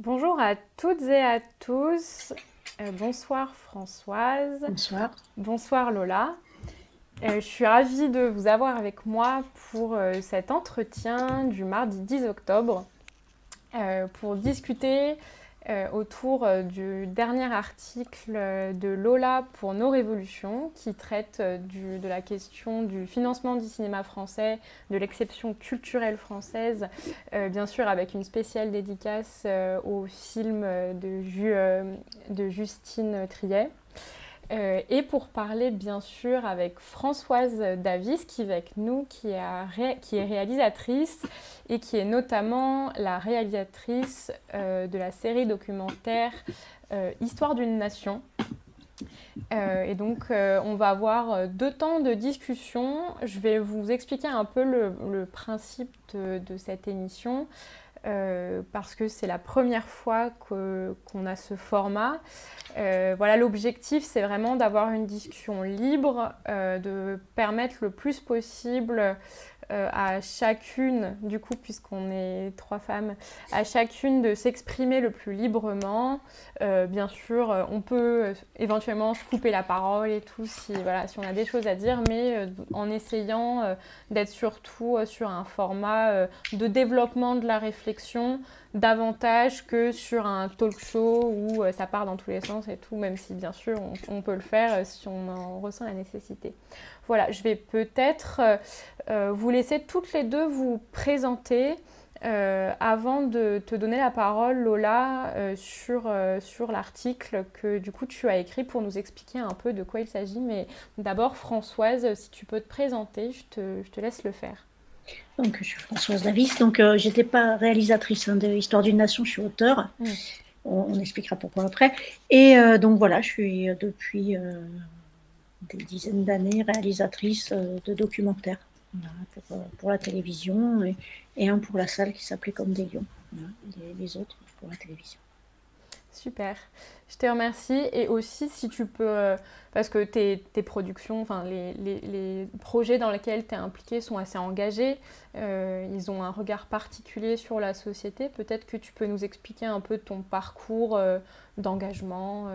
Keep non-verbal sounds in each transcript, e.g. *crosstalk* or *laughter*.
Bonjour à toutes et à tous. Euh, bonsoir Françoise. Bonsoir. Bonsoir Lola. Euh, je suis ravie de vous avoir avec moi pour euh, cet entretien du mardi 10 octobre pour discuter euh, autour euh, du dernier article euh, de Lola pour nos révolutions qui traite de la question du financement du cinéma français, de l'exception culturelle française, bien sûr avec une spéciale dédicace au film de, de Justine Triet. Euh, et pour parler bien sûr avec Françoise Davis qui est avec nous, qui est, réalisatrice et qui est notamment la réalisatrice euh, de la série documentaire euh, Histoire d'une nation. et donc on va avoir deux temps de discussion. Je vais vous expliquer un peu le, principe de, cette émission. Parce que c'est la première fois qu'on a ce format. Euh, voilà, l'objectif, c'est vraiment d'avoir une discussion libre, euh, de permettre le plus possible euh, à chacune, du coup, puisqu'on est trois femmes, à chacune de s'exprimer le plus librement. bien sûr, on peut éventuellement se couper la parole et tout si, voilà, si on a des choses à dire, mais en essayant d'être surtout sur un format de développement de la réflexion, davantage que sur un talk show où euh, ça part dans tous les sens et tout, même si bien sûr on, peut le faire euh, si on en ressent la nécessité. Voilà, je vais peut-être euh, vous laisser toutes les deux vous présenter avant de te donner la parole, Lola, sur, sur l'article que du coup tu as écrit pour nous expliquer un peu de quoi il s'agit. Mais d'abord, Françoise, si tu peux te présenter, je te, je te laisse le faire. Donc, je suis Françoise Davis. Donc, euh, j'étais pas réalisatrice hein, de Histoire d'une nation, je suis auteur. Mm. On, expliquera pourquoi après. Et euh, donc, voilà, je suis euh, depuis des dizaines d'années réalisatrice de documentaires pour, la télévision et, un pour la salle qui s'appelait Comme des lions. les autres pour la télévision. Super. Je te remercie. Et aussi, si tu peux, euh, parce que tes, tes productions, enfin, les, les, les, projets dans lesquels tu es impliqué sont assez engagés. Euh, ils ont un regard particulier sur la société. Peut-être que tu peux nous expliquer un peu ton parcours euh, d'engagement.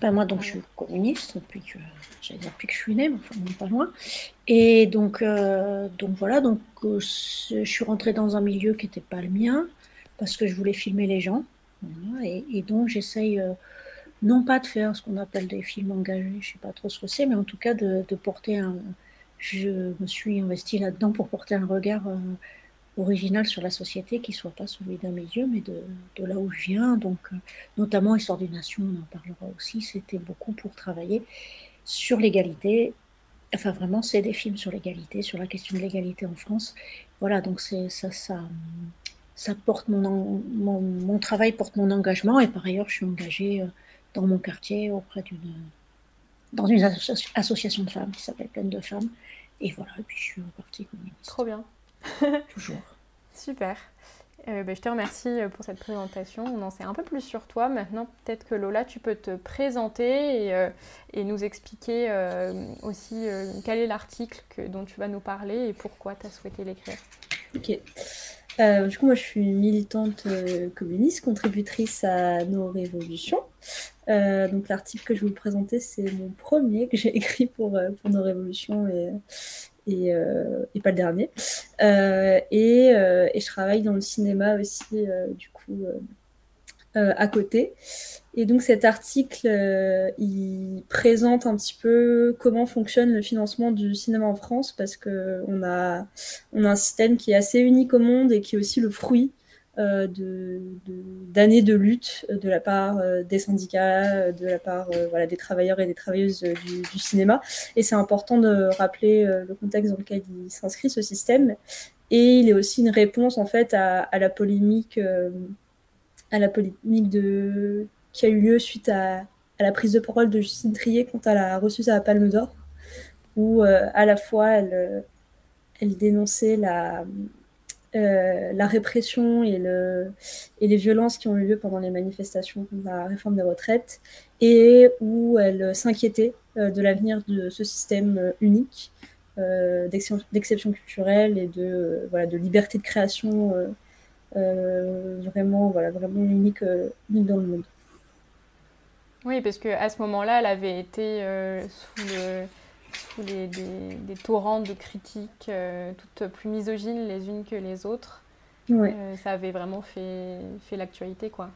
Ben moi, donc, je suis communiste depuis que, j'allais dire depuis que je suis née, mais enfin, pas loin. Et donc, donc voilà, donc, je suis rentrée dans un milieu qui n'était pas le mien parce que je voulais filmer les gens. Et, donc j'essaye euh, non pas de faire ce qu'on appelle des films engagés, je ne sais pas trop ce que c'est, mais en tout cas de, porter un... Je me suis investie là-dedans pour porter un regard euh, original sur la société qui ne soit pas celui d'un milieu, mais de, là où je viens. Donc, euh, notamment Histoire d'une nation, on en parlera aussi. C'était beaucoup pour travailler sur l'égalité. Enfin, vraiment, c'est des films sur l'égalité, sur la question de l'égalité en France. Voilà, donc c'est ça, ça, ça porte mon, mon, travail porte mon engagement et par ailleurs je suis engagée euh, dans mon quartier auprès d'une dans une association de femmes qui s'appelle Pleine de femmes et voilà et puis je suis au parti communiste. Trop bien. *laughs* Toujours. Super. Euh, ben, je te remercie euh, pour cette présentation. On en sait un peu plus sur toi. Maintenant, peut-être que Lola, tu peux te présenter et, et nous expliquer aussi quel est l'article dont tu vas nous parler et pourquoi tu as souhaité l'écrire. Ok. Euh, du coup, moi, je suis militante euh, communiste, contributrice à nos révolutions. Euh, donc, l'article que je vais vous présenter, c'est mon premier que j'ai *laughs* écrit pour, pour nos révolutions et, et, et, pas le dernier. Et, et, je travaille dans le cinéma aussi, du coup, à côté. Et donc cet article, euh, il présente un petit peu comment fonctionne le financement du cinéma en France, parce qu'on a, on a un système qui est assez unique au monde et qui est aussi le fruit euh, d'années de, lutte de la part euh, des syndicats, de la part voilà, des travailleurs et des travailleuses du, cinéma. Et c'est important de rappeler le contexte dans lequel il s'inscrit ce système. Et il est aussi une réponse en fait à la polémique à la polémique qui a eu lieu suite à, la prise de parole de Justine Trier quand elle a reçu sa Palme d'Or, où euh, à la fois elle, euh, dénonçait la, euh, répression et, le, et les violences qui ont eu lieu pendant les manifestations contre la réforme des retraites, et où elle s'inquiétait de l'avenir de ce système unique d'exception culturelle et de liberté de création vraiment, voilà, vraiment unique, unique dans le monde. Oui, parce qu'à ce moment-là, elle avait été sous le sous les, des, torrents de critiques euh, toutes plus misogynes les unes que les autres. Euh, ça avait vraiment fait, fait l'actualité, quoi.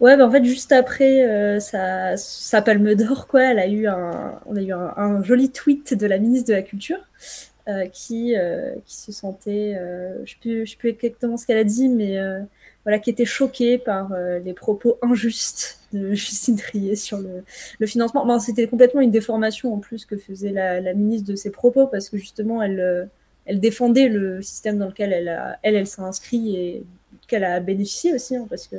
Ouais, bah en fait, juste après euh, sa, sa, palme d'or, quoi, elle a eu un, on a eu un, joli tweet de la ministre de la Culture qui, qui se sentait, je ne sais, plus, plus exactement ce qu'elle a dit, mais voilà, qui était choquée par les propos injustes de *laughs* Justine Trier sur le, financement. C'était complètement une déformation en plus que faisait la, ministre de ses propos parce que justement elle, euh, elle défendait le système dans lequel elle, elle, elle s'est inscrite et qu'elle a bénéficié aussi hein, parce que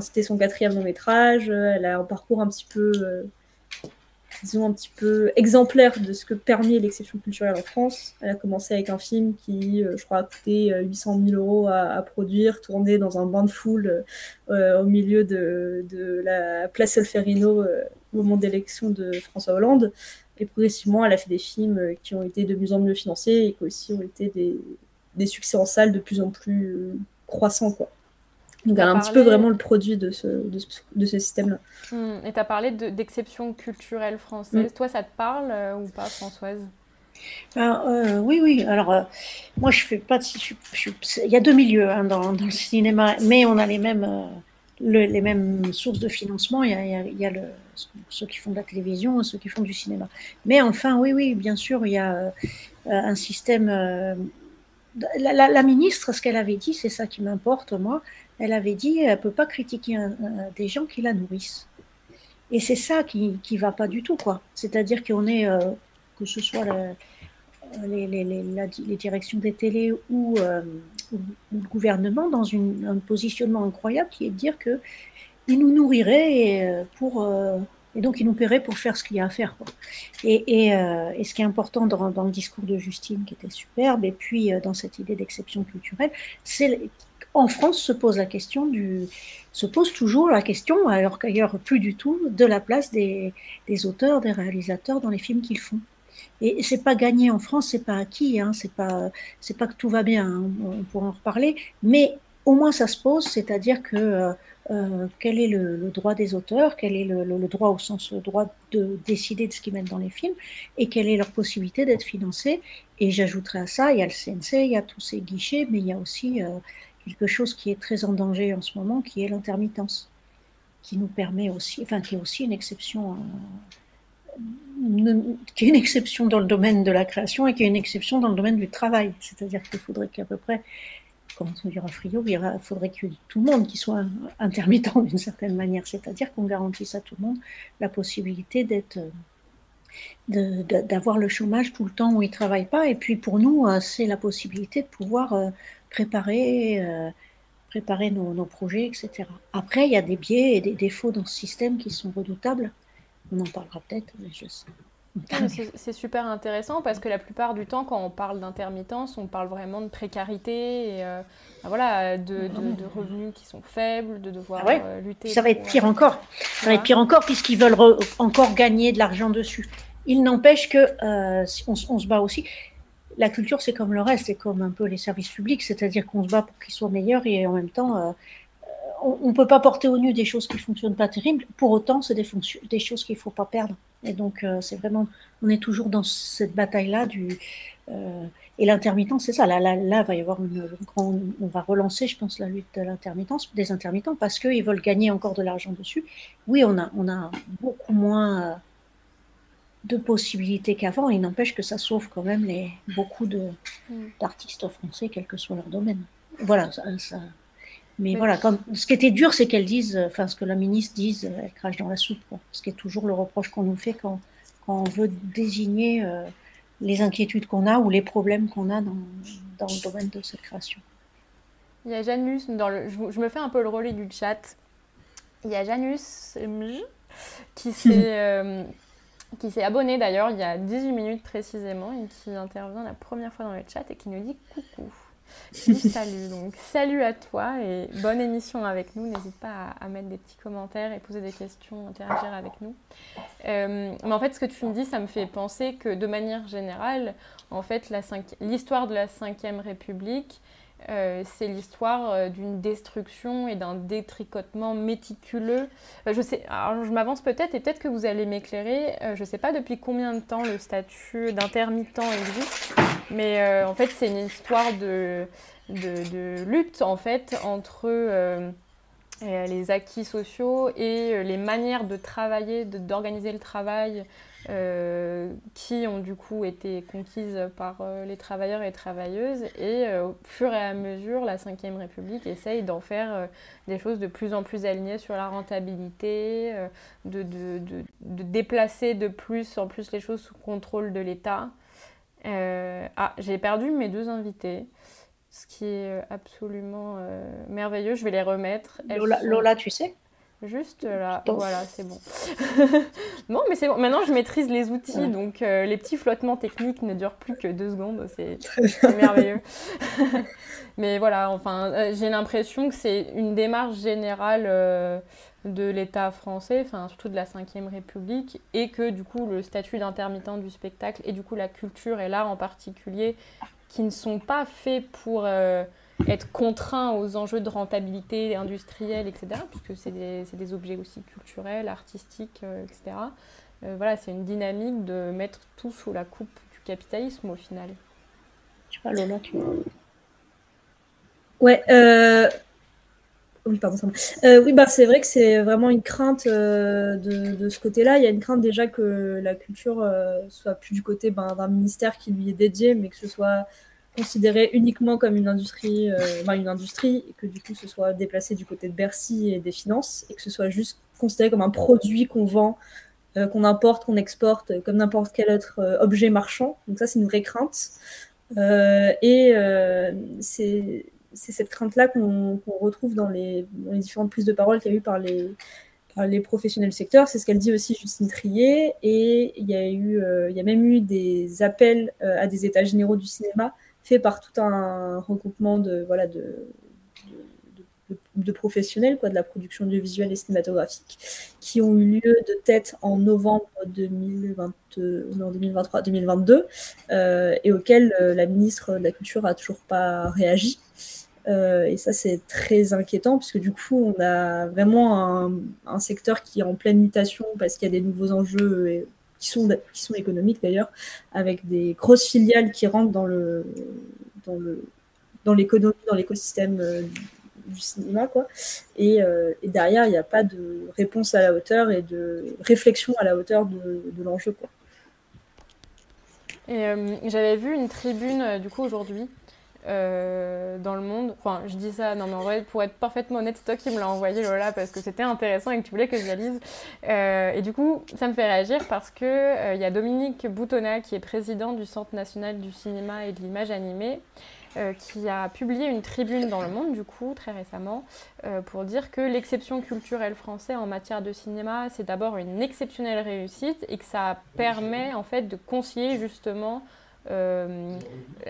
c'était son quatrième long métrage. Elle a un parcours un petit peu euh, disons, un petit peu exemplaire de ce que permet l'exception culturelle en France. Elle a commencé avec un film qui, euh, je crois, a coûté 800 euh, 000 euros à, produire, tourné dans un bain de foule euh, au milieu de, de, la place Solferino au moment d'élection de François Hollande. Et progressivement, elle a fait des films qui ont été de mieux en mieux financés et qui aussi ont été des, des succès en salle de plus en plus croissants. Quoi. Donc elle a un petit peu vraiment le produit de ce, de ce, système-là. Hmm, et tu as parlé d'exception culturelle française. Hmm. Toi, ça te parle euh, ou pas, Françoise? Ben, euh, oui, oui. Alors, euh, moi, je fais pas de. il y a deux milieux hein, dans, dans, le cinéma, mais on a les mêmes, les mêmes sources de financement. Il y a, il y a le, ceux qui font de la télévision et ceux qui font du cinéma. Mais enfin, oui, oui, bien sûr, il y a un système. La, la, ministre, ce qu'elle avait dit, c'est ça qui m'importe, moi elle avait dit elle peut pas critiquer des gens qui la nourrissent. Et c'est ça qui ne va pas du tout, quoi. C'est-à-dire qu'on est, euh, que ce soit les, les, directions des télés ou, euh, le gouvernement, dans un positionnement incroyable qui est de dire qu'ils nous nourriraient euh, pour, et donc ils nous paieraient pour faire ce qu'il y a à faire. Et, et, ce qui est important dans, dans, le discours de Justine, qui était superbe, et puis dans cette idée d'exception culturelle, c'est en France se pose la question du, se pose toujours la question, alors qu'ailleurs plus du tout, de la place des, auteurs, des réalisateurs dans les films qu'ils font. Et c'est pas gagné en France, c'est pas acquis, hein, c'est pas, c'est pas que tout va bien, hein, on pourra en reparler, mais au moins ça se pose, c'est-à-dire que euh, euh, quel est le, droit des auteurs, quel est le, droit au sens le droit de décider de ce qu'ils mettent dans les films, et quelle est leur possibilité d'être financés. Et j'ajouterai à ça, il y a le CNC, il y a tous ces guichets, mais il y a aussi, euh, quelque chose qui est très en danger en ce moment, qui est l'intermittence, qui nous permet aussi, enfin qui est aussi une exception, euh, qui est une exception dans le domaine de la création et qui est une exception dans le domaine du travail. C'est-à-dire qu'il faudrait qu'à peu près, quand on dira Frio, il faudrait que tout le monde qui soit intermittent *laughs* d'une certaine manière, c'est-à-dire qu'on garantisse à tout le monde la possibilité d'être d'avoir le chômage tout le temps où il ne travaille pas. Et puis pour nous, euh, c'est la possibilité de pouvoir euh, préparer, euh, préparer nos, projets, etc. Après, il y a des biais et des défauts dans ce système qui sont redoutables. On en parlera peut-être, je sais. C'est super intéressant parce que la plupart du temps, quand on parle d'intermittence, on parle vraiment de précarité et euh, ben voilà, de, de, revenus qui sont faibles, de devoir ah euh, lutter. Ça va être pire encore. Ça va être pire encore puisqu'ils veulent encore gagner de l'argent dessus. Il n'empêche que on, on, se bat aussi la culture, c'est comme le reste, c'est comme un peu les services publics, c'est-à-dire qu'on se bat pour qu'ils soient meilleurs et en même temps, euh, on ne peut pas porter au nu des choses qui ne fonctionnent pas terribles. Pour autant, c'est des, choses qu'il ne faut pas perdre. Et donc, euh, c'est vraiment, on est toujours dans cette bataille-là du. Euh, et l'intermittence, c'est ça. Là, là, là, va y avoir une, grande, on va relancer, je pense, la lutte de l'intermittence, des intermittents, parce qu'ils veulent gagner encore de l'argent dessus. Oui, on a, on a beaucoup moins de possibilités qu'avant. Il n'empêche que ça sauve quand même les, beaucoup mm. d'artistes français, quel que soit leur domaine. Voilà, ça, mais, voilà, comme, ce qui était dur, c'est qu'elle dise, enfin, ce que la ministre dise, elle crache dans la soupe. Quoi. Ce qui est toujours le reproche qu'on nous fait quand, quand on veut désigner euh, les inquiétudes qu'on a ou les problèmes qu'on a dans, dans, le domaine de cette création. Il y a Janus, dans le, je, me fais un peu le relais du chat. Il y a Janus qui *laughs* s'est euh, qui s'est abonné d'ailleurs il y a 18 minutes précisément et qui intervient la première fois dans le chat et qui nous dit coucou. *laughs* salut, donc salut à toi et bonne émission avec nous. N'hésite pas à, mettre des petits commentaires et poser des questions, interagir avec nous. Euh, mais en fait, ce que tu me dis, ça me fait penser que de manière générale, en fait, l'histoire de la Ve République, c'est l'histoire d'une destruction et d'un détricotement méticuleux. je sais, je m'avance peut-être et peut-être que vous allez m'éclairer. je ne sais pas depuis combien de temps le statut d'intermittent existe, mais en fait c'est une histoire de, de, lutte en fait entre les acquis sociaux et les manières de travailler, d'organiser le travail euh, qui ont du coup été conquises par euh, les travailleurs et travailleuses. Et euh, au fur et à mesure, la Ve République essaye d'en faire des choses de plus en plus alignées sur la rentabilité, de, de, de, de, déplacer de plus en plus les choses sous contrôle de l'État. ah, j'ai perdu mes deux invités ce qui est absolument merveilleux. Je vais les remettre. Lola tu sais? Juste là, voilà, c'est bon. *laughs* bon, mais c'est bon. Maintenant, je maîtrise les outils, donc euh, les petits flottements techniques ne durent plus que deux secondes. *laughs* C'est merveilleux. *laughs* mais voilà, enfin, euh, j'ai l'impression que c'est une démarche générale euh, de l'État français, enfin, surtout de la Ve République, et que du coup, le statut d'intermittent du spectacle et du coup la culture et l'art en particulier, qui ne sont pas faits pour être contraint aux enjeux de rentabilité industrielle, etc., puisque c'est des, des, objets aussi culturels, artistiques, euh, etc. Euh, voilà, c'est une dynamique de mettre tout sous la coupe du capitalisme au final. Je sais pas, Lola, tu Ouais, euh... Oui, pardon, euh, oui, bah, c'est vrai que c'est vraiment une crainte de, de, ce côté-là. Il y a une crainte déjà que la culture soit plus du côté ben, d'un ministère qui lui est dédié, mais que ce soit considéré uniquement comme une industrie, euh, une industrie, et que du coup ce soit déplacé du côté de Bercy et des finances, et que ce soit juste considéré comme un produit qu'on vend, euh, qu'on importe, qu'on exporte, euh, comme n'importe quel autre objet marchand. Donc ça, c'est une vraie crainte. et c'est cette crainte-là qu'on retrouve dans les, dans les, différentes prises de parole qu'il y a eu par les, les professionnels du secteur. C'est ce qu'elle dit aussi Justine Trier. Et il y, a eu, il y a même eu des appels à des états généraux du cinéma fait par tout un regroupement de, voilà, de, professionnels quoi, de la production audiovisuelle et cinématographique qui ont eu lieu de tête en novembre 2023-2022 euh, et auxquels euh, la ministre de la Culture a toujours pas réagi. Euh, et ça, c'est très inquiétant puisque du coup, on a vraiment un, secteur qui est en pleine mutation parce qu'il y a des nouveaux enjeux qui sont, économiques d'ailleurs, avec des grosses filiales qui rentrent dans le dans le dans l'économie, dans l'écosystème euh, du cinéma, quoi. Et, euh, derrière, il n'y a pas de réponse à la hauteur et de réflexion à la hauteur de, l'enjeu. Et euh, j'avais vu une tribune du coup aujourd'hui euh, dans le monde. Enfin, je dis ça, non mais en vrai, pour être parfaitement honnête, c'est toi qui me l'as envoyé Lola parce que c'était intéressant et que tu voulais que je la lise. Euh, et du coup, ça me fait réagir parce que euh, il y a Dominique Boutonnat qui est président du Centre national du cinéma et de l'image animée. qui a publié une tribune dans le monde, du coup, très récemment, pour dire que l'exception culturelle française en matière de cinéma, c'est d'abord une exceptionnelle réussite et que ça permet, en fait, de concilier justement euh,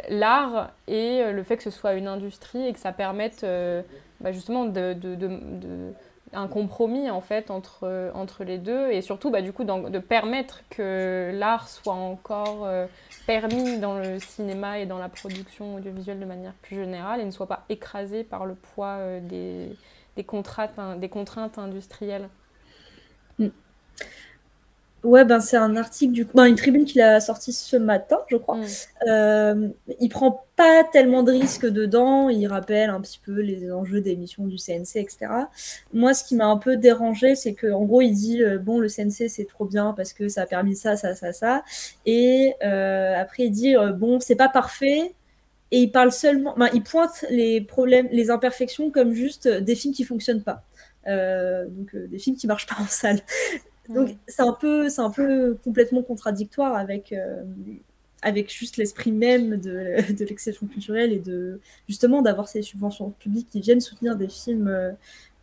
l'art et euh, le fait que ce soit une industrie et que ça permette euh, bah, justement un compromis en fait entre, entre les deux et surtout bah, du coup de permettre que l'art soit encore permis dans le cinéma et dans la production audiovisuelle de manière plus générale et ne soit pas écrasé par le poids des, des contraintes industrielles. Mm. Ouais, ben c'est un article du coup, ben, une tribune qu'il a sorti ce matin, je crois. Mm. Euh, il prend pas tellement de risques dedans, il rappelle un petit peu les enjeux des missions du CNC, etc. Moi, ce qui m'a un peu dérangé, c'est que en gros, il dit euh, bon, le CNC c'est trop bien parce que ça a permis ça, ça, ça, ça, et euh, après il dit bon, c'est pas parfait. Et il parle seulement, ben, il pointe les problèmes, les imperfections comme juste des films qui fonctionnent pas. Euh, donc des films qui marchent pas en salle. Donc c'est un peu, c'est un peu complètement contradictoire avec euh, avec juste l'esprit même de, *laughs* l'exception culturelle et de justement d'avoir ces subventions publiques qui viennent soutenir des films euh,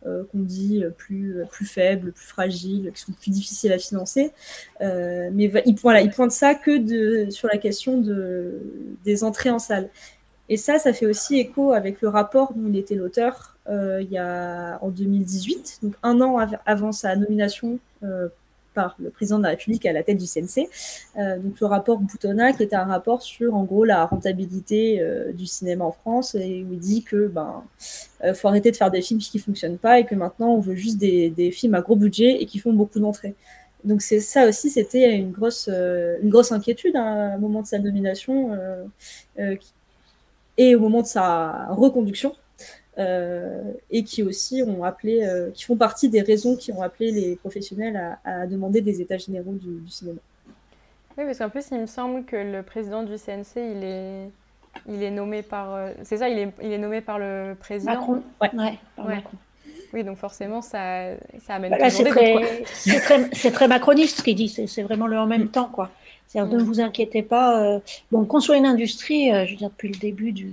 euh, qu'on dit plus plus faibles, plus fragiles, qui sont plus difficiles à financer. mais il, voilà, il pointe ça que de, sur la question de, des entrées en salle. Et ça, ça fait aussi écho avec le rapport dont il était l'auteur il y a en 2018, donc un an avant sa nomination par le président de la République à la tête du CNC. donc le rapport Boutonna, qui est un rapport sur en gros la rentabilité du cinéma en France, et où il dit que ben faut arrêter de faire des films qui ne fonctionnent pas et que maintenant on veut juste des, des films à gros budget et qui font beaucoup d'entrées. Donc c'est ça aussi, c'était une grosse, une grosse inquiétude hein, au moment de sa nomination et au moment de sa reconduction. Euh, et qui aussi ont appelé, euh, qui font partie des raisons qui ont appelé les professionnels à, demander des états généraux du, cinéma. Oui, parce qu'en plus, il me semble que le président du CNC, il est, il est nommé par, euh, c'est ça, il est, il est nommé par le président. Macron, ouais, ouais, par Macron. Oui, donc forcément, ça, ça amène. Voilà, c'est très, très, très, macroniste ce qu'il dit. C'est vraiment le en même temps, quoi. C'est-à-dire, ne mm. vous inquiétez pas. bon, qu'on soit une industrie, je veux dire, depuis le début du,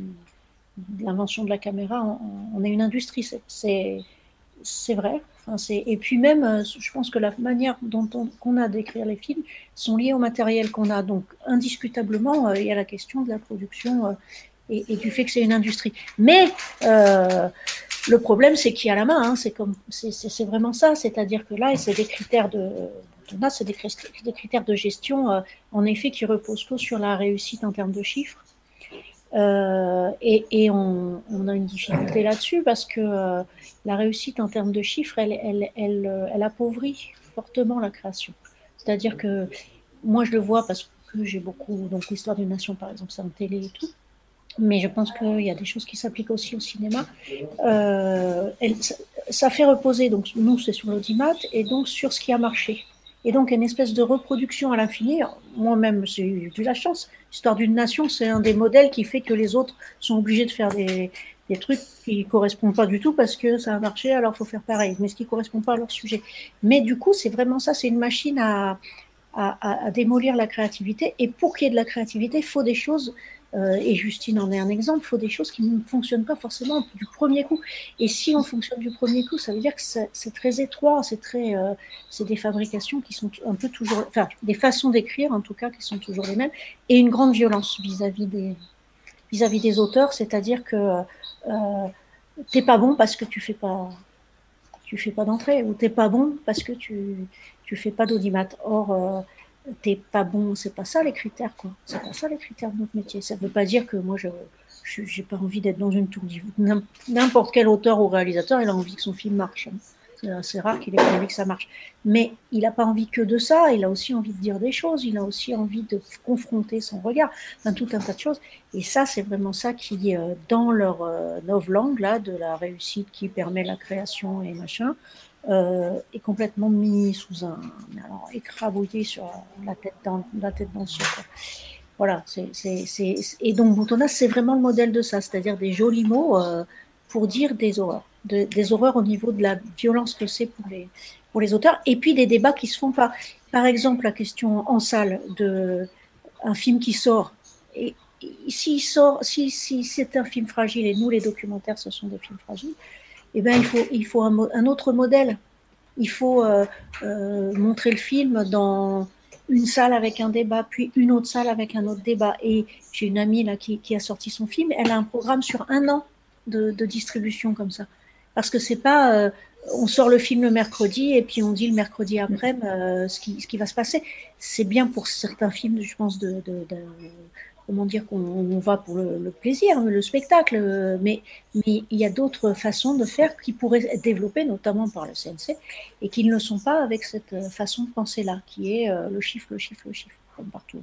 l'invention de la caméra, on, est une industrie, c'est vrai. Et puis même, euh, je pense que la manière dont on, a d'écrire les films sont liées au matériel qu'on a. Donc, indiscutablement, euh, il y a la question de la production euh, et, du fait que c'est une industrie. Mais le problème, c'est qui a la main. Hein, c'est c'est vraiment ça. C'est-à-dire que là, c'est des critères de, c'est des, des, critères de gestion, en effet, qui reposent que sur la réussite en termes de chiffres. Euh, et, on, a une difficulté là-dessus parce que euh, la réussite en termes de chiffres, elle, elle, elle, euh, elle appauvrit fortement la création. C'est-à-dire que moi, je le vois parce que j'ai beaucoup, donc l'histoire d'une nation, par exemple, c'est en télé et tout. Mais je pense qu'il y a des choses qui s'appliquent aussi au cinéma. Elle, ça, fait reposer, donc nous, c'est sur l'audimat, et donc sur ce qui a marché. Et donc, une espèce de reproduction à l'infini. Moi-même, j'ai eu de la chance. L'histoire d'une nation, c'est un des modèles qui fait que les autres sont obligés de faire des, trucs qui ne correspondent pas du tout parce que ça a marché, alors faut faire pareil, mais ce qui correspond pas à leur sujet. Mais du coup, c'est vraiment ça, c'est une machine à, à, démolir la créativité. Et pour qu'il y ait de la créativité, il faut des choses euh, et Justine en est un exemple, il faut des choses qui ne fonctionnent pas forcément du premier coup. Et si on fonctionne du premier coup, ça veut dire que c'est très étroit, c'est très, euh, c'est des fabrications qui sont un peu toujours, enfin des façons d'écrire en tout cas qui sont toujours les mêmes, et une grande violence vis-à-vis des vis-à-vis des auteurs, c'est-à-dire que euh, t'es pas bon parce que tu fais pas tu fais pas d'entrée, ou t'es pas bon parce que tu tu fais pas d'audimat. Or euh, t'es pas bon, c'est pas ça les critères, quoi. C'est pas ça les critères de notre métier. Ça veut pas dire que moi, je j'ai pas envie d'être dans une tour N'importe quel auteur ou réalisateur, il a envie que son film marche. Hein. C'est rare qu'il ait envie que ça marche. Mais il n'a pas envie que de ça, il a aussi envie de dire des choses, il a aussi envie de confronter son regard, dans tout un tas de choses. Et ça, c'est vraiment ça qui, euh, dans leur euh, langue là, de la réussite qui permet la création et machin, euh, est complètement mis sous un. Alors, écrabouillé sur la tête dans, la tête dans le ciel. Voilà, c'est, et donc Boutonna, c'est vraiment le modèle de ça, c'est-à-dire des jolis mots euh, pour dire des horreurs, des horreurs au niveau de la violence que c'est pour les, pour les auteurs, et puis des débats qui se font pas. Par exemple, la question en salle de un film qui sort, et s'il sort, si, si c'est un film fragile, et nous les documentaires, ce sont des films fragiles, eh ben, il faut, il faut un, autre modèle. Il faut euh, euh, montrer le film dans une salle avec un débat, puis une autre salle avec un autre débat. Et j'ai une amie là qui, a sorti son film. Elle a un programme sur un an de, distribution comme ça. Parce que c'est pas, euh, on sort le film le mercredi et puis on dit le mercredi après ce, qui, ce qui va se passer. C'est bien pour certains films, je pense, de, comment dire qu'on va pour le, plaisir, le spectacle, mais, mais il y a d'autres façons de faire qui pourraient être développées, notamment par le CNC, et qui ne le sont pas avec cette façon de penser-là, qui est euh, le chiffre, le chiffre, le chiffre, comme partout.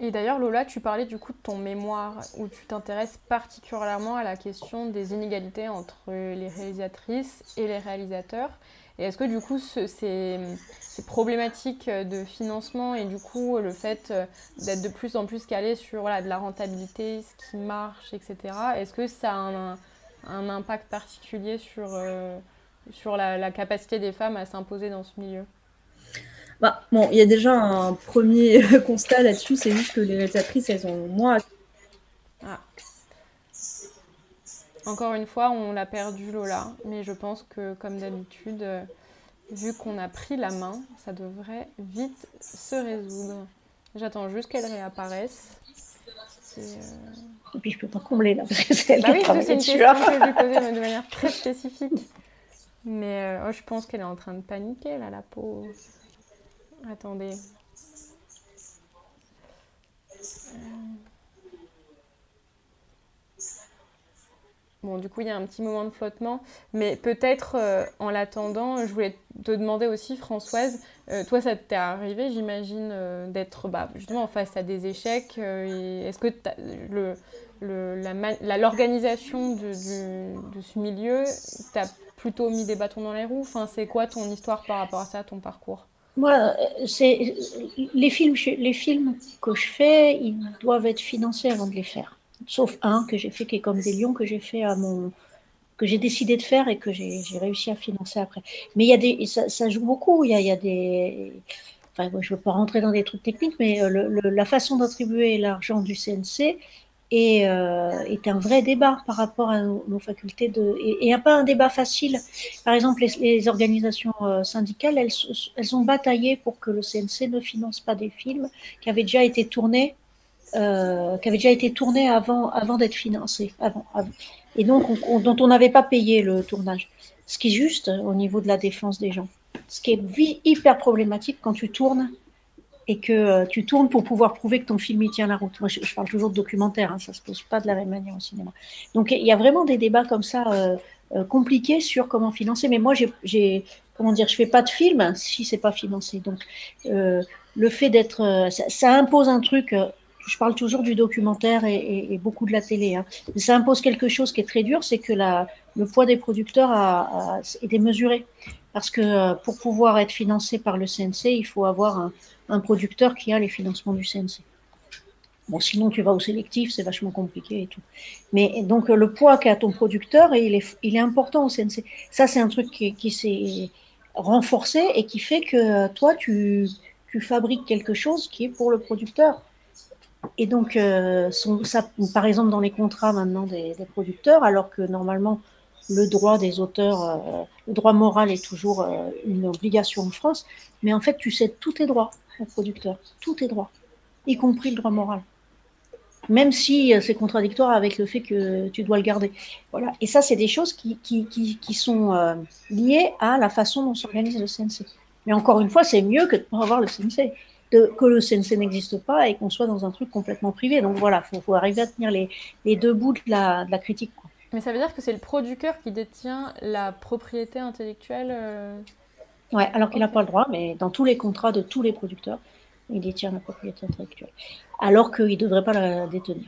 Et d'ailleurs, Lola, tu parlais du coup de ton mémoire, où tu t'intéresses particulièrement à la question des inégalités entre les réalisatrices et les réalisateurs. Et est-ce que du coup, ces, problématiques de financement et du coup le fait euh, d'être de plus en plus calé sur de la rentabilité, ce qui marche, etc., est-ce que ça a un, impact particulier sur, euh, sur la, capacité des femmes à s'imposer dans ce milieu? Bah, bon, il y a déjà un premier *laughs* constat là-dessus, c'est juste que les réalisatrices, elles ont moins. Ah. Encore une fois, on l'a perdu Lola, mais je pense que comme d'habitude, euh, vu qu'on a pris la main, ça devrait vite se résoudre. J'attends juste qu'elle réapparaisse. Et, euh, puis je peux pas combler là, parce que c'est elle bah oui, c'est une question que je lui posais de manière très spécifique. Mais euh, oh, je pense qu'elle est en train de paniquer là, la peau. Attendez. Bon, du coup, il y a un petit moment de flottement, mais peut-être euh, en l'attendant, je voulais te demander aussi, Françoise, euh, toi, ça t'est arrivé, j'imagine, euh, d'être bah, justement face à des échecs. Est-ce que l'organisation de, de, ce milieu t'a plutôt mis des bâtons dans les roues? Enfin, C'est quoi ton histoire par rapport à ça, ton parcours? Moi, c'est les films, les films que je fais, ils doivent être financés avant de les faire sauf un que j'ai fait qui est comme des lions que j'ai fait à mon que j'ai décidé de faire et que j'ai réussi à financer après. Mais il y a des ça, joue beaucoup. Il y a, y a des enfin, je ne veux pas rentrer dans des trucs techniques, mais euh, la façon d'attribuer l'argent du CNC est, euh, est, un vrai débat par rapport à nos, facultés de et, et, pas un débat facile. Par exemple, les, les organisations euh, syndicales, elles, elles ont bataillé pour que le CNC ne finance pas des films qui avaient déjà été tournés euh, qui avait déjà été tourné avant, d'être financé, et donc dont on n'avait pas payé le tournage. Ce qui est juste au niveau de la défense des gens. Ce qui est hyper problématique quand tu tournes et que euh, tu tournes pour pouvoir prouver que ton film y tient la route. Moi, je, parle toujours de documentaire, hein, ça se pose pas de la même manière au cinéma. Donc, il y a vraiment des débats comme ça euh, compliqués sur comment financer. Mais moi, j'ai, comment dire, je fais pas de film si c'est pas financé. Donc, le fait d'être, ça, impose un truc je parle toujours du documentaire et, beaucoup de la télé. Hein. ça impose quelque chose qui est très dur, c'est que le poids des producteurs a, est démesuré. Parce que euh, pour pouvoir être financé par le CNC, il faut avoir un, producteur qui a les financements du CNC. Bon, sinon tu vas au sélectif, c'est vachement compliqué et tout. Mais donc le poids qu'a ton producteur, il est, il est important au CNC. Ça, c'est un truc qui, s'est renforcé et qui fait que toi, tu fabriques quelque chose qui est pour le producteur. Et donc, euh, ça, par exemple, dans les contrats maintenant des, producteurs, alors que normalement, le droit des auteurs, euh, le droit moral est toujours euh, une obligation en France, mais en fait, tu cèdes tous tes droits aux producteurs, tous tes droits, y compris le droit moral. Même si c'est contradictoire avec le fait que tu dois le garder. Voilà. Et ça, c'est des choses qui, qui, qui, qui sont liées à la façon dont s'organise le CNC. Mais encore une fois, c'est mieux que de ne pas avoir le CNC que le CNC n'existe pas et qu'on soit dans un truc complètement privé. Donc voilà, il faut, arriver à tenir les, les deux bouts de la, de la critique. Mais ça veut dire que c'est le producteur qui détient la propriété intellectuelle euh... Ouais, alors qu'il n'a pas le droit, mais dans tous les contrats de tous les producteurs, il détient la propriété intellectuelle. Alors qu'il ne devrait pas la détenir.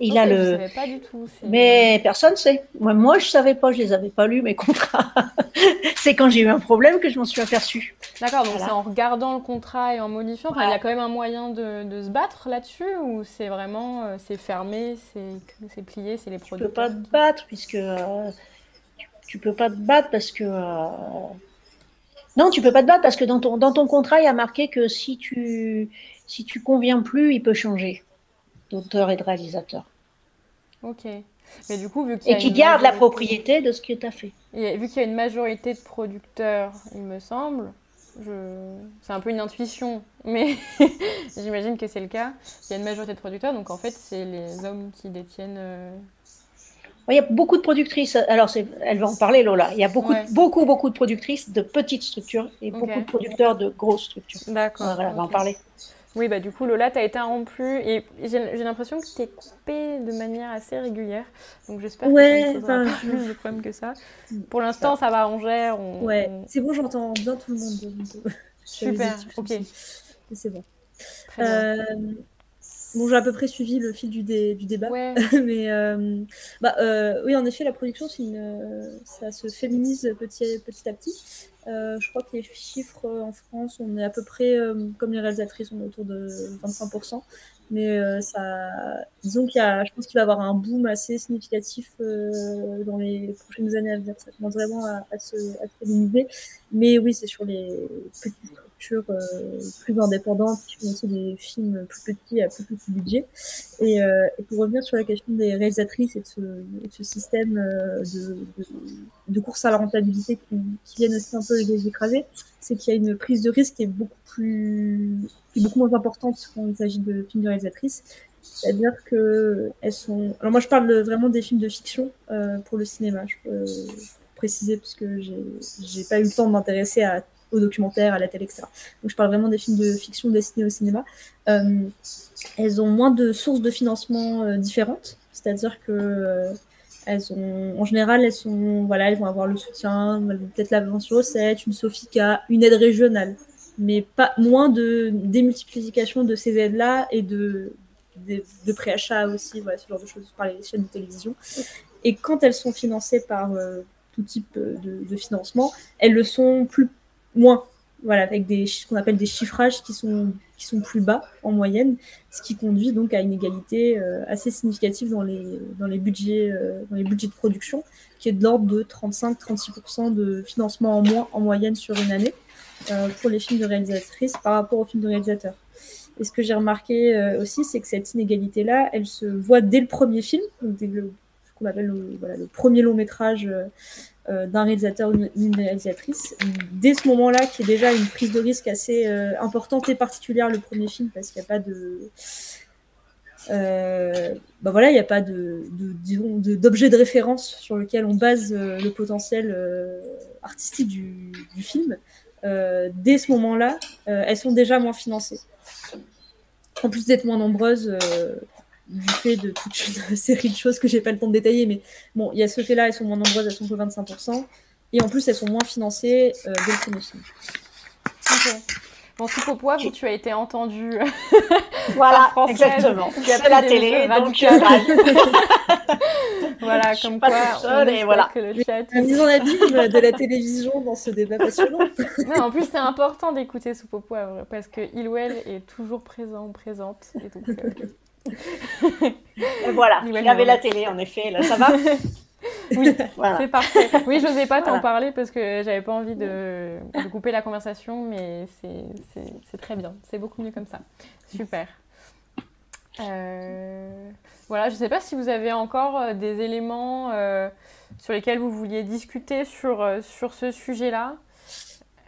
Il a le. pas du tout. Mais personne ne sait. Moi, moi, je savais pas, je les avais pas lus mes contrats. *laughs* c'est quand j'ai eu un problème que je m'en suis aperçue. D'accord, donc c'est en regardant le contrat et en modifiant. il y a quand même un moyen de, de se battre là-dessus ou c'est vraiment euh, c'est fermé, c'est plié, c'est les produits. Tu peux pas te battre puisque euh, tu, peux pas te battre parce que euh, non, tu peux pas te battre parce que dans ton dans ton contrat il y a marqué que si tu si tu conviens plus, il peut changer d'auteur et de réalisateur. Ok. Mais du coup, vu et qui garde la propriété de ce que tu as fait. Et vu qu'il y a une majorité de producteurs, il me semble, je... c'est un peu une intuition, mais *laughs* j'imagine que c'est le cas. Il y a une majorité de producteurs, donc en fait, c'est les hommes qui détiennent. Euh, il y a beaucoup de productrices. Alors, elle va en parler, Lola. Il y a beaucoup, beaucoup, beaucoup de productrices de petites structures et beaucoup de producteurs de grosses structures. D'accord. Voilà, elle va en parler. Oui, bah du coup, Lola, tu as été interrompue et j'ai l'impression que tu t'es coupée de manière assez régulière. Donc j'espère ouais, que ça ne pas plus de problèmes que ça. Pour l'instant, ça va, on gère. ouais, c'est bon, j'entends bien tout le monde. *laughs* Super, ok. C'est bon. Euh, bon, j'ai à peu près suivi le fil du, du débat. Ouais. *laughs* Mais euh, bah, euh, oui, en effet, la production, une, ça se féminise petit, petit à petit. Euh, je crois que les chiffres euh, en France, on est à peu près euh, comme les réalisatrices, on est autour de 25%. Mais ça, disons qu'il y a, je pense qu'il va y avoir un boom assez significatif dans les prochaines années à venir. Ça commence vraiment à, à se, à féminiser. Mais oui, c'est sur les euh, plus indépendantes, qui font aussi des films plus petits à plus petit budget. Et, euh, pour revenir sur la question des réalisatrices et de ce, système euh, de, course à la rentabilité qui, qui viennent aussi un peu les écraser, c'est qu'il y a une prise de risque qui est beaucoup plus, est beaucoup moins importante quand il s'agit de films de réalisatrices. C'est-à-dire que elles sont. Alors moi, je parle vraiment des films de fiction pour le cinéma. Je peux préciser parce que j'ai pas eu le temps de m'intéresser à au documentaire, à la télé, etc. Donc je parle vraiment des films de fiction destinés au cinéma. elles ont moins de sources de financement différentes, c'est-à-dire que elles ont, en général, elles sont, voilà, elles vont avoir le soutien, peut-être la sur 7, une Sofica, une aide régionale, mais pas moins de démultiplication de ces aides-là et de, de, préachat aussi, voilà, ce genre de choses par les chaînes de télévision. Et quand elles sont financées par euh, tout type de, financement, elles le sont plus moins voilà, avec des, ce qu'on appelle des chiffrages qui sont, qui sont plus bas en moyenne, ce qui conduit donc à une égalité euh, assez significative dans les, dans, les budgets, euh, dans les budgets de production, qui est de l'ordre de 35-36% de financement en moins en moyenne sur une année euh, pour les films de réalisatrices par rapport aux films de réalisateurs. Et ce que j'ai remarqué aussi, c'est que cette inégalité-là, elle se voit dès le premier film, donc dès ce qu'on appelle le, voilà, le premier long métrage d'un réalisateur ou d'une réalisatrice. Dès ce moment-là, qui est déjà une prise de risque assez euh, importante et particulière, le premier film, parce qu'il n'y a pas de. Euh, bah voilà, il n'y a pas de, d'objet de, référence sur lequel on base le potentiel artistique du film. dès ce moment-là, elles sont déjà moins financées. En plus d'être moins nombreuses, du fait de toute une *laughs* série de choses que j'ai pas le temps de détailler, mais bon, il y a ce fait-là, elles sont moins nombreuses, elles sont que 25%, et en plus elles sont moins financées euh, dès le premier film. Ok. Bon, soupe au poivre, tu as été entendu. *laughs* voilà, exactement. C'est la télé, donc euh, voilà, *laughs* comme quoi, on et voilà. que le chat. La mise en abîme de la télévision dans ce débat passionnant. non, en plus, c'est important d'écouter soupe au poivre parce que il ou elle est toujours présent, présente, et donc. Euh, voilà, il y avait la télé en effet, là, ça va *laughs* Oui, c'est parfait. Oui, je n'osais pas t'en parler parce que j'avais pas envie de, couper la conversation, mais c'est très bien. C'est beaucoup mieux comme ça. Super. Euh, voilà, je ne sais pas si vous avez encore euh, des éléments euh, sur lesquels vous vouliez discuter sur, sur ce sujet-là.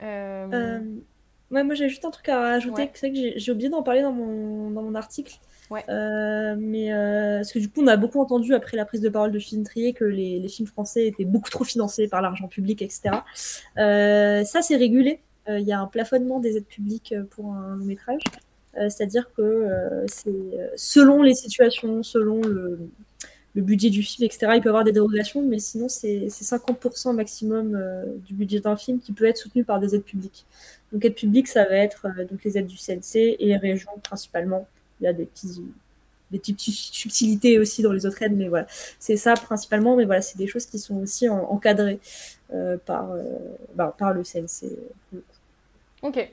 Ouais, moi j'ai juste un truc à rajouter, c'est que j'ai oublié d'en parler dans mon, dans mon article. Ouais. Euh, mais euh, parce que du coup, on a beaucoup entendu après la prise de parole de Philippe Trier que les, films français étaient beaucoup trop financés par l'argent public, etc. Euh, ça, c'est régulé. Il y a un plafonnement des aides publiques pour un long métrage. C'est-à-dire que c'est selon les situations, selon le, le, budget du film, etc. Il peut y avoir des dérogations, mais sinon, c'est 50% maximum du budget d'un film qui peut être soutenu par des aides publiques. Donc, aide publique, ça va être donc les aides du CNC et les régions principalement il y a des petits des petites subtilités aussi dans les autres aides, mais voilà, c'est ça principalement, mais voilà, c'est des choses qui sont aussi encadrées euh, par, euh, bah, par le CNC. Ok.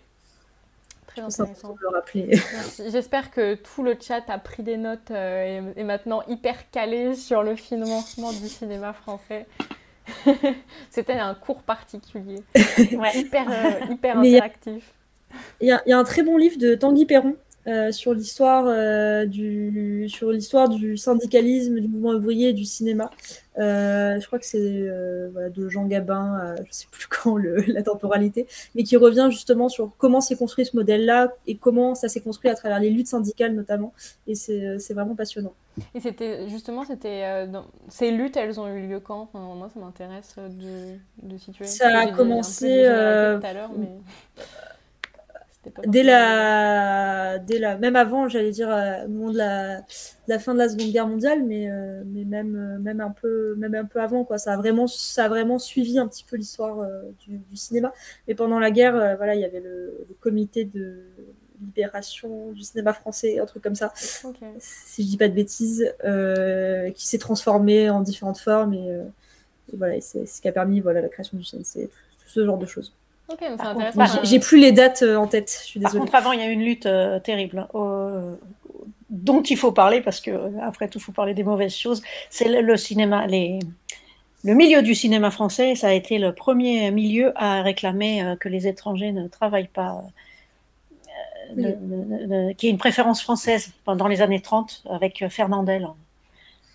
Très intéressant. Le rappeler. J'espère que tout le chat a pris des notes euh, et est maintenant hyper calé sur le financement du cinéma français. *laughs* C'était un cours particulier, *laughs* ouais. hyper, hyper interactif. Il y, y, a un très bon livre de Tanguy Perron euh, sur l'histoire euh, du sur l'histoire du syndicalisme, du mouvement ouvrier du cinéma. Euh, je crois que c'est voilà, de Jean Gabin, je sais plus *laughs* quand le, la temporalité, mais qui revient justement sur comment s'est construit ce modèle-là et comment ça s'est construit à travers les luttes syndicales notamment. Et c'est vraiment passionnant. Et c'était justement, c'était ces luttes, elles ont eu lieu quand? Moi, ça m'intéresse de, de situer. Ça a commencé. Tout à l'heure, mais dès la, dès la, même avant, j'allais dire euh, au moment de la, la, fin de la Seconde Guerre mondiale, mais, euh, mais même, euh, même un peu, même un peu avant, quoi. Ça a vraiment, ça a vraiment suivi un petit peu l'histoire du, du, cinéma. Mais pendant la guerre, voilà, il y avait le, comité de libération du cinéma français, un truc comme ça, si je dis pas de bêtises, qui s'est transformé en différentes formes et, voilà, c'est ce qui a permis voilà la création du CNC, tout ce genre de choses. Ok, c'est intéressant. J'ai plus les dates euh, en tête, je suis désolée. Par contre, avant, il y a une lutte euh, terrible hein, dont il faut parler parce que, euh, après tout, il faut parler des mauvaises choses. C'est le, cinéma, les... le milieu du cinéma français, ça a été le premier milieu à réclamer que les étrangers ne travaillent pas. qui est une préférence française pendant les années 30 avec Fernandel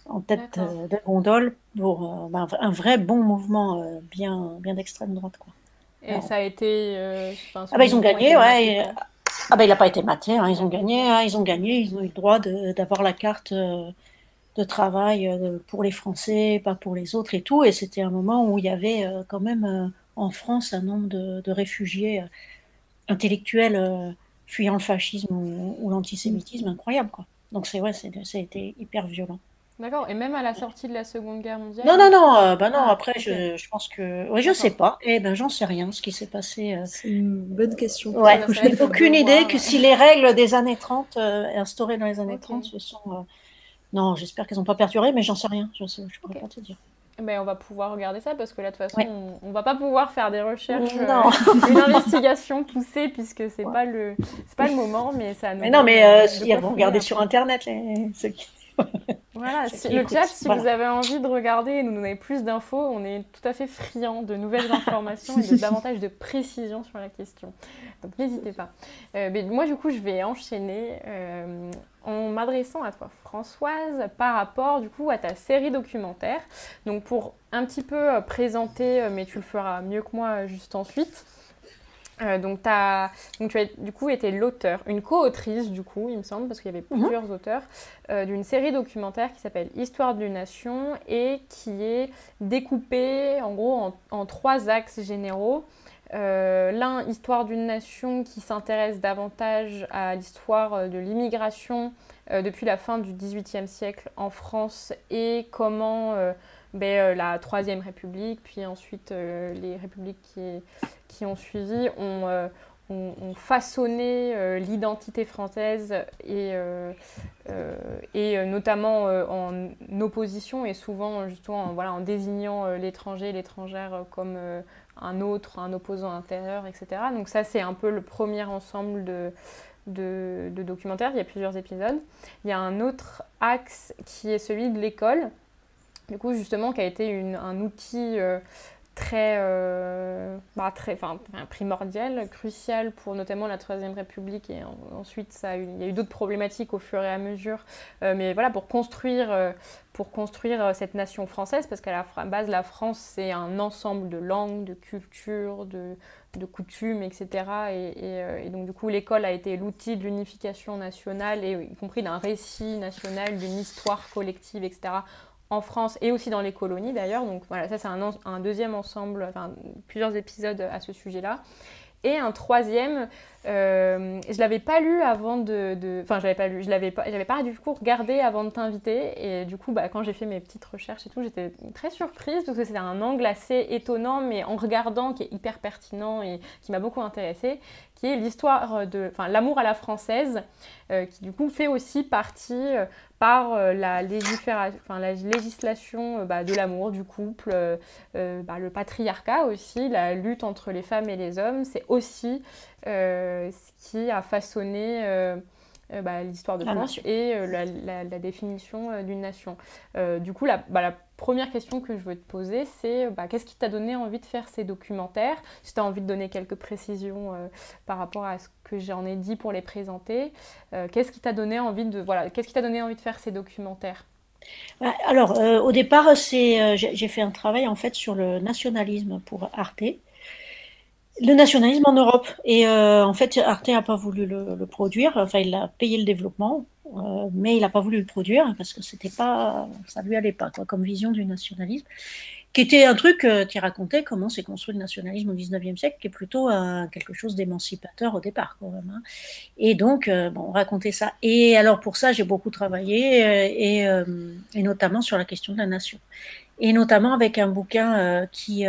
en, tête de gondole pour ben, un vrai bon mouvement bien, bien d'extrême droite. Quoi. Et ça a été. Euh, ah bah ils ont gagné, ouais. Ah bah il n'a pas été maté, hein, ils ont gagné, hein, ils ont gagné, ils ont eu le droit d'avoir la carte euh, de travail euh, pour les Français, pas pour les autres et tout. Et c'était un moment où il y avait quand même en France un nombre de, réfugiés intellectuels fuyant le fascisme ou, l'antisémitisme incroyable. Quoi. Donc c'est ouais, ça a été hyper violent. D'accord, et même à la sortie de la Seconde Guerre mondiale Non, non, non, euh, bah non ah, après, je, je, pense que. Oui, je sais pas. Eh ben, j'en sais rien ce qui s'est passé. Euh. C'est une bonne question. Ouais, je n'ai aucune idée que si les règles des années 30, euh, instaurées dans les années 30, se sont. Non, j'espère qu'elles n'ont pas perturbé, mais j'en sais rien. Je ne pourrais pas te dire. Mais on va pouvoir regarder ça parce que là, de toute façon, on, ne va pas pouvoir faire des recherches, euh, *laughs* une *laughs* investigation poussée puisque c'est n'est pas le, pas le moment, mais ça. *laughs* Nous mais non, mais euh, si, vont regarder sur internet les, voilà, le chat, si vous avez envie de regarder et nous donner plus d'infos, on est tout à fait friand de nouvelles *laughs* informations et de *laughs* davantage de précision sur la question. Donc n'hésitez pas. Euh, mais moi, du coup, je vais enchaîner. Euh, en m'adressant à toi Françoise par rapport du coup à ta série documentaire. Donc pour un petit peu euh, présenter, mais tu le feras mieux que moi juste ensuite. Euh, donc, as, donc, tu as du coup été l'auteur, une co-autrice du coup, il me semble, parce qu'il y avait mhm. plusieurs auteurs, d'une série documentaire qui s'appelle Histoire d'une nation et qui est découpée en gros en, en trois axes généraux. L'un, Histoire d'une nation qui s'intéresse davantage à l'histoire de l'immigration euh, depuis la fin du XVIIIe siècle en France et comment euh, ben, euh, la Troisième République, puis ensuite les républiques qui, qui ont suivi, ont, ont, façonné l'identité française et, et notamment en opposition et souvent justement en, voilà, en désignant l'étranger, l'étrangère comme un autre, un opposant intérieur, etc. Donc ça c'est un peu le premier ensemble de, de, documentaire, il y a plusieurs épisodes. Il y a un autre axe qui est celui de l'école, du coup justement qui a été un outil euh, très, euh, bah, très primordial, crucial pour notamment la Troisième République et ensuite il y a eu d'autres problématiques au fur et à mesure, euh, mais voilà pour construire, pour construire cette nation française parce qu'à la base la France c'est un ensemble de langues, de cultures, de, coutumes, etc. Euh, et, donc du coup, l'école a été l'outil de l'unification nationale, et y compris d'un récit national, d'une histoire collective, etc. en France et aussi dans les colonies d'ailleurs. Donc voilà, ça c'est un, deuxième ensemble, enfin plusieurs épisodes à ce sujet-là. Et un troisième, euh, je l'avais pas lu avant de, enfin je l'avais pas lu, je l'avais pas, j'avais pas du coup regardé avant de t'inviter. Et du coup bah, quand j'ai fait mes petites recherches et tout, j'étais très surprise parce que c'était un angle assez étonnant mais en regardant qui est hyper pertinent et qui m'a beaucoup intéressée, qui est l'histoire de, enfin l'amour à la française, euh, qui du coup fait aussi partie euh, par euh, la, la législation bah, de l'amour, du couple, bah, le patriarcat aussi, la lutte entre les femmes et les hommes, c'est aussi ce qui a façonné bah, l'histoire de France et la, définition d'une nation. du coup, la, bah, la première question que je veux te poser, c'est bah, qu'est-ce qui t'a donné envie de faire ces documentaires? Si tu as envie de donner quelques précisions euh, par rapport à ce que j'en ai dit pour les présenter, euh, qu'est-ce qui t'a donné envie de voilà, qu'est-ce qui t'a donné envie de faire ces documentaires? Alors, euh, au départ, c'est, j'ai fait un travail en fait sur le nationalisme pour Arte, le nationalisme en Europe. Et en fait, Arte n'a pas voulu le, le, produire. Enfin, il a payé le développement. Euh, mais il n'a pas voulu le produire parce que c'était pas, ça lui allait pas quoi, comme vision du nationalisme, qui était un truc euh, qui racontait comment s'est construit le nationalisme au 19e siècle, qui est plutôt quelque chose d'émancipateur au départ quand même. Hein. Et donc, euh, bon, raconter ça. Et alors pour ça, j'ai beaucoup travaillé et, et, notamment sur la question de la nation, et notamment avec un bouquin qui,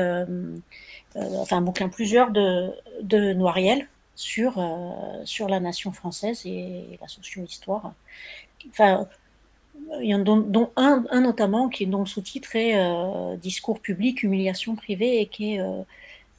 enfin un bouquin plusieurs de, de Noiriel sur, euh, sur la nation française et la socio-histoire. Enfin, il y en a dont, un, un, notamment qui est dont le sous-titre est euh, Discours public, humiliation privée et qui est euh,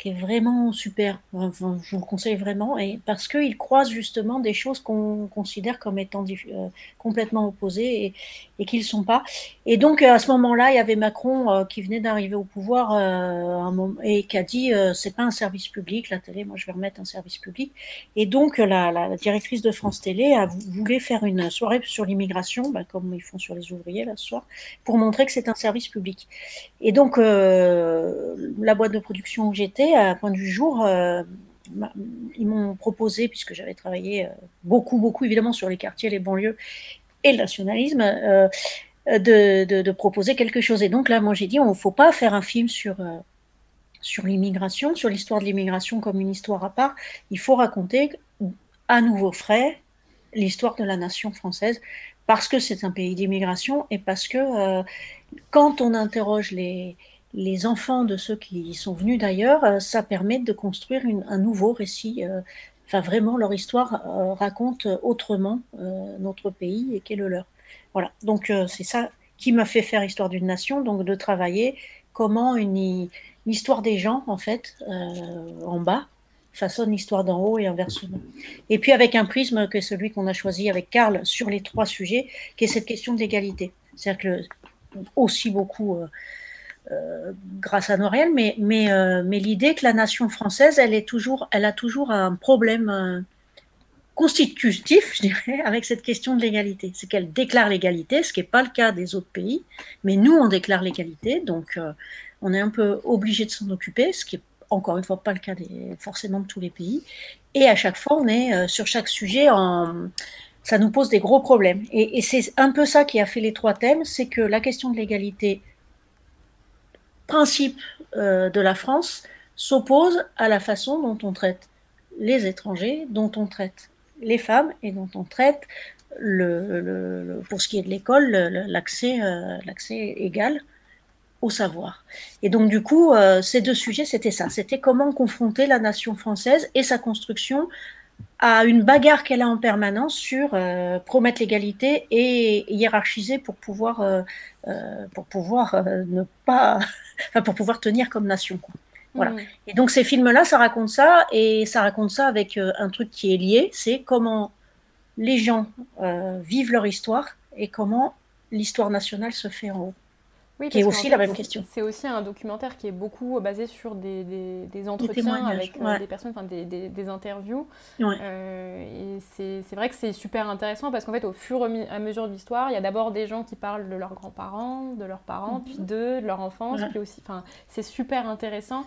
qui est vraiment super. je vous le conseille vraiment, et parce qu'il croise justement des choses qu'on considère comme étant euh, complètement opposées et, qu'ils ne sont pas. Et donc à ce moment-là, il y avait Macron euh, qui venait d'arriver au pouvoir euh, et qui a dit c'est pas un service public, la télé, moi je vais remettre un service public. Et donc la, la, directrice de France Télé a voulu faire une soirée sur l'immigration, bah, comme ils font sur les ouvriers là ce soir, pour montrer que c'est un service public. Et donc la boîte de production où j'étais à point du jour, euh, ils m'ont proposé, puisque j'avais travaillé euh, beaucoup, beaucoup évidemment sur les quartiers, les banlieues et le nationalisme, euh, de, proposer quelque chose. Et donc là, moi j'ai dit, on ne faut pas faire un film sur, l'immigration, sur l'histoire de l'immigration comme une histoire à part, il faut raconter à nouveau frais l'histoire de la nation française parce que c'est un pays d'immigration et parce que euh, quand on interroge les, les enfants de ceux qui sont venus d'ailleurs, euh, ça permet de construire un nouveau récit. Euh, enfin, vraiment, leur histoire raconte autrement notre pays et qu'est le leur. Voilà. Donc, c'est ça qui m'a fait faire Histoire d'une nation, donc de travailler comment une, histoire des gens, en fait, en bas, façonne l'histoire d'en haut et inversement. Et puis avec un prisme que celui qu'on a choisi avec Karl sur les trois sujets, qui est cette question de l'égalité. C'est-à-dire que aussi beaucoup euh, euh, grâce à Noël, mais, mais, euh, mais l'idée que la nation française, elle, est toujours, elle a toujours un problème constitutif, je dirais, *laughs* avec cette question de l'égalité. C'est qu'elle déclare l'égalité, ce qui n'est pas le cas des autres pays, mais nous, on déclare l'égalité, donc on est un peu obligé de s'en occuper, ce qui est encore une fois pas le cas des, forcément de tous les pays. Et à chaque fois, on est euh, sur chaque sujet ça nous pose des gros problèmes. Et, c'est un peu ça qui a fait les trois thèmes, c'est que la question de l'égalité, principe euh, de la France, s'oppose à la façon dont on traite les étrangers, dont on traite les femmes et dont on traite, pour ce qui est de l'école, l'accès euh, l'accès égal au savoir. Et donc du coup, euh, ces deux sujets, c'était ça. C'était comment confronter la nation française et sa construction à une bagarre qu'elle a en permanence sur euh, promettre l'égalité et hiérarchiser pour pouvoir, euh, pour pouvoir ne pas, *laughs* enfin, pour pouvoir tenir comme nation. Voilà. Mmh. Et donc ces films-là, ça raconte ça et ça raconte ça avec un truc qui est lié, c'est comment les gens vivent leur histoire et comment l'histoire nationale se fait en haut. Oui, qui est aussi la même question. C'est aussi un documentaire qui est beaucoup basé sur des, des, entretiens avec euh, des personnes, enfin des, des, interviews. Euh, et c'est vrai que c'est super intéressant parce qu'en fait, au fur et à mesure de l'histoire, il y a d'abord des gens qui parlent de leurs grands-parents, de leurs parents, puis mhm. d'eux, de leur enfance, puis aussi, enfin, c'est super intéressant.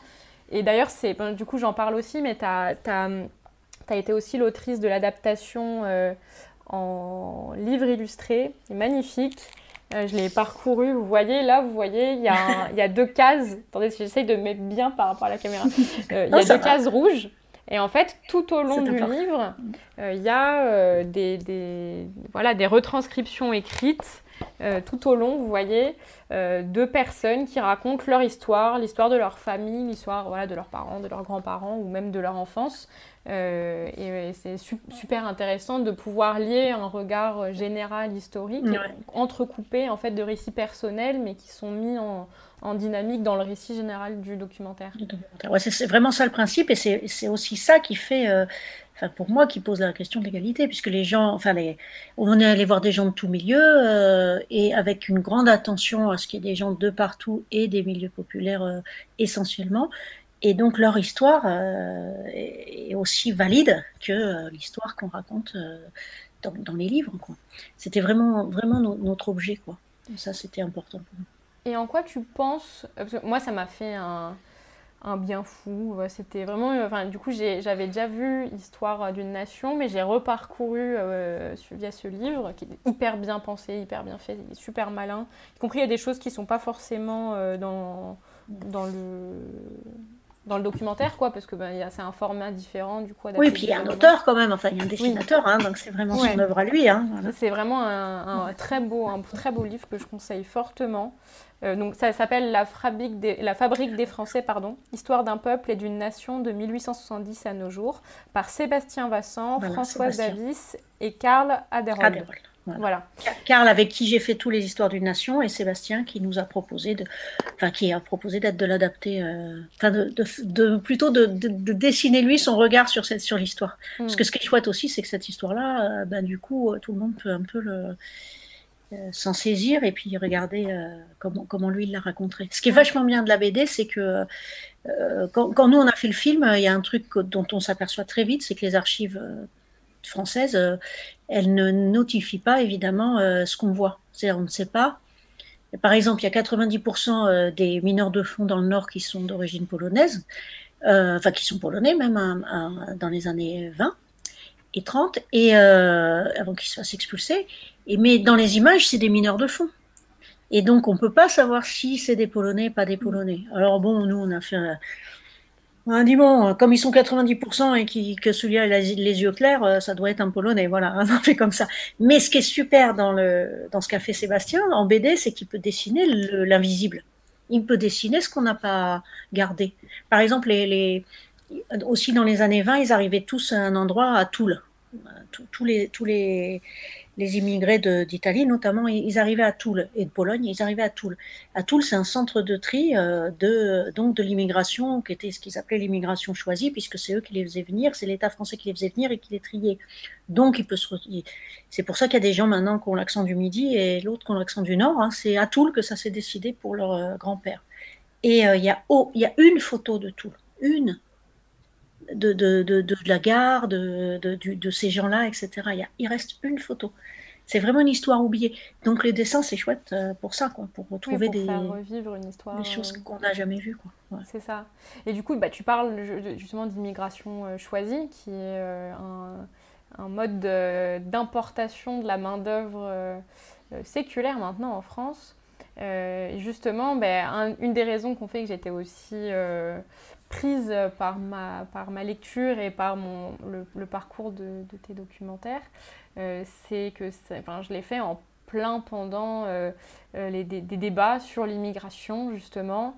Et d'ailleurs, c'est, ben, du coup, j'en parle aussi, mais tu as, as, as, été aussi l'autrice de l'adaptation euh, en livre illustré, magnifique. Euh, je l'ai parcouru. Vous voyez, là, vous voyez, *laughs* il y, a deux cases. Attendez, j'essaye de mettre bien par rapport à la caméra. *laughs* Euh, il y a deux cases rouges. Et en fait, tout au long du livre, euh, il y a des, voilà, des retranscriptions écrites. tout au long, vous voyez, deux personnes qui racontent leur histoire, l'histoire de leur famille, l'histoire voilà, de leurs parents, de leurs grands-parents ou même de leur enfance. Euh, et, c'est super intéressant de pouvoir lier un regard général historique entrecoupé en fait de récits personnels mais qui sont mis en, en dynamique dans le récit général du documentaire. Ouais, c'est vraiment ça le principe et c'est aussi ça qui fait, euh, enfin pour moi, qui pose la question de l'égalité puisque les gens, enfin les, on est allé voir des gens de tout milieu euh, et avec une grande attention à ce qu'il y ait des gens de partout et des milieux populaires essentiellement et donc leur histoire euh, est aussi valide que euh, l'histoire qu'on raconte euh, dans, les livres. C'était vraiment, vraiment notre objet. Quoi. ça, c'était important pour nous. Et en quoi tu penses Moi, ça m'a fait un, bien fou. C'était vraiment. Enfin, du coup, j'avais déjà vu Histoire d'une nation, mais j'ai reparcouru via ce livre qui est hyper bien pensé, hyper bien fait, super malin. Y compris, il y a des choses qui sont pas forcément dans, dans le dans le documentaire, quoi, parce que ben, c'est un format différent du coup. Oui, puis il y a un auteur quand même, enfin il y a un dessinateur, hein, donc c'est vraiment son œuvre à lui. Hein, C'est vraiment un, très beau, un très beau livre que je conseille fortement. Euh, donc ça s'appelle la, fabrique des, la fabrique des Français, pardon, Histoire d'un peuple et d'une nation de 1870 à nos jours, par Sébastien Vassan, Françoise Davis et Karl Aderhold. Voilà. Karl avec qui j'ai fait tous les histoires d'une nation et Sébastien qui nous a proposé de, enfin qui a proposé d'être de l'adapter, euh, enfin de, de, plutôt de, dessiner lui son regard sur cette sur l'histoire. Hmm. Parce que ce qui est chouette aussi, c'est que cette histoire-là, euh, ben du coup, euh, tout le monde peut un peu le s'en saisir et puis regarder comment, comment lui il l'a raconté. Ce qui est hmm. vachement bien de la BD, c'est que quand, quand, nous on a fait le film, il y a un truc dont on s'aperçoit très vite, c'est que les archives françaises elle ne notifie pas évidemment euh, ce qu'on voit. On ne sait pas. Par exemple, il y a 90% euh, des mineurs de fond dans le Nord qui sont d'origine polonaise, euh, enfin qui sont polonais même hein, dans les années 20 et 30, et avant qu'ils se fassent expulser. Et, mais dans les images, c'est des mineurs de fond. Et donc, on ne peut pas savoir si c'est des Polonais, pas des Polonais. Alors bon, nous, on a fait un, on a dit bon, comme ils sont 90% et que celui-là a les yeux clairs, euh, ça doit être un Polonais. Voilà, *laughs* on fait comme ça. Mais ce qui est super dans, ce qu'a fait Sébastien en BD, c'est qu'il peut dessiner l'invisible. Il peut dessiner ce qu'on n'a pas gardé. Par exemple, aussi dans les années 20, ils arrivaient tous à un endroit à Toul. Les, tous les, les immigrés d'Italie, notamment, ils arrivaient à Toul et de Pologne, ils arrivaient à Toul. À Toul, c'est un centre de tri euh, de donc de l'immigration, qui était ce qu'ils appelaient l'immigration choisie, puisque c'est eux qui les faisaient venir, c'est l'État français qui les faisait venir et qui les triait. Donc, il peut se, c'est pour ça qu'il y a des gens maintenant qui ont l'accent du Midi et l'autre qui ont l'accent du Nord. Hein. C'est à Toul que ça s'est décidé pour leur euh, grand-père. Et euh, il y a y a une photo de Toul, une de, de, de, de, la gare, de, de, ces gens-là, etc. Il, il, reste une photo. C'est vraiment une histoire oubliée. Donc les dessins, c'est chouette euh, pour ça, quoi, pour retrouver des, revivre une histoire, des choses euh, qu'on n'a jamais vues. Quoi. C'est ça. Et du coup, bah, tu parles justement d'immigration euh, choisie, qui est un, un, mode d'importation de, la main-d'œuvre séculaire maintenant en France. justement, bah, une des raisons qu'on fait que j'étais aussi prise euh, par ma, par ma lecture et par mon, le, parcours de, tes documentaires, euh, c'est que enfin, je l'ai fait en plein pendant euh, les, des, débats sur l'immigration, justement,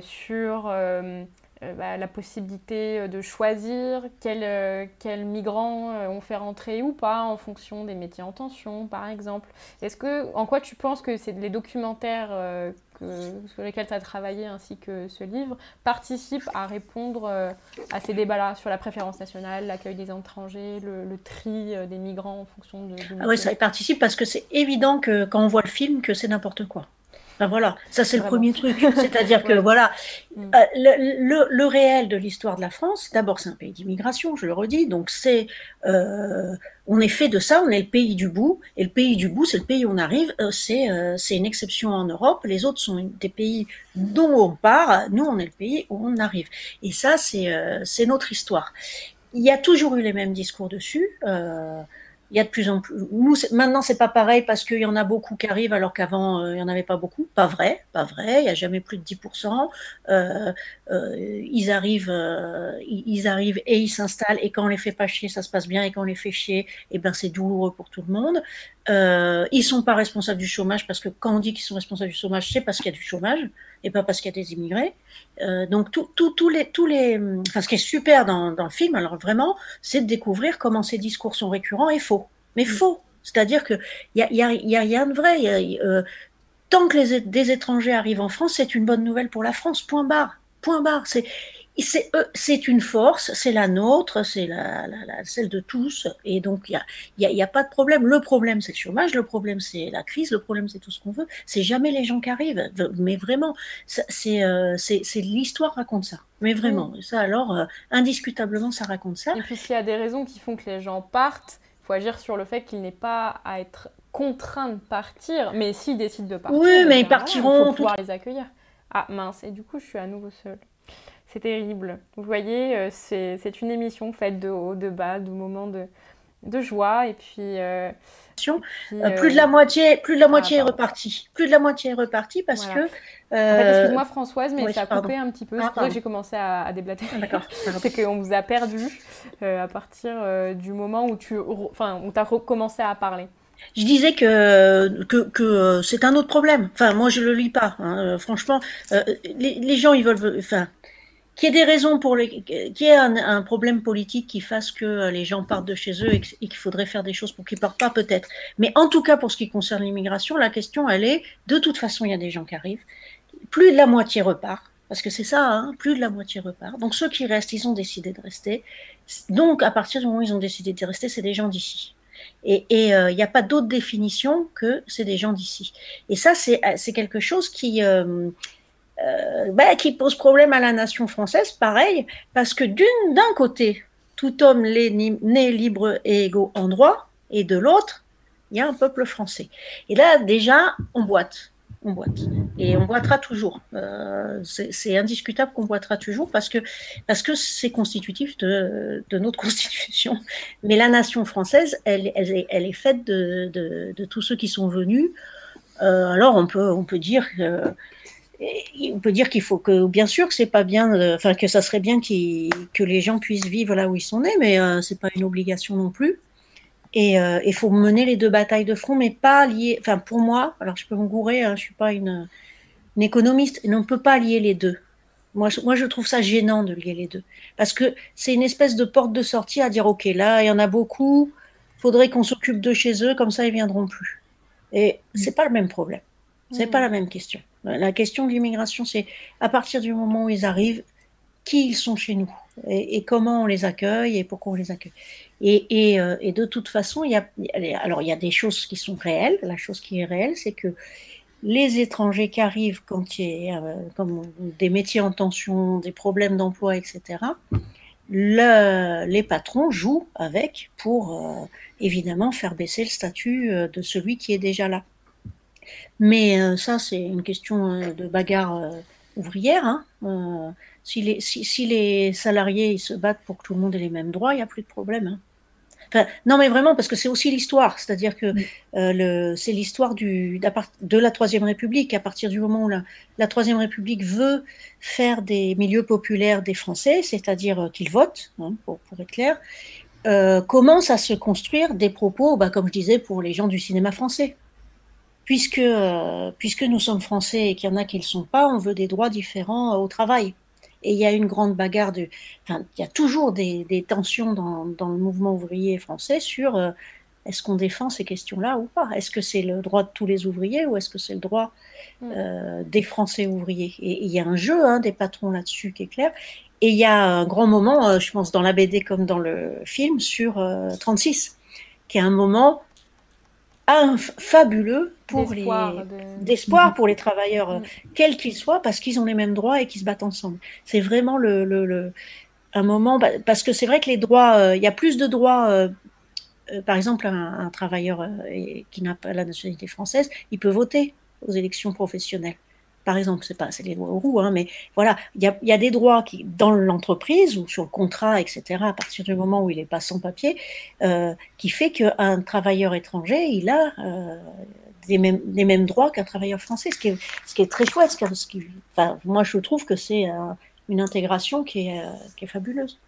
sur bah, la possibilité de choisir quels quel migrants on fait rentrer ou pas en fonction des métiers en tension, par exemple. Est-ce que, en quoi tu penses que c'est les documentaires sur lesquels tu as travaillé ainsi que ce livre participent à répondre euh, à ces débats-là sur la préférence nationale, l'accueil des étrangers, le, tri euh, des migrants en fonction de. ah oui, ça y participe parce que c'est évident que quand on voit le film que c'est n'importe quoi. Voilà, ça c'est le premier truc. *laughs* C'est-à-dire que voilà, mm. euh, le, le, réel de l'histoire de la France, d'abord c'est un pays d'immigration, je le redis, donc c'est, euh, on est fait de ça, on est le pays du bout, et le pays du bout, c'est le pays où on arrive, euh, c'est c'est une exception en Europe, les autres sont des pays dont on part, nous on est le pays où on arrive. Et ça c'est c'est notre histoire. Il y a toujours eu les mêmes discours dessus. Euh, il y a de plus en plus. Nous, maintenant, c'est pas pareil parce qu'il y en a beaucoup qui arrivent alors qu'avant, euh, il n'y en avait pas beaucoup. Pas vrai, pas vrai. Il n'y a jamais plus de 10%. Euh, euh, ils arrivent, ils arrivent et ils s'installent. Et quand on les fait pas chier, ça se passe bien. Et quand on les fait chier, eh ben, c'est douloureux pour tout le monde. Euh, ils sont pas responsables du chômage parce que quand on dit qu'ils sont responsables du chômage, c'est parce qu'il y a du chômage et pas parce qu'il y a des immigrés. Euh, donc tout, tout, tous les, tous les, enfin ce qui est super dans, dans le film, alors vraiment, c'est de découvrir comment ces discours sont récurrents et faux, mais mm. faux. C'est-à-dire que il y a, y, a, y a rien de vrai. euh, tant que les, des étrangers arrivent en France, c'est une bonne nouvelle pour la France. Point barre. Point barre. C'est c'est une force, c'est la nôtre, c'est la, la, celle de tous, et donc il n'y a, y a, y a, pas de problème. Le problème, c'est le chômage, le problème, c'est la crise, le problème, c'est tout ce qu'on veut. C'est jamais les gens qui arrivent, mais vraiment, c'est euh, l'histoire raconte ça. Mais vraiment, ça alors, euh, indiscutablement, ça raconte ça. Et puis s'il y a des raisons qui font que les gens partent, il faut agir sur le fait qu'il n'est pas à être contraint de partir, mais s'ils décident de partir, oui, mais ils partiront. Il faut pouvoir les accueillir. Ah mince, et du coup, je suis à nouveau seule. C'est terrible. Vous voyez, euh, c'est une émission faite de haut, de bas, de moments de, de joie. Et puis. Euh, euh, plus de la moitié, plus de la ah, moitié est repartie. Plus de la moitié est repartie parce que. excuse-moi Françoise, mais ça a coupé un petit peu. c'est ah, pour ça que j'ai commencé à, à déblater. D'accord. *laughs* c'est qu'on vous a perdu à partir du moment où tu enfin, recommencé à parler. Je disais que, que, que c'est un autre problème. Enfin, moi, je le lis pas. Hein. Franchement, les, les, gens, ils veulent. Enfin, qu'il y ait des raisons pour les, qu'il y ait un, problème politique qui fasse que euh, les gens partent de chez eux et qu'il faudrait faire des choses pour qu'ils partent pas, peut-être. Mais en tout cas, pour ce qui concerne l'immigration, la question, elle est, de toute façon, il y a des gens qui arrivent. Plus de la moitié repart. Parce que c'est ça, hein, plus de la moitié repart. Donc ceux qui restent, ils ont décidé de rester. Donc à partir du moment où ils ont décidé de rester, c'est des gens d'ici. Et il euh, n'y a pas d'autre définition que c'est des gens d'ici. Et ça, c'est quelque chose qui, euh, euh, ben, qui pose problème à la nation française, pareil, parce que d'un côté, tout homme est né libre et égaux en droit, et de l'autre, il y a un peuple français. Et là, déjà, on boite. On boite. Et on boitera toujours. Euh, c'est indiscutable qu'on boitera toujours parce que parce que c'est constitutif de, notre *laughs* constitution. Mais la nation française, elle, est, faite de, tous ceux qui sont venus alors on peut, on peut dire que on peut dire qu'il faut que, bien sûr, que c'est pas bien, enfin que ça serait bien que les gens puissent vivre là où ils sont nés, mais ce c'est pas une obligation non plus. Et il faut mener les deux batailles de front, mais pas lier. Enfin, pour moi, alors je peux me gourer, hein, je suis pas une, une économiste, et on ne peut pas lier les deux. Moi je, moi, je trouve ça gênant de lier les deux. Parce que c'est une espèce de porte de sortie à dire, OK, là, il y en a beaucoup, faudrait qu'on s'occupe de chez eux, comme ça, ils viendront plus. Et mm. c'est pas le même problème. C'est pas mm. la même question. La question de l'immigration, c'est à partir du moment où ils arrivent, qui ils sont chez nous et, comment on les accueille et pourquoi on les accueille. Et, euh, de toute façon, il y a, alors il y a des choses qui sont réelles. La chose qui est réelle, c'est que les étrangers qui arrivent quand il y a euh, des métiers en tension, des problèmes d'emploi, etc., le, les patrons jouent avec pour euh, évidemment faire baisser le statut de celui qui est déjà là. Mais ça, c'est une question de bagarre ouvrière. Hein. Si les, si, si, les salariés ils se battent pour que tout le monde ait les mêmes droits, il n'y a plus de problème. Hein non, mais vraiment, parce que c'est aussi l'histoire. C'est-à-dire que euh, c'est l'histoire de la Troisième République. À partir du moment où la, Troisième République veut faire des milieux populaires des Français, c'est-à-dire euh, qu'ils votent, hein, pour, être clair, euh, commence à se construire des propos, bah, comme je disais, pour les gens du cinéma français. Puisque, puisque nous sommes français et qu'il y en a qui ne le sont pas, on veut des droits différents au travail. Et il y a une grande bagarre de. Enfin, il y a toujours des, des tensions dans, dans, le mouvement ouvrier français sur euh, est-ce qu'on défend ces questions-là ou pas? Est-ce que c'est le droit de tous les ouvriers ou est-ce que c'est le droit mm. euh, des Français ouvriers? Et il y a un jeu hein, des patrons là-dessus qui est clair. Et il y a un grand moment, euh, je pense, dans la BD comme dans le film, sur 36, qui est un moment fabuleux pour les d'espoir pour les travailleurs, euh, mm. quels qu'ils soient, parce qu'ils ont les mêmes droits et qu'ils se battent ensemble. C'est vraiment le, le, un moment bah, parce que c'est vrai que les droits, euh, il y a plus de droits. Euh, par exemple, un, travailleur qui n'a pas la nationalité française, il peut voter aux élections professionnelles par exemple, c'est pas les lois au roux, hein, mais voilà, il y a, y a, des droits qui dans l'entreprise ou sur le contrat, etc. À partir du moment où il est pas sans papier, euh, qui fait qu'un travailleur étranger, il a euh, des mêmes, les mêmes droits qu'un travailleur français, ce qui est, ce qui est très chouette. Moi, je trouve que c'est une intégration qui est, euh, qui est fabuleuse.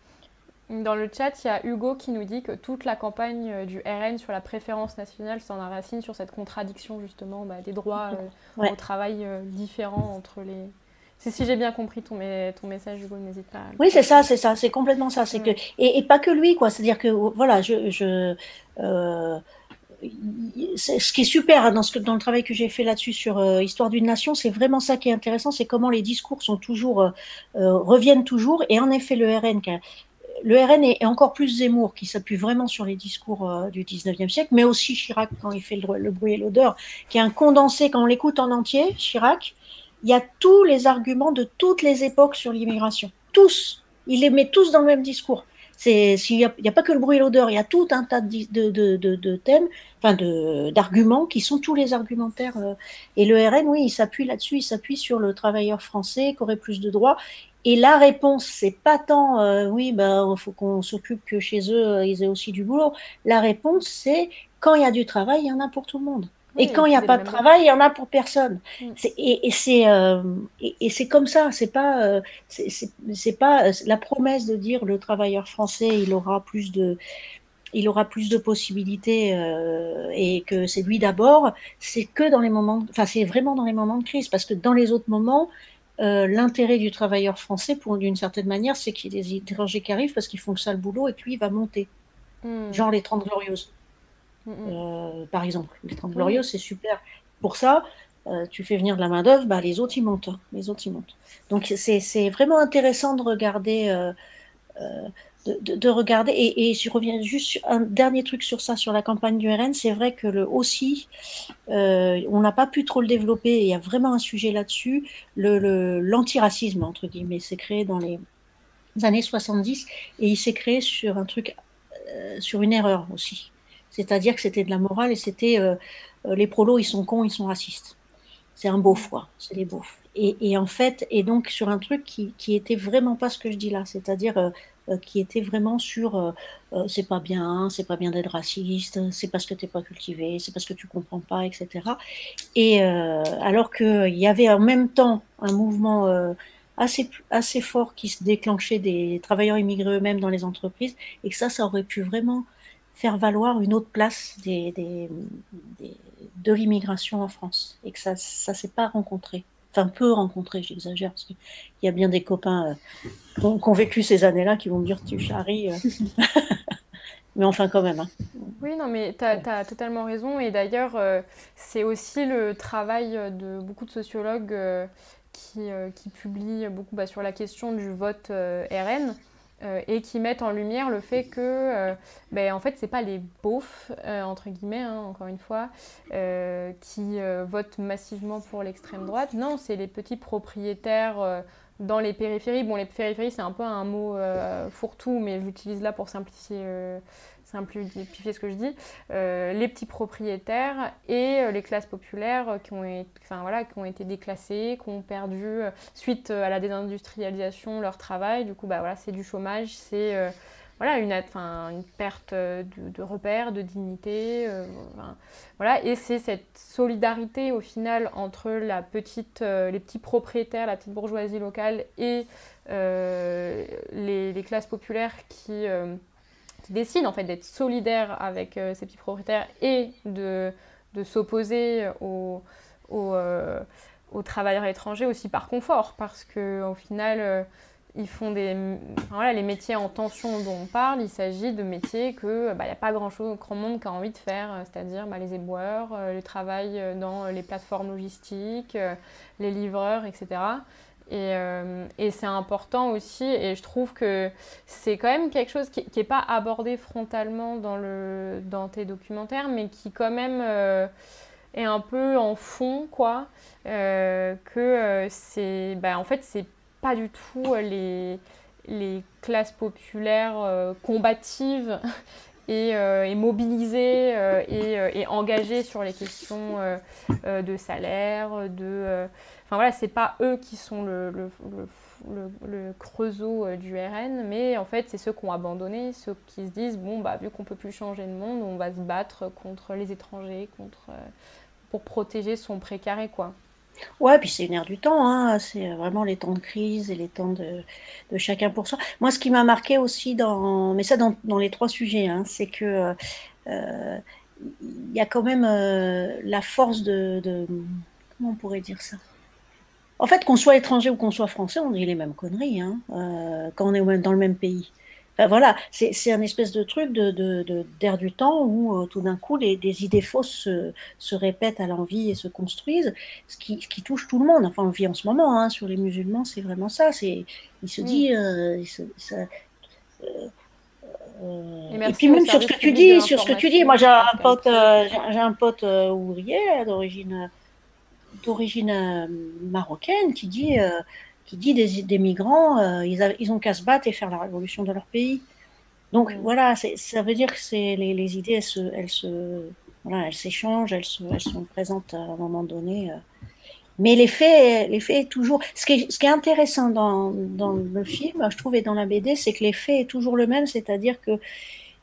Dans le chat, il y a Hugo qui nous dit que toute la campagne euh, du RN sur la préférence nationale s'en enracine sur cette contradiction justement bah, des droits euh, *laughs* au travail euh, différents entre les. Si j'ai bien compris ton, ton message, Hugo, n'hésite pas. oui, c'est ça, c'est ça, c'est complètement ça. C'est que et, pas que lui, quoi. C'est-à-dire que voilà, je, je ce qui est super hein, dans, ce, dans le travail que j'ai fait là-dessus sur Histoire d'une nation, c'est vraiment ça qui est intéressant, c'est comment les discours sont toujours reviennent toujours. Et en effet, le RN qui a, le RN est, encore plus Zemmour, qui s'appuie vraiment sur les discours euh, du 19e siècle, mais aussi Chirac quand il fait le, bruit et l'odeur, qui est un condensé, quand on l'écoute en entier, Chirac, il y a tous les arguments de toutes les époques sur l'immigration. Tous. Il les met tous dans le même discours. Il n'y a, pas que le bruit et l'odeur, il y a tout un tas de, thèmes, enfin d'arguments qui sont tous les argumentaires. Euh. et le RN, oui, il s'appuie là-dessus, il s'appuie sur le travailleur français qui aurait plus de droits. Et la réponse, c'est pas tant euh, oui, ben faut qu'on s'occupe que chez eux euh, ils aient aussi du boulot. La réponse, c'est quand il y a du travail, il y en a pour tout le monde. et quand il n'y a pas de travail, il y en a pour personne. Mm. Et, et c'est euh, et, c'est comme ça. C'est pas c'est pas la promesse de dire le travailleur français il aura plus de il aura plus de possibilités et que c'est lui d'abord. C'est que dans les moments, enfin c'est vraiment dans les moments de crise parce que dans les autres moments euh, l'intérêt du travailleur français, pour d'une certaine manière, c'est qu'il y ait des étrangers qui arrivent parce qu'ils font le sale boulot et lui, il va monter. Hmm. Genre les 30 Glorieuses, hmm, hmm. euh, par exemple. Les 30 Glorieuses, c'est super. Pour ça, euh, tu fais venir de la main-d'œuvre, bah, les autres, ils montent. Hein. Les autres, ils montent. Donc, c'est vraiment intéressant de regarder de, regarder. Et, je reviens juste sur un dernier truc sur ça, sur la campagne du RN. C'est vrai que le aussi, euh, on n'a pas pu trop le développer. Il y a vraiment un sujet là-dessus. Le, l'antiracisme, entre guillemets, s'est créé dans les années 70 et il s'est créé sur un truc, euh, sur une erreur aussi. C'est-à-dire que c'était de la morale et c'était euh, les prolos, ils sont cons, ils sont racistes. C'est un beau foi, c'est les beaufs. Et, en fait, et donc sur un truc qui, qui était vraiment pas ce que je dis là, c'est-à-dire qui était vraiment sur c'est pas bien, c'est pas bien d'être raciste, c'est parce que t'es pas cultivé, c'est parce que tu comprends pas, etc. Et alors qu'il y avait en même temps un mouvement assez, assez fort qui se déclenchait des travailleurs immigrés eux-mêmes dans les entreprises, et que ça, ça aurait pu vraiment faire valoir une autre place de l'immigration en France, et que ça ne s'est pas rencontré. Enfin, peu rencontré, j'exagère, parce qu'il y a bien des copains euh, qui, ont, vécu ces années-là qui vont me dire tu charries. Euh. *laughs* mais enfin, quand même. Hein. Oui, non, mais tu as, totalement raison. Et d'ailleurs, euh, c'est aussi le travail de beaucoup de sociologues qui, euh, qui publient beaucoup bah, sur la question du vote euh, RN. Euh, et qui mettent en lumière le fait que, ben, en fait, c'est pas les beaufs, entre guillemets, hein, encore une fois, qui votent massivement pour l'extrême droite. Non, c'est les petits propriétaires dans les périphéries. Bon, les périphéries, c'est un peu un mot fourre-tout, mais j'utilise là pour simplifier simplifier ce que je dis, euh, les petits propriétaires et euh, les classes populaires qui ont, été, enfin, voilà, qui ont été déclassées, qui ont perdu, euh, suite à la désindustrialisation, leur travail. Du coup, bah, voilà, c'est du chômage, c'est voilà, une, une perte de, de, repères, de dignité. voilà. Et c'est cette solidarité au final entre la petite, les petits propriétaires, la petite bourgeoisie locale et les, classes populaires qui qui décide en fait d'être solidaire avec euh, ses petits propriétaires et de, de s'opposer aux, euh, aux, travailleurs étrangers aussi par confort. Parce qu'au final euh, ils font des voilà, les métiers en tension dont on parle il s'agit de métiers que il bah, n'y a pas grand chose grand monde qui a envie de faire c'est-à-dire bah, les éboueurs le travail dans les plateformes logistiques les livreurs etc euh, et, c'est important aussi, et je trouve que c'est quand même quelque chose qui n'est pas abordé frontalement dans, tes documentaires, mais qui quand même euh, est un peu en fond, quoi. Euh, que c'est, bah, en fait, c'est pas du tout les classes populaires combatives et, et, mobilisées et, et, engagées sur les questions de salaire, de Enfin voilà, c'est pas eux qui sont le, le, creusot euh, du RN, mais en fait, c'est ceux qui ont abandonné, ceux qui se disent bon, bah, vu qu'on peut plus changer le monde, on va se battre contre les étrangers, contre, euh, pour protéger son précaré, quoi. Ouais, puis c'est une ère du temps, hein. c'est vraiment les temps de crise et les temps de, de chacun pour soi. Moi, ce qui m'a marqué aussi, dans, mais ça dans, dans les trois sujets, hein, c'est que euh, il y a quand même la force de, de, Comment on pourrait dire ça? En fait, qu'on soit étranger ou qu'on soit français, on dit les mêmes conneries hein, euh, quand on est dans le même pays. Enfin, voilà, c'est un espèce de truc d'air de, du temps où euh, tout d'un coup les, des idées fausses se, répètent à l'envie et se construisent, ce qui, qui, touche tout le monde. Enfin, on vit en ce moment hein, sur les musulmans, c'est vraiment ça. Il se dit. Euh, et, puis même sur ce que tu dis, sur ce que tu dis, moi j'ai un pote, j'ai un pote ouvrier d'origine d'origine euh, marocaine qui dit, euh, qui dit des, des migrants, euh, ils, ils, ont qu'à se battre et faire la révolution de leur pays. Donc voilà, ça veut dire que c'est les, les, idées, elles se, elles se, voilà, elles s'échangent, elles, elles, sont présentes à un moment donné. Mais les faits, les faits toujours. Ce qui est, ce qui est intéressant dans, dans, le film, je trouve, et dans la BD, c'est que l'effet est toujours le même, c'est-à-dire que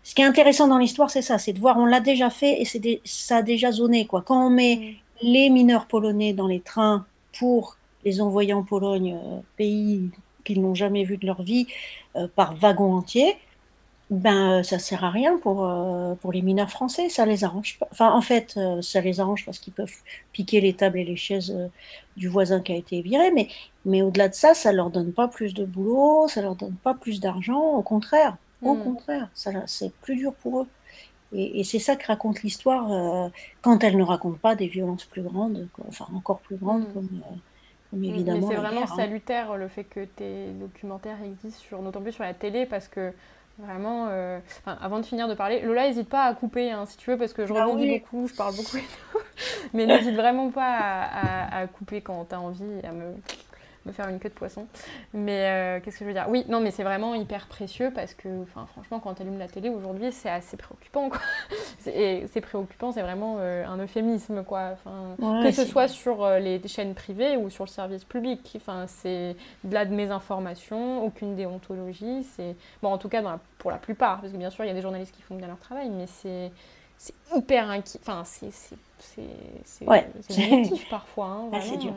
ce qui est intéressant dans l'histoire, c'est ça, c'est de voir, on l'a déjà fait et c'est ça a déjà zoné, quoi. Quand on met mm les mineurs polonais dans les trains pour les envoyer en Pologne, euh, pays qu'ils n'ont jamais vu de leur vie, euh, par wagon entier, ben euh, ça sert à rien pour, pour les mineurs français, ça les arrange pas. Enfin, en fait, ça les arrange parce qu'ils peuvent piquer les tables et les chaises du voisin qui a été viré, mais, mais au-delà de ça, ça leur donne pas plus de boulot, ça leur donne pas plus d'argent, au contraire, au hmm. contraire, ça c'est plus dur pour eux. Et, c'est ça que raconte l'histoire quand elle ne raconte pas des violences plus grandes, enfin encore plus grandes, mm. comme, euh, mm, évidemment. Mais c'est vraiment hein. salutaire le fait que tes documentaires existent, sur, notamment plus sur la télé, parce que vraiment, euh, avant de finir de parler, Lola, n'hésite pas à couper hein, si tu veux, parce que je ah rebondis beaucoup, je parle beaucoup, *laughs* mais n'hésite vraiment pas à, à, couper quand tu as envie, à me me faire une queue de poisson. Mais euh, qu'est-ce que je veux dire? Oui, non, mais c'est vraiment hyper précieux parce que, enfin, franchement, quand tu allumes la télé aujourd'hui, c'est assez préoccupant. Quoi. *laughs* Et c'est préoccupant, c'est vraiment euh, un euphémisme, quoi. Enfin, que ce soit sur euh, les chaînes privées ou sur le service public. Enfin, c'est de la de mes informations, aucune déontologie. C'est bon, en tout cas, pour la plupart, parce que bien sûr, il y a des journalistes qui font bien leur travail, mais c'est c'est hyper inquiétant. Enfin, c'est ouais. négatif parfois. Hein, ah, c'est dur.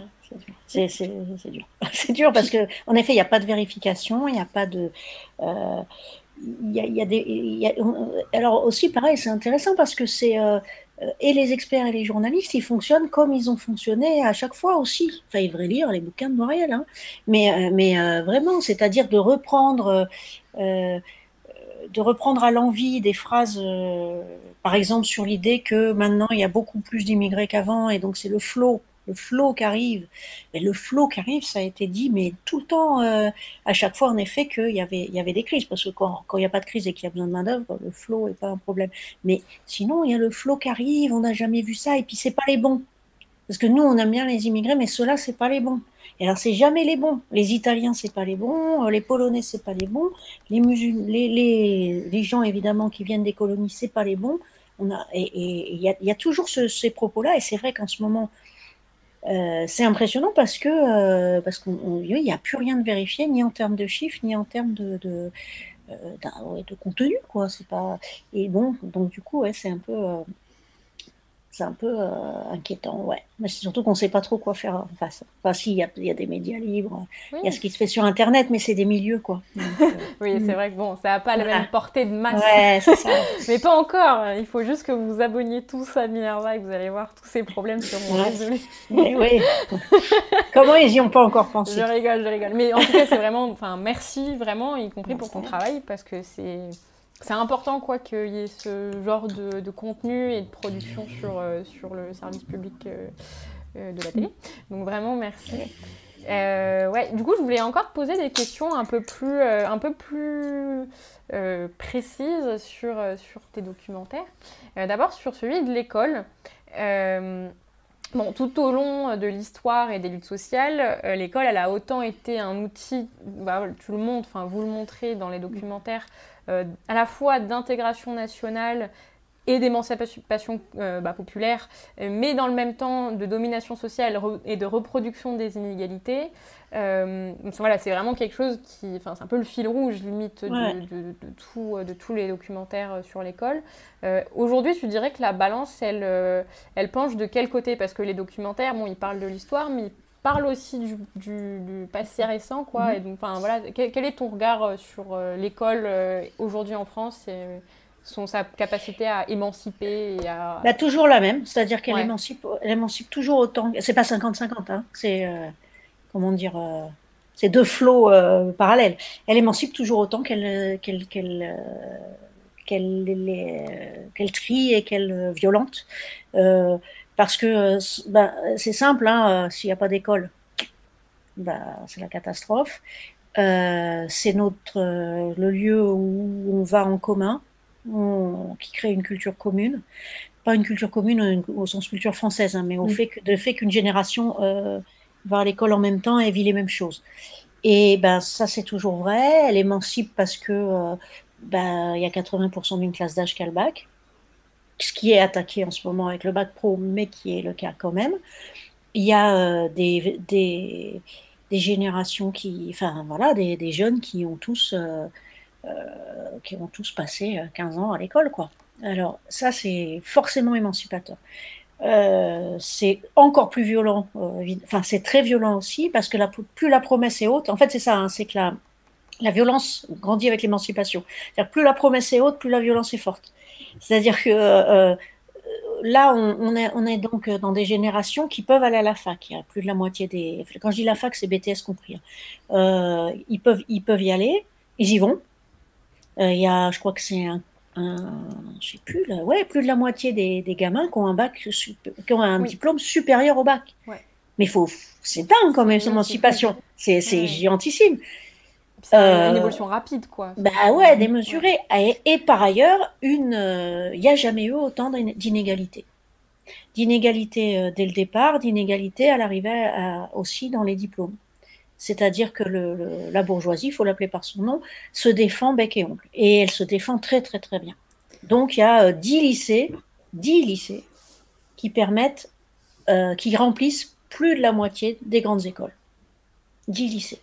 C'est dur. *laughs* C'est dur parce que, en effet, il n'y a pas de vérification, il n'y a pas de. Euh, il y, a, des. Y a, alors aussi, pareil, c'est intéressant parce que c'est. Euh, et les experts et les journalistes, ils fonctionnent comme ils ont fonctionné à chaque fois aussi. Enfin, il devrait lire les bouquins de Noiriel. Hein. Mais, euh, mais vraiment, c'est-à-dire de reprendre de reprendre à l'envie des phrases, euh, par exemple sur l'idée que maintenant il y a beaucoup plus d'immigrés qu'avant et donc c'est le flot, le flot qui arrive. Mais le flot qui arrive, ça a été dit, mais tout le temps, euh, à chaque fois en effet qu'il y avait, il y avait des crises parce que quand, il n'y a pas de crise et qu'il y a besoin de main d'œuvre, le flot n'est pas un problème. Mais sinon il y a le flot qui arrive, on n'a jamais vu ça et puis c'est pas les bons. Parce que nous, on aime bien les immigrés, mais ceux-là, c'est pas les bons. Et alors, c'est jamais les bons. Les Italiens, c'est pas les bons. Les Polonais, c'est pas les bons. Les, les, les, gens, évidemment, qui viennent des colonies, c'est pas les bons. On a, et il y, a toujours ce, ces propos-là. Et c'est vrai qu'en ce moment, euh, c'est impressionnant parce que euh, parce n'y a plus rien de vérifié, ni en termes de chiffres, ni en termes de, de, euh, contenu. Quoi. C'est pas... Et bon, donc du coup, c'est un peu euh, c'est un peu euh, inquiétant, ouais. Mais c'est surtout qu'on ne sait pas trop quoi faire en face. Enfin, si, il y, a des médias libres, il y a ce qui se fait sur Internet, mais c'est des milieux, quoi. Euh, *laughs* oui, c'est vrai que bon, ça n'a pas la même portée de masse. Ouais, c'est ça. *laughs* mais pas encore. Il faut juste que vous vous abonniez tous à Minerva et que vous allez voir tous ces problèmes sur mon résumé. oui. *laughs* Comment ils n'y ont pas encore pensé? Je rigole, je rigole. Mais en tout cas, c'est vraiment, enfin, merci vraiment, y compris pour ton travail, parce que c'est c'est important quoi qu'il y ait ce genre de, contenu et de production sur, euh, sur le service public euh, euh, de la télé. Donc vraiment merci. ouais, du coup, je voulais encore te poser des questions un peu plus, un peu plus précises sur, sur tes documentaires. D'abord sur celui de l'école. Bon, tout au long de l'histoire et des luttes sociales, l'école, elle a autant été un outil, bah, tu le montres, enfin vous le montrez dans les documentaires, à la fois d'intégration nationale et d'émancipation euh, bah, populaire, euh, mais dans le même temps de domination sociale et de reproduction des inégalités. voilà, c'est vraiment quelque chose qui, enfin, c'est un peu le fil rouge limite de, tout, de tous les documentaires sur l'école. Aujourd'hui, tu dirais que la balance, elle, elle penche de quel côté? Parce que les documentaires, bon, ils parlent de l'histoire, mais parle aussi du, du, passé récent, quoi. Mhm. Et donc, enfin, voilà, quel, est ton regard euh, sur euh, l'école euh, aujourd'hui en France et son, sa capacité à émanciper et à... Bah, toujours la même, c'est-à-dire qu'elle émancipe, elle émancipe toujours autant. C'est pas 50-50, hein. c'est, comment dire, c'est deux flots parallèles. Elle émancipe toujours autant qu'elle, qu'elle, qu'elle, qu'elle, qu'elle trie et qu'elle violente. Parce que euh, ben, c'est simple, hein, euh, s'il n'y a pas d'école, ben, c'est la catastrophe. Euh, c'est notre le lieu où on va en commun, qui crée une culture commune. Pas une culture commune au sens culture française, hein, mais au mm. fait que, de fait qu'une génération va à l'école en même temps et vit les mêmes choses. Et ben ça c'est toujours vrai. Elle émancipe parce que ben, il y a 80% d'une classe d'âge qui a le bac ce qui est attaqué en ce moment avec le bac pro, mais qui est le cas quand même. Il y a euh, des, des, générations qui, enfin voilà, des, des jeunes qui ont tous, euh, euh, qui ont tous passé 15 ans à l'école, quoi. Alors ça, c'est forcément émancipateur. c'est encore plus violent, enfin c'est très violent aussi, parce que plus la promesse est haute, en fait c'est ça, hein, c'est que la, la violence grandit avec l'émancipation. Plus la promesse est haute, plus la violence est forte. C'est-à-dire que euh, euh, là, on, est, donc dans des générations qui peuvent aller à la fac. Il y a plus de la moitié des. Quand je dis la fac, c'est BTS compris. Hein. Euh, ils, peuvent, ils peuvent y aller, ils y vont. il y a, je crois que c'est un, je sais plus, ouais, plus de la moitié des, gamins qui ont un bac, qui ont un diplôme supérieur au bac. Mais faut, c'est dingue quand même, son émancipation. C'est gigantissime. C'est une euh, évolution rapide, quoi. Bah ouais, démesurée. Et, par ailleurs, il n'y euh, a jamais eu autant d'inégalités. D'inégalités euh, dès le départ, d'inégalités à l'arrivée aussi dans les diplômes. C'est-à-dire que le, la bourgeoisie, il faut l'appeler par son nom, se défend bec et ongle. Et elle se défend très très très bien. Donc il y a 10 lycées, 10 lycées qui permettent, qui remplissent plus de la moitié des grandes écoles. 10 lycées.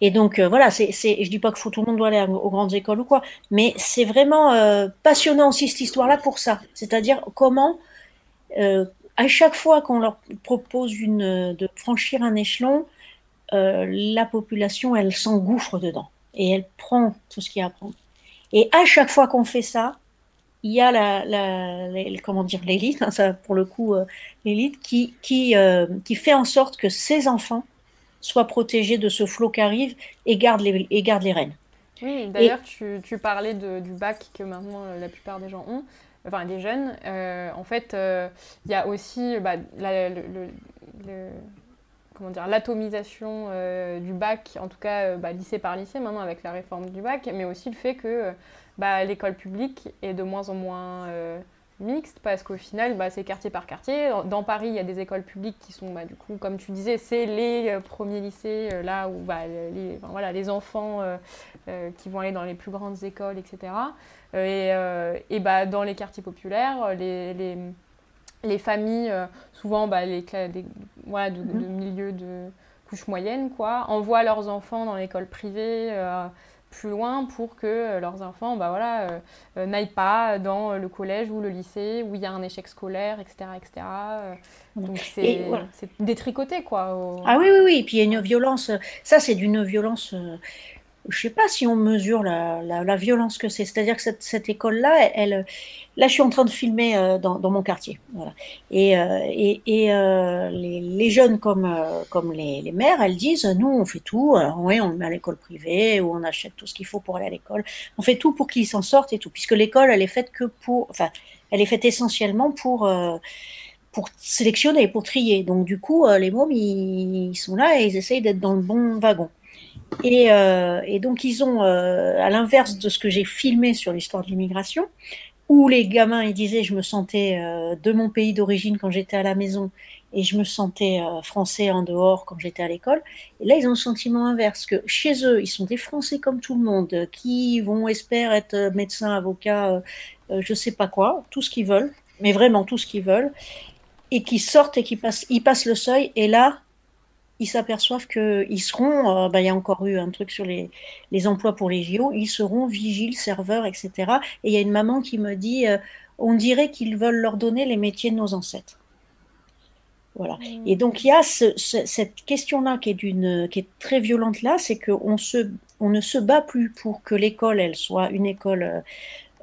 Et donc euh, voilà, c'est, je dis pas que tout le monde doit aller aux grandes écoles ou quoi, mais c'est vraiment euh, passionnant aussi cette histoire-là pour ça. C'est-à-dire comment euh, à chaque fois qu'on leur propose une, de franchir un échelon, la population elle s'engouffre dedans et elle prend tout ce qu'il y a à prendre. Et à chaque fois qu'on fait ça, il y a la, la, comment dire l'élite, hein, ça pour le coup l'élite qui qui qui fait en sorte que ces enfants soient protégés de ce flot qui arrive et gardent les, et garde les rênes. Oui, d'ailleurs, tu, tu, parlais de, du bac que maintenant euh, la plupart des gens ont, enfin des jeunes. Euh, en fait, euh, il y a aussi bah, le, comment dire, l'atomisation du bac, en tout cas bah, lycée par lycée maintenant avec la réforme du bac, mais aussi le fait que bah, l'école publique est de moins en moins mixte parce qu'au final, bah, c'est quartier par quartier. Dans Paris, il y a des écoles publiques qui sont, bah, du coup, comme tu disais, c'est les euh, premiers lycées, euh, là où bah, les, voilà, les enfants euh, qui vont aller dans les plus grandes écoles, etc. et, et bah, dans les quartiers populaires, les, les, les familles, souvent bah, les, voilà, de, de, mhm. milieux de couche moyenne, quoi, envoient leurs enfants dans l'école privée plus loin pour que euh, leurs enfants bah voilà, euh, euh, n'aillent pas dans le collège ou le lycée où il y a un échec scolaire, etc. etc. donc c'est détricoté quoi. Ah oui, oui, oui. Et puis il y a une violence, ça c'est d'une violence je ne sais pas si on mesure la, violence que c'est. C'est-à-dire que cette, école-là, elle, là, je suis en train de filmer euh, dans, mon quartier. Et, euh, euh, les, jeunes comme, les, les, mères, elles disent, nous, on fait tout. oui, on met à l'école privée ou on achète tout ce qu'il faut pour aller à l'école. On fait tout pour qu'ils s'en sortent et tout. Puisque l'école, elle est faite que pour, enfin, elle est faite essentiellement pour pour sélectionner, pour trier. Donc du coup, les mômes, ils sont là et ils essayent d'être dans le bon wagon. Et, euh, et, donc ils ont, euh, à l'inverse de ce que j'ai filmé sur l'histoire de l'immigration, où les gamins ils disaient je me sentais euh, de mon pays d'origine quand j'étais à la maison et je me sentais français en dehors quand j'étais à l'école. Et là ils ont le sentiment inverse que chez eux ils sont des Français comme tout le monde qui vont espérer être médecins, avocats, je sais pas quoi, tout ce qu'ils veulent, mais vraiment tout ce qu'ils veulent, et qui sortent et qui passent, ils passent le seuil et là ils s'aperçoivent qu'ils seront, euh, bah, il y a encore eu un truc sur les, les, emplois pour les JO, ils seront vigiles, serveurs, etc. Et il y a une maman qui me dit, euh, on dirait qu'ils veulent leur donner les métiers de nos ancêtres. Voilà. Mmh. Et donc il y a ce, cette question-là qui est d'une, qui est très violente là, c'est qu'on se, on ne se bat plus pour que l'école, elle soit une école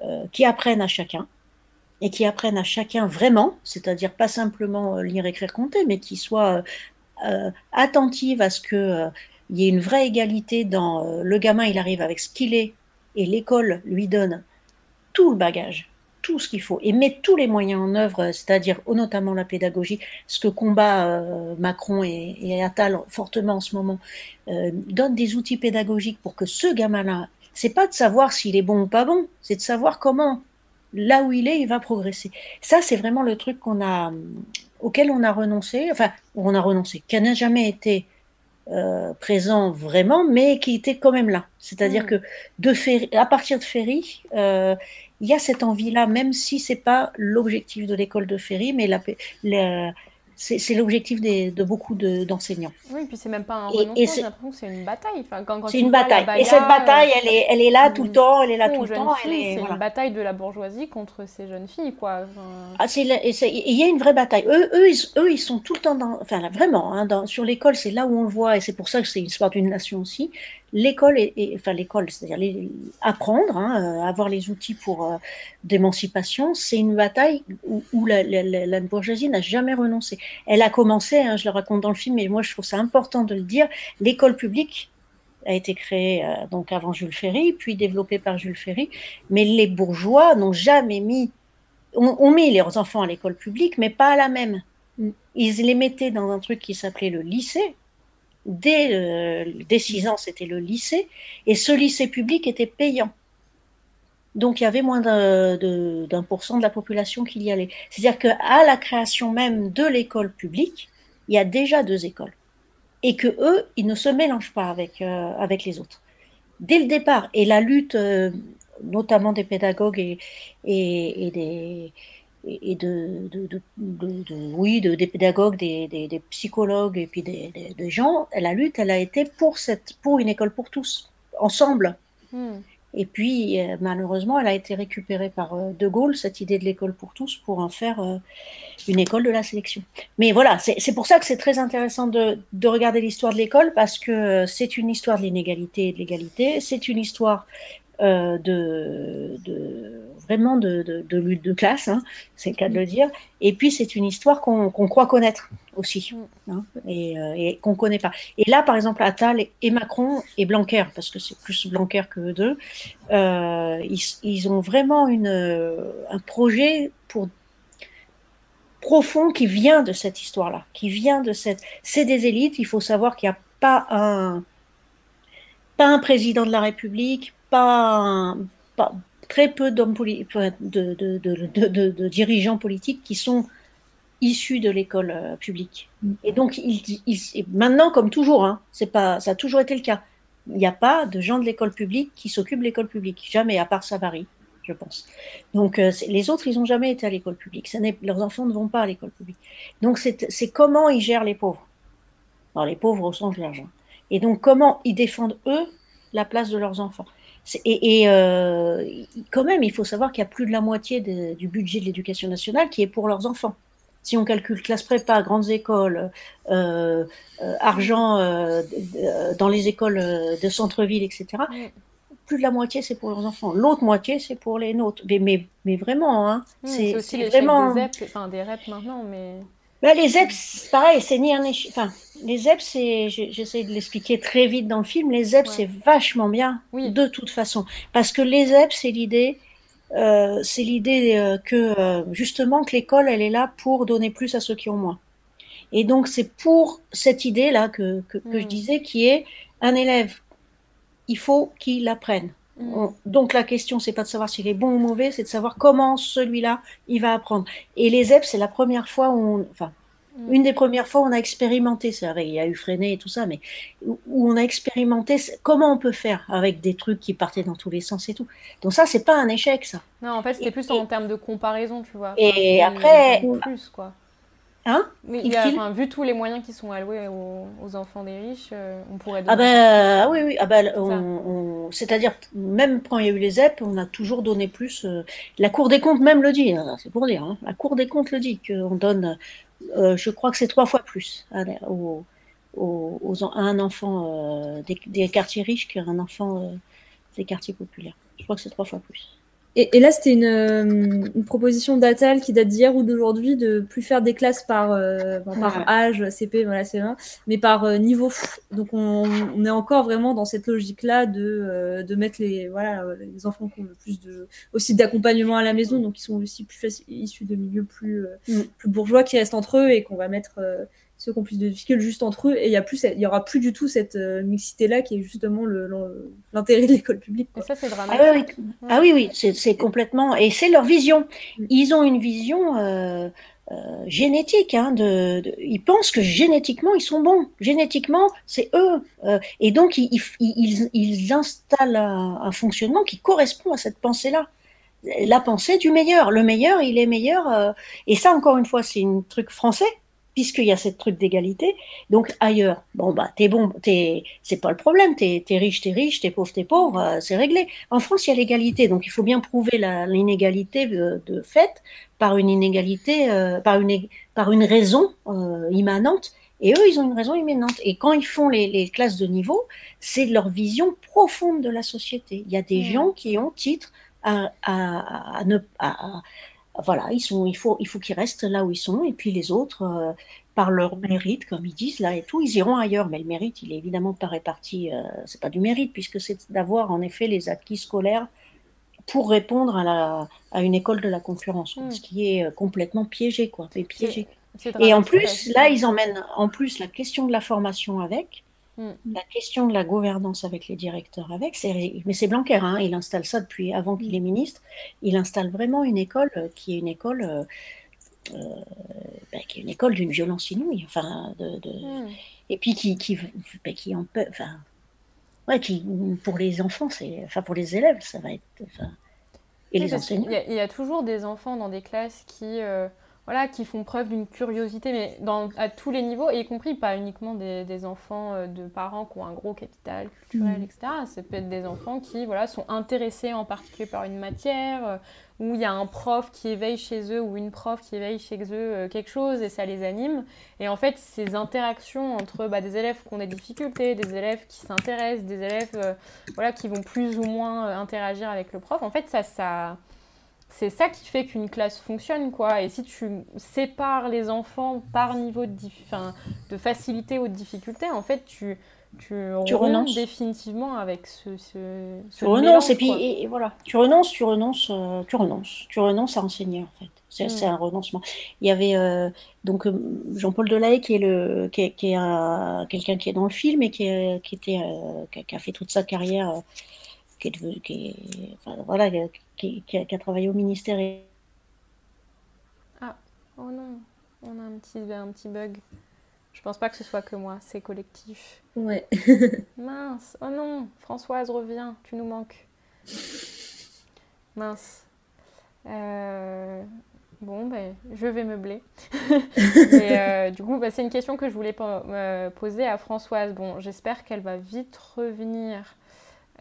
euh, qui apprenne à chacun et qui apprenne à chacun vraiment, c'est-à-dire pas simplement lire, écrire, compter, mais qui soit attentive à ce qu'il euh, y ait une vraie égalité dans euh, le gamin, il arrive avec ce qu'il est et l'école lui donne tout le bagage, tout ce qu'il faut et met tous les moyens en œuvre, c'est-à-dire notamment la pédagogie, ce que combat Macron et, et, Attal fortement en ce moment, donne des outils pédagogiques pour que ce gamin-là, c'est pas de savoir s'il est bon ou pas bon, c'est de savoir comment là où il est, il va progresser. Ça, c'est vraiment le truc qu'on a, auquel on a renoncé, enfin, on a renoncé, qui n'a jamais été euh, présent vraiment, mais qui était quand même là. C'est-à-dire mm. que de à partir de Ferry, euh, il y a cette envie-là, même si c'est pas l'objectif de l'école de Ferry, mais la, la, c'est l'objectif de beaucoup d'enseignants. oui, puis c'est même pas un renoncement, j'ai l'impression que c'est une bataille. Enfin, c'est une bataille. et cette bataille, elle est, elle est là tout le temps, elle est là tout le temps. C'est une bataille de la bourgeoisie contre ces jeunes filles, quoi. Ah, il y a une vraie bataille. Eux, eux, ils, eux, ils sont tout le temps dans, enfin, là, vraiment, hein, dans, sur l'école, c'est là où on le voit, et c'est pour ça que c'est une histoire d'une nation aussi l'école, est, enfin l'école, c'est-à-dire apprendre, hein, euh, avoir les outils pour euh, d'émancipation, c'est une bataille où, la, la, bourgeoisie n'a jamais renoncé. Elle a commencé, hein, je le raconte dans le film, mais moi je trouve ça important de le dire, l'école publique a été créée euh, donc avant Jules Ferry, puis développée par Jules Ferry, mais les bourgeois n'ont jamais mis, ont, ont mis leurs enfants à l'école publique, mais pas à la même. Ils les mettaient dans un truc qui s'appelait le lycée, dès, dès 6 ans, c'était le lycée, et ce lycée public était payant. Donc il y avait moins d'un pour cent de la population qui y allait. C'est-à-dire qu'à la création même de l'école publique, il y a déjà deux écoles. et que eux, ils ne se mélangent pas avec, euh, les autres. Dès le départ, et la lutte, euh, notamment des pédagogues et, des et de, de, oui, de, des pédagogues, des, des, psychologues et puis des, gens, la lutte, elle a été pour, cette, pour une école pour tous, ensemble. Hmm. Et puis, euh, malheureusement, elle a été récupérée par euh, De Gaulle, cette idée de l'école pour tous, pour en faire euh, une école de la sélection. Mais voilà, c'est pour ça que c'est très intéressant de, de regarder l'histoire de l'école, parce que c'est une histoire de l'inégalité et de l'égalité, c'est une histoire euh, de, de, vraiment de, de, lutte de classe, hein, c'est le cas de le dire. Et puis c'est une histoire qu'on croit connaître aussi, hein, et, euh, et qu'on connaît pas. Et là, par exemple, Attal et Macron et Blanquer, parce que c'est plus Blanquer que deux, euh, ils, ils, ont vraiment une, un projet pour profond qui vient de cette histoire-là, qui vient de cette. C'est des élites. Il faut savoir qu'il n'y a pas un pas un président de la République, pas, pas très peu d'hommes de, de, de, de, dirigeants politiques qui sont issus de l'école euh, publique. Mm. Et donc, il, maintenant, comme toujours, hein, c'est pas, ça a toujours été le cas. Il n'y a pas de gens de l'école publique qui s'occupent de l'école publique, jamais, à part Savary, je pense. Donc, euh, les autres, ils n'ont jamais été à l'école publique. Ça leurs enfants ne vont pas à l'école publique. Donc, c'est comment ils gèrent les pauvres. Alors, les pauvres au sens large. Hein. Et donc, comment ils défendent, eux, la place de leurs enfants. Et, euh, quand même, il faut savoir qu'il y a plus de la moitié du budget de l'éducation nationale qui est pour leurs enfants. Si on calcule classe prépa, grandes écoles, euh, euh, argent dans les écoles de centre-ville, etc., plus de la moitié c'est pour leurs enfants. L'autre moitié c'est pour les nôtres. Mais, mais, vraiment, hein, c'est aussi vraiment. Des, enfin, des REP maintenant, mais. Bah, les ZEP, pareil, c'est ni un échec. Enfin, les ZEP, c'est, j'essaie de l'expliquer très vite dans le film, les ZEP, c'est vachement bien, oui. de toute façon. Parce que les ZEP, c'est l'idée, euh, c'est l'idée euh, que, euh, justement, que l'école, elle est là pour donner plus à ceux qui ont moins. Et donc, c'est pour cette idée-là que, que, que, je mm. disais, qui est un élève, il faut qu'il apprenne. Mm. donc la question, c'est pas de savoir s'il est bon ou mauvais, c'est de savoir comment celui-là il va apprendre. Et les EPS, c'est la première fois où, on, enfin, mm. une des premières fois où on a expérimenté. C'est vrai, il y a eu freiné et tout ça, mais où, on a expérimenté comment on peut faire avec des trucs qui partaient dans tous les sens et tout. Donc ça, c'est pas un échec, ça. Non, en fait, c'était plus en termes de comparaison, tu vois. Et après, plus quoi. Hein Mais il a, vu tous les moyens qui sont alloués aux, enfants des riches, euh, on pourrait. Ah ben ah oui oui ah ben, c'est-à-dire même quand il y a eu les ZEP, on a toujours donné plus. Euh, la Cour des comptes même le dit, hein, c'est pour dire. Hein. la Cour des comptes le dit qu'on donne, euh, je crois que c'est trois fois plus à, aux, à un enfant des, des, quartiers riches qu'à un enfant des quartiers populaires. Je crois que c'est trois fois plus. Et, là, c'était une, proposition d'Atal qui date d'hier ou d'aujourd'hui de plus faire des classes par, euh, par âge, CP, voilà, c'est mais par euh, niveau. Donc, on, est encore vraiment dans cette logique-là de, euh, de mettre les, voilà, les enfants qui ont le plus de, aussi d'accompagnement à la maison, donc qui sont aussi plus issus de milieux plus, mm. plus bourgeois qui restent entre eux et qu'on va mettre ceux qui ont plus de difficultés juste entre eux et il y a plus il y aura plus du tout cette euh, mixité là qui est justement l'intérêt de l'école publique ça c'est dramatique. Ah oui oui, c'est complètement et c'est leur vision. Mm. ils ont une vision euh, euh, génétique hein, de, ils pensent que génétiquement ils sont bons. Génétiquement c'est eux et donc ils, ils, ils installent un, un, fonctionnement qui correspond à cette pensée là la pensée du meilleur. Le meilleur il est meilleur et ça encore une fois c'est un truc français puisqu'il y a cette truc d'égalité. Donc ailleurs, bon bah t'es bon, t'es, c'est pas le problème, t'es, es riche, t'es riche, t'es pauvre, t'es pauvre, euh, c'est réglé. En France, il y a l'égalité, donc il faut bien prouver l'inégalité de, de, fait par une inégalité, euh, par une par une raison euh, immanente. Et eux, ils ont une raison immanente. Et quand ils font les, les classes de niveau, c'est leur vision profonde de la société. Il y a des mmh. gens qui ont titre à, à, à ne à, voilà, ils sont, il faut, il faut qu'ils restent là où ils sont, et puis les autres, euh, par leur mérite, comme ils disent là et tout, ils iront ailleurs. Mais le mérite, il est évidemment pas réparti. Euh, c'est pas du mérite, puisque c'est d'avoir en effet les acquis scolaires pour répondre à, la, à une école de la concurrence, hmm. ce qui est euh, complètement piégé, quoi, piégé. Et en plus, là, ils emmènent en plus la question de la formation avec. Mm. La question de la gouvernance avec les directeurs avec, mais c'est Blanquer, hein, il installe ça depuis avant qu'il est ministre. Il installe vraiment une école euh, qui est une école, euh, euh, ben, qui est une école d'une violence inouïe. Enfin, de, mm. et puis qui, qui, bah, qui en peut, enfin, ouais, qui, pour les enfants, c'est, enfin, pour les élèves, ça va être, et les enseignants. Il y, a toujours des enfants dans des classes qui, euh, voilà, qui font preuve d'une curiosité, mais dans, à tous les niveaux, y compris pas uniquement des, enfants euh, de parents qui ont un gros capital culturel, mmh. etc. Ça peut être des enfants qui, voilà, sont intéressés en particulier par une matière, euh, où il y a un prof qui éveille chez eux ou une prof qui éveille chez eux euh, quelque chose et ça les anime. Et en fait, ces interactions entre bah, des élèves qui ont des difficultés, des élèves qui s'intéressent, des élèves euh, voilà, qui vont plus ou moins interagir avec le prof, en fait, ça, ça, c'est ça qui fait qu'une classe fonctionne. quoi. Et si tu sépares les enfants par niveau de, de facilité ou de difficulté, en fait, tu tu, renonces définitivement avec ce, ce, tu renonces et puis et, voilà tu renonces tu renonces euh, tu renonces tu renonces à enseigner en fait c'est mm. un renoncement il y avait euh, donc euh, Jean-Paul Delahaye qui est le qui est, quelqu'un qui est dans le film et qui, qui était qui, a fait toute sa carrière qui est, qui enfin, voilà qui, qui, a, travaillé au ministère et... ah oh non on a un petit un petit bug je pense pas que ce soit que moi, c'est collectif. Ouais. *laughs* Mince. Oh non, Françoise, reviens, tu nous manques. Mince. Euh, bon, ben, je vais meubler. *laughs* Et, euh, du coup, bah, c'est une question que je voulais euh, poser à Françoise. Bon, j'espère qu'elle va vite revenir.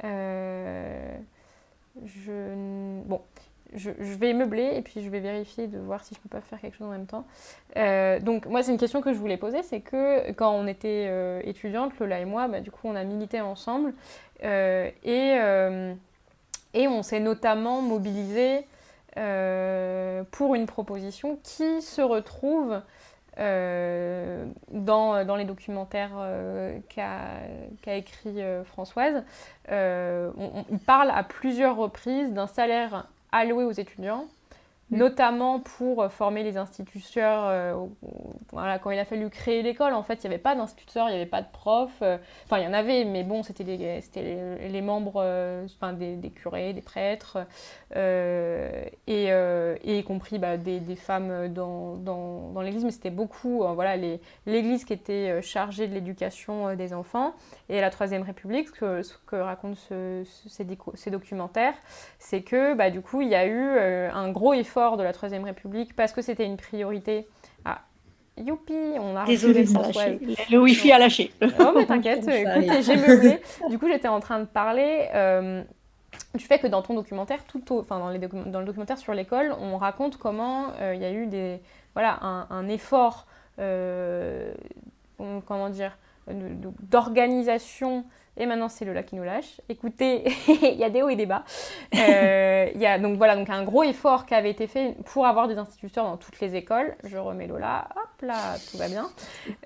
Je... Bon, je, vais meubler et puis je vais vérifier de voir si je peux pas faire quelque chose en même temps. Euh, donc moi c'est une question que je voulais poser, c'est que quand on était euh, étudiante, Lola et moi, bah, du coup on a milité ensemble euh, et, et on s'est notamment mobilisé pour une proposition qui se retrouve dans, dans, les documentaires qu'a écrit Françoise. on, on, parle à plusieurs reprises d'un salaire alloué aux étudiants Mm. notamment pour euh, former les instituteurs. Euh, voilà, quand il a fallu créer l'école, en fait, il n'y avait pas d'instituteurs, il n'y avait pas de profs. Euh, enfin, il y en avait, mais bon, c'était les, membres, des, curés, des prêtres, et, y compris bah, des, femmes dans, l'église, mais c'était beaucoup, voilà, l'église qui était chargée de l'éducation des enfants. Et la Troisième République, ce que, racontent ce, ces, ces, documentaires, c'est que, bah, du coup, il y a eu un gros effort de la Troisième République parce que c'était une priorité. Ah, youpi, on a Désolé, Le Wi-Fi a lâché. Oh, mais t'inquiète, *laughs* j'ai meublé. Du coup, j'étais en train de parler euh, du fait que dans ton documentaire, tout enfin, dans, les dans le documentaire sur l'école, on raconte comment euh, il y a eu des, voilà, un, effort, euh, comment dire, d'organisation et maintenant, c'est Lola qui nous lâche. Écoutez, *laughs* il y a des hauts et des bas. Euh, y a donc voilà donc un gros effort qui avait été fait pour avoir des instituteurs dans toutes les écoles. Je remets Lola, hop là, tout va bien.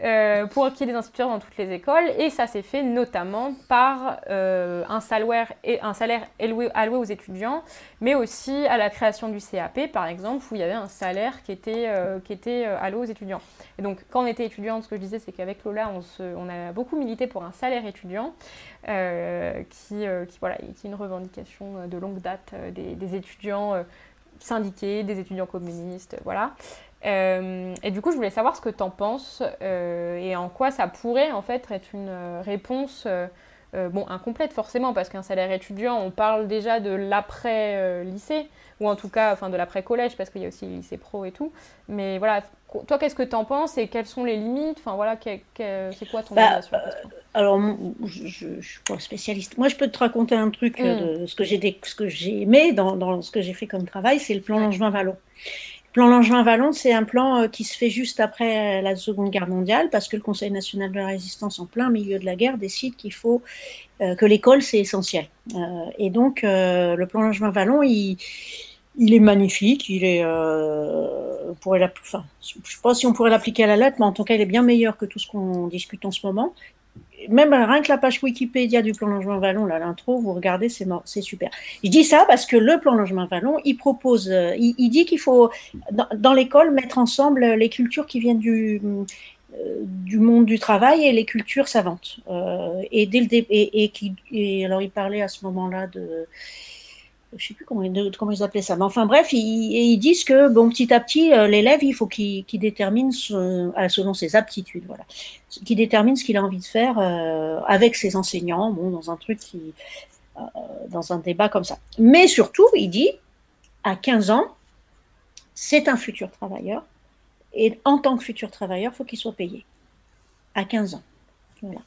Euh, pour qu'il y ait des instituteurs dans toutes les écoles. Et ça s'est fait notamment par euh, un salaire, et, un salaire alloué, aux étudiants, mais aussi à la création du CAP, par exemple, où il y avait un salaire qui était, qui était alloué aux étudiants. Et donc, quand on était étudiant, ce que je disais, c'est qu'avec Lola, on, se, on a beaucoup milité pour un salaire étudiant. Euh, qui, euh, qui, voilà, est une revendication euh, de longue date des, étudiants syndiqués, des étudiants communistes, voilà. et du coup, je voulais savoir ce que tu en penses et en quoi ça pourrait en fait être une réponse, bon, incomplète forcément, parce qu'un salaire étudiant, on parle déjà de l'après-lycée, ou en tout cas enfin, de l'après-collège, parce qu'il y a aussi les lycées pro et tout. Mais voilà, toi, qu'est-ce que tu en penses et quelles sont les limites? Enfin voilà, c'est quoi ton bah, euh, Alors, je ne suis pas spécialiste. Moi, je peux te raconter un truc euh, mm. de ce que j'ai ce que j'ai aimé dans, dans, ce que j'ai fait comme travail, c'est le plan Langevin-Vallon. Le plan Langevin-Vallon, c'est un plan euh, qui se fait juste après la Seconde Guerre mondiale, parce que le Conseil national de la résistance, en plein milieu de la guerre, décide qu'il faut que l'école, c'est essentiel. et donc, le plan Langevin-Vallon, il il est magnifique, il est, euh, enfin, je ne sais pas si on pourrait l'appliquer à la lettre, mais en tout cas, il est bien meilleur que tout ce qu'on discute en ce moment. Même rien que la page Wikipédia du plan logement Vallon, l'intro, vous regardez, c'est super. Je dis ça parce que le plan logement Vallon, il propose, euh, il, dit qu'il faut, dans, l'école, mettre ensemble les cultures qui viennent du, euh, du monde du travail et les cultures savantes. et dès le et, et alors, il parlait à ce moment-là de je sais plus comment, ils appelaient ça. Mais enfin bref, ils, disent que bon, petit à petit, euh, l'élève, il faut qu'il détermine selon ses aptitudes, voilà, qu'il détermine ce qu'il a envie de faire euh, avec ses enseignants, bon, dans un truc qui, euh, dans un débat comme ça. Mais surtout, il dit, à 15 ans, c'est un futur travailleur, et en tant que futur travailleur, il faut qu'il soit payé. À 15 ans. Voilà.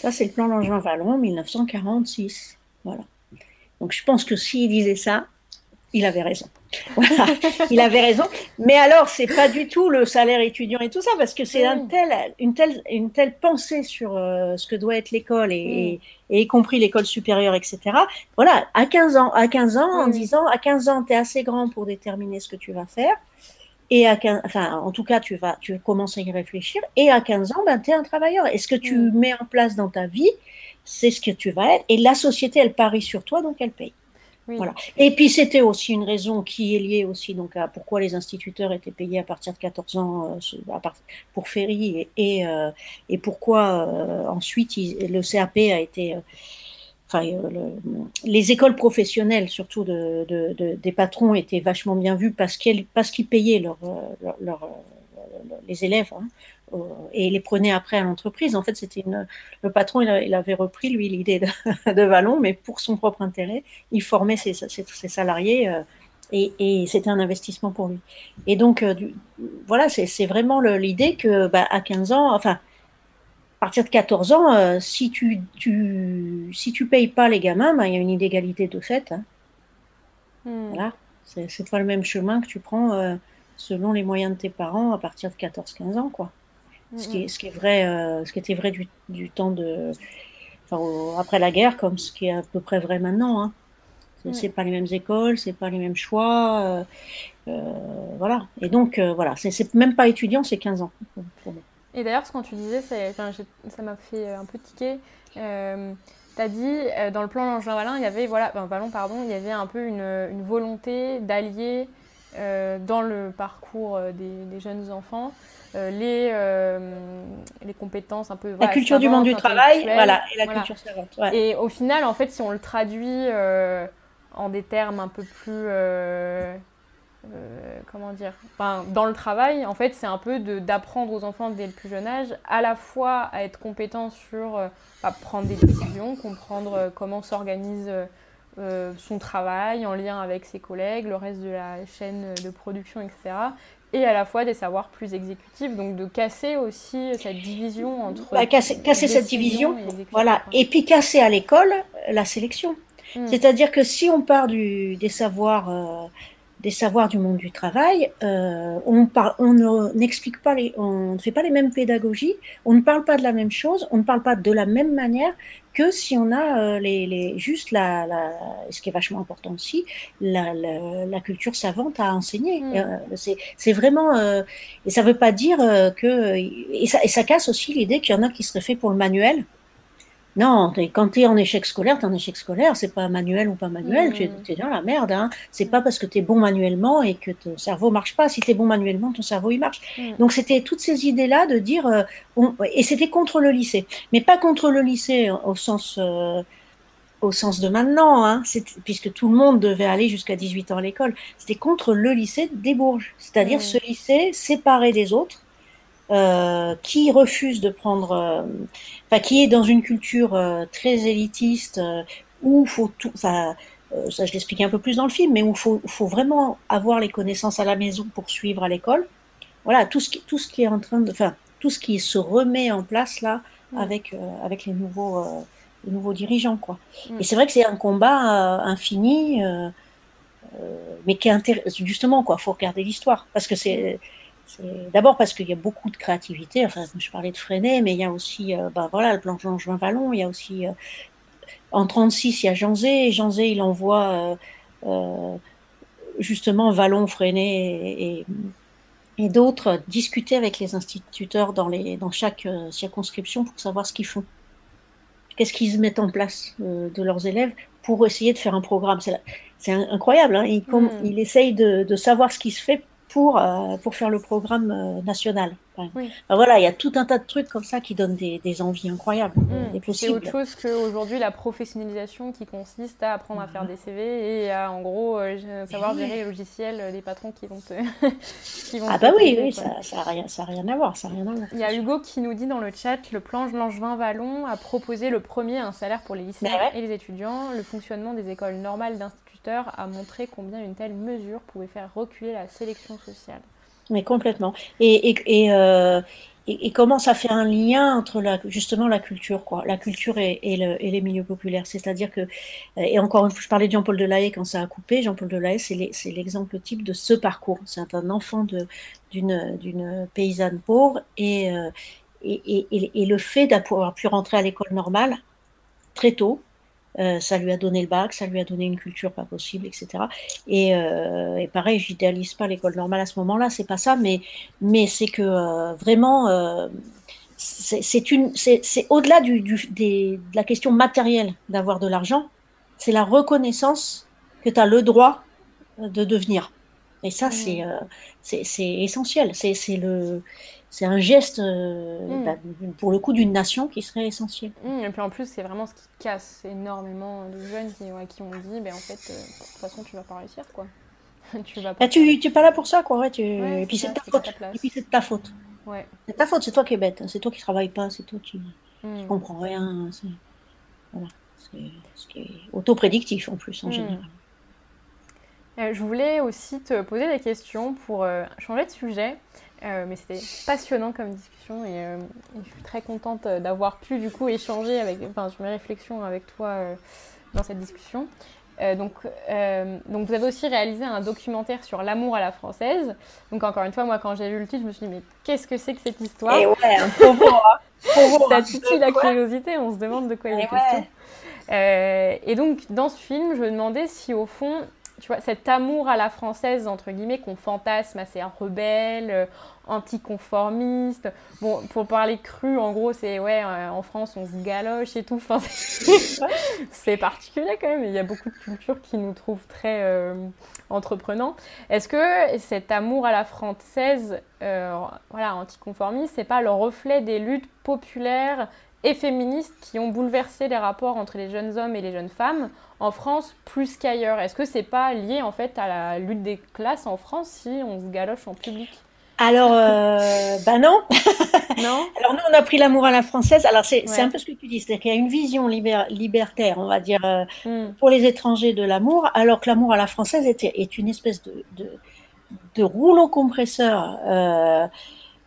Ça, c'est le plan Langevin-Vallon, 1946. Voilà. Donc je pense que s'il disait ça, il avait raison. *laughs* Voilà, il avait raison. Mais alors, c'est pas du tout le salaire étudiant et tout ça, parce que c'est un tel, une, telle, une telle pensée sur euh, ce que doit être l'école, et, y compris l'école supérieure, etc. Voilà, à 15 ans, à 15 ans en disant, à 15 ans, tu es assez grand pour déterminer ce que tu vas faire. Et à 15, enfin, en tout cas, tu vas, tu commences à y réfléchir. Et à 15 ans, ben, tu es un travailleur. est ce que tu mets en place dans ta vie, c'est ce que tu vas être. Et la société, elle parie sur toi, donc elle paye. Voilà. Et puis c'était aussi une raison qui est liée aussi donc à pourquoi les instituteurs étaient payés à partir de 14 ans euh, à pour Ferry et, et, euh, pourquoi euh, ensuite le CAP a été enfin les écoles professionnelles surtout de, des patrons étaient vachement bien vues parce qu'ils parce qu'ils payaient leur, leur, les élèves hein, et les prenait après à l'entreprise. En fait, c'était le patron, il, avait repris lui l'idée de, *laughs* de, Vallon, mais pour son propre intérêt, il formait ses, ses, salariés euh, et, c'était un investissement pour lui. Et donc, euh, voilà, c'est vraiment l'idée que bah, à 15 ans, enfin, à partir de 14 ans, euh, si tu, tu, si tu payes pas les gamins, bah, il y a une inégalité de fait. Hein. Hmm. Voilà, c'est pas le même chemin que tu prends selon les moyens de tes parents à partir de 14-15 ans, quoi. Ce qui, est, ce qui est vrai, euh, ce qui était vrai du, du temps de, enfin, après la guerre, comme ce qui est à peu près vrai maintenant. Hein. C'est pas les mêmes écoles, c'est pas les mêmes choix, euh, euh, voilà. Et donc voilà, c'est même pas étudiant, c'est 15 ans. Et d'ailleurs, ce que tu disais, ça m'a fait un peu tiquer. tu as dit dans le plan Langevin Vallon, il y avait voilà, Vallon, pardon, il y avait un peu une, une volonté d'allier dans le parcours des, des jeunes enfants les, euh, les compétences un peu. la culture du monde du travail, voilà, et la culture savante. Et au final, en fait, si on le traduit euh, en des termes un peu plus. comment dire enfin, Dans le travail, en fait, c'est un peu d'apprendre aux enfants dès le plus jeune âge à la fois à être compétents sur bah, prendre des décisions, comprendre comment s'organise son travail en lien avec ses collègues, le reste de la chaîne de production, etc et à la fois des savoirs plus exécutifs, donc de casser aussi cette division entre... Bah, casser, casser cette division, voilà, et puis casser à l'école la sélection. Hmm. C'est-à-dire que si on part du, des savoirs... Euh, des savoirs du monde du travail, euh, on, on n'explique pas les, on ne fait pas les mêmes pédagogies, on ne parle pas de la même chose, on ne parle pas de la même manière que si on a euh, les, les, juste la, la, ce qui est vachement important aussi, la, la, culture savante à enseigner. Mm. Euh, c'est vraiment, euh, et ça veut pas dire que, et ça, et ça casse aussi l'idée qu'il y en a qui seraient faits pour le manuel. Non, quand tu es en échec scolaire, tu es en échec scolaire, c'est pas manuel ou pas manuel, tu es, dans la merde. Hein. C'est pas parce que tu es bon manuellement et que ton cerveau marche pas. Si tu es bon manuellement, ton cerveau il marche. Donc c'était toutes ces idées-là de dire, euh, et c'était contre le lycée, mais pas contre le lycée au sens, euh, au sens de maintenant, hein. puisque tout le monde devait aller jusqu'à 18 ans à l'école. C'était contre le lycée des Bourges, c'est-à-dire ce lycée séparé des autres euh, qui refuse de prendre, euh, enfin qui est dans une culture euh, très élitiste où faut tout, enfin ça je l'explique un peu plus dans le film, mais où faut faut vraiment avoir les connaissances à la maison pour suivre à l'école. Voilà tout ce qui tout ce qui est en train de, enfin tout ce qui se remet en place là avec avec les nouveaux les nouveaux dirigeants quoi. Et c'est vrai que c'est un combat infini. mais qui est justement quoi, faut regarder l'histoire parce que c'est D'abord parce qu'il y a beaucoup de créativité. Enfin, je parlais de Freinet, mais il y a aussi, euh, ben voilà, le plan Jean-Jean Vallon. Il y a aussi, euh, en 36, il y a Jean Zé. Jean Zé, il envoie euh, justement Vallon, Freinet et, et d'autres discuter avec les instituteurs dans, les, dans chaque circonscription pour savoir ce qu'ils font. Qu'est-ce qu'ils mettent en place de leurs élèves pour essayer de faire un programme. C'est incroyable. Hein il, mm. il, essaye de, de savoir ce qui se fait pour, euh, pour faire le programme euh, national. voilà, il y a tout un tas de trucs comme ça qui donnent des, envies incroyables, mmh. C'est autre chose qu'aujourd'hui la professionnalisation qui consiste à apprendre à faire des CV et à en gros euh, savoir gérer les logiciels des patrons qui vont te. *laughs* ah bah oui, oui, ça n'a rien, ça rien à voir, ça rien à voir. Il y a Hugo qui nous dit dans le chat, le planche Langevin Vallon a proposé le premier un salaire pour les lycéens bah et les étudiants. Le fonctionnement des écoles normales a montré combien une telle mesure pouvait faire reculer la sélection sociale. Mais complètement. Et, et, et, euh, comment ça fait un lien entre justement la culture, quoi, la culture et, le, les milieux populaires? C'est-à-dire que, euh, et encore une fois, je parlais de Jean-Paul Delahaye quand ça a coupé. Jean-Paul Delahaye, c'est l'exemple type de ce parcours. C'est un enfant d'une paysanne pauvre euh, et, et, le fait d'avoir pu rentrer à l'école normale très tôt, euh, ça lui a donné le bac, ça lui a donné une culture pas possible, etc. Et, euh, et pareil, j'idéalise pas l'école normale à ce moment-là, c'est pas ça, mais, mais c'est que euh, vraiment, euh, c'est une, c'est au-delà du, du, de la question matérielle d'avoir de l'argent, c'est la reconnaissance que tu as le droit de devenir. Et ça, c'est c'est essentiel. C'est le c'est un geste, euh, mm. bah, pour le coup, d'une nation qui serait essentiel. Mm, et puis en plus, c'est vraiment ce qui casse énormément de jeunes qui, qui ont dit, ben, en fait, euh, de toute façon, tu vas pas réussir, quoi. *laughs* tu vas pas. Bah, tu n'es pas là pour ça, quoi. Ouais, tu... et puis c'est ta, faute. Et puis c'est ta faute. Ouais. C'est ta faute, c'est toi qui es bête, c'est toi qui travailles pas, c'est toi qui, mm. comprends rien. Voilà. C'est ce qui est autoprédictif en plus, en général. Euh, je voulais aussi te poser des questions pour changer de sujet. Euh, mais c'était passionnant comme discussion euh, et, je suis très contente d'avoir pu du coup échanger avec, enfin, sur mes réflexions avec toi euh, dans cette discussion. donc, donc vous avez aussi réalisé un documentaire sur l'amour à la française. Donc encore une fois, moi quand j'ai lu le titre, je me suis dit mais qu'est-ce que c'est que cette histoire? Et ouais, *laughs* un voir, Ça titille la curiosité, on se demande de quoi il est question. et donc dans ce film, je me demandais si au fond tu vois, cet amour à la française, entre guillemets, qu'on fantasme assez rebelle, euh, anticonformiste. Bon, pour parler cru, en gros, c'est ouais, euh, en France, on se galoche et tout. Enfin, *laughs* c'est particulier quand même. Il y a beaucoup de cultures qui nous trouvent très euh, entreprenants. Est-ce que cet amour à la française, voilà, anticonformiste, c'est pas le reflet des luttes populaires et féministes qui ont bouleversé les rapports entre les jeunes hommes et les jeunes femmes en France plus qu'ailleurs Est-ce que c'est pas lié en fait à la lutte des classes en France si on se galoche en public alors, euh, *laughs* bah non. *laughs* non. Alors nous, on a pris l'amour à la française. Alors c'est un peu ce que tu dis, c'est-à-dire qu'il y a une vision libertaire, on va dire, euh, hmm. pour les étrangers de l'amour, alors que l'amour à la française est, est une espèce de, de, rouleau compresseur euh,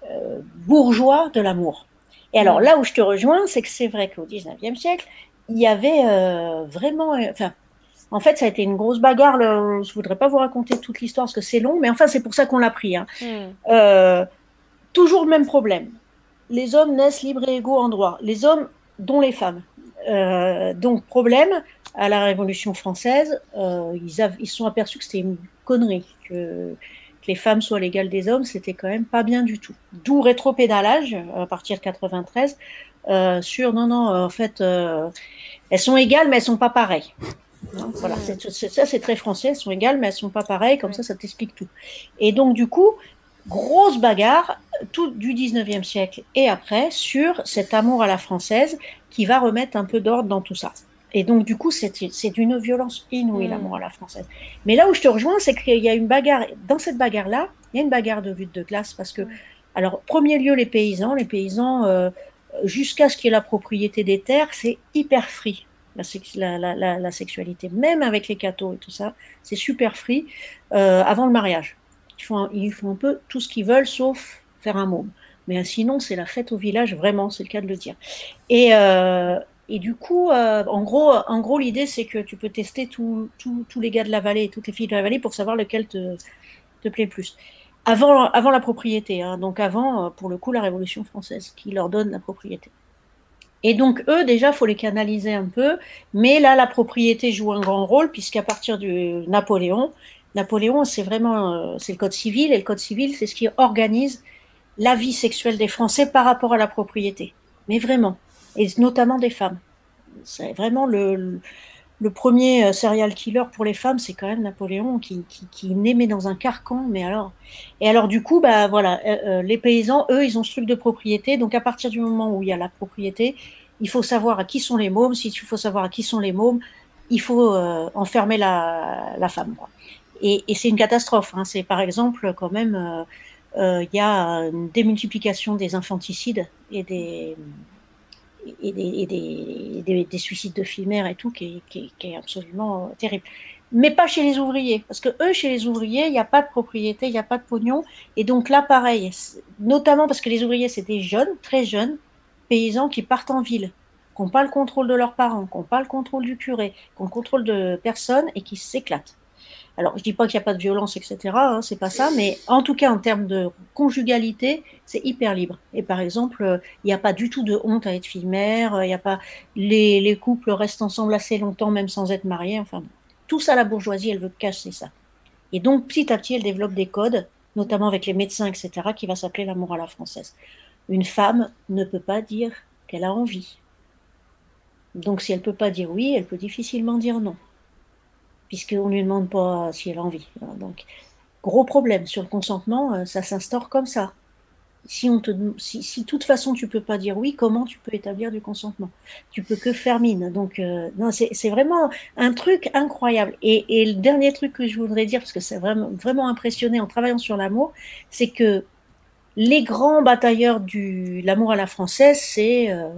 euh, bourgeois de l'amour. Et alors hmm. là où je te rejoins, c'est que c'est vrai qu'au 19e siècle, il y avait euh, vraiment, euh, enfin, en fait, ça a été une grosse bagarre. Je je voudrais pas vous raconter toute l'histoire parce que c'est long, mais enfin, c'est pour ça qu'on l'a pris. Hein. Hmm. Euh, toujours le même problème. Les hommes naissent libres et égaux en droit. Les hommes, dont les femmes. donc, problème, à la Révolution française, ils, ils se sont aperçus que c'était une connerie, que, que, les femmes soient l'égale des hommes, c'était quand même pas bien du tout. D'où rétropédalage, à partir de 93, euh, sur non, non, en fait, euh, elles sont égales, mais elles sont pas pareilles. Voilà, ça c'est très français, elles sont égales, mais elles sont pas pareilles, comme ça, ça t'explique tout. Et donc, du coup, grosse bagarre, tout du 19e siècle et après, sur cet amour à la française qui va remettre un peu d'ordre dans tout ça. Et donc, du coup, c'est d'une violence inouïe, mm. l'amour à la française. Mais là où je te rejoins, c'est qu'il y a une bagarre, dans cette bagarre-là, il y a une bagarre de lutte de classe parce que, alors, premier lieu, les paysans, les paysans, euh, jusqu'à ce qu'il y ait la propriété des terres, c'est hyper free. La, la, la, sexualité, même avec les cathos et tout ça, c'est super free euh, avant le mariage. Ils font, ils font un peu tout ce qu'ils veulent, sauf faire un môme. Mais sinon, c'est la fête au village, vraiment, c'est le cas de le dire. Et, euh, et du coup, euh, en gros, en gros l'idée, c'est que tu peux tester tous les gars de la vallée toutes les filles de la vallée pour savoir lequel te, te plaît le plus. Avant, avant la propriété, hein, donc avant, euh, pour le coup, la Révolution française, qui leur donne la propriété. Et donc, eux, déjà, faut les canaliser un peu, mais là, la propriété joue un grand rôle, puisqu'à partir du Napoléon, Napoléon, c'est vraiment, euh, c'est le code civil, et le code civil, c'est ce qui organise la vie sexuelle des Français par rapport à la propriété. Mais vraiment, et notamment des femmes. C'est vraiment le, le premier euh, serial killer pour les femmes, c'est quand même Napoléon qui, qui, naît dans un carcan. Mais alors, et alors du coup, bah voilà, euh, euh, les paysans, eux, ils ont ce truc de propriété. Donc à partir du moment où il y a la propriété, il faut savoir à qui sont les mômes. Si il faut savoir à qui sont les mômes, il faut enfermer la, la femme. Quoi. Et, et c'est une catastrophe. Hein. C'est par exemple quand même, il y a une démultiplication des infanticides et des et, des, des, suicides de filles et tout, qui est, absolument terrible. Mais pas chez les ouvriers, parce que eux, chez les ouvriers, il n'y a pas de propriété, il n'y a pas de pognon. Et donc là, pareil, notamment parce que les ouvriers, c'est des jeunes, très jeunes, paysans qui partent en ville, qui n'ont pas le contrôle de leurs parents, qui n'ont pas le contrôle du curé, qui ont le contrôle de personne et qui s'éclatent. Alors, je dis pas qu'il n'y a pas de violence, etc. Hein, c'est pas ça, mais en tout cas, en termes de conjugalité, c'est hyper libre. Et par exemple, il n'y a pas du tout de honte à être fille-mère. Il y a pas les, les, couples restent ensemble assez longtemps, même sans être mariés. Enfin, tout ça, la bourgeoisie, elle veut casser ça. Et donc, petit à petit, elle développe des codes, notamment avec les médecins, etc., qui va s'appeler l'amour à la française. Une femme ne peut pas dire qu'elle a envie. Donc, si elle peut pas dire oui, elle peut difficilement dire non puisqu'on ne lui demande pas si elle a envie. Donc, gros problème sur le consentement, euh, ça s'instaure comme ça. Si, on te, si, de toute façon tu peux pas dire oui, comment tu peux établir du consentement? Tu peux que faire mine. Donc, euh, c'est vraiment un truc incroyable. Et, le dernier truc que je voudrais dire, parce que c'est vraiment, vraiment impressionné en travaillant sur l'amour, c'est que les grands batailleurs de l'amour à la française, c'est euh,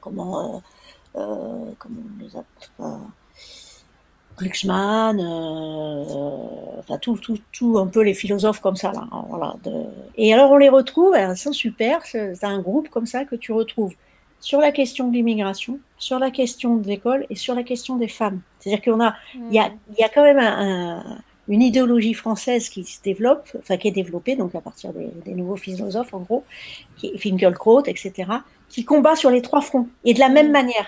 comment, comment on les appelle Glucksmann, euh, enfin tout, tout, tout, un peu les philosophes comme ça. Là, hein, Et alors on les retrouve, c'est super, c'est un groupe comme ça que tu retrouves sur la question de l'immigration, sur la question de l'école et sur la question des femmes. C'est-à-dire qu'on a, il y a, y a quand même une idéologie française qui se développe, enfin qui est développée donc à partir des, nouveaux philosophes en gros, qui Finkelkraut, etc., qui combat sur les trois fronts et de la même manière.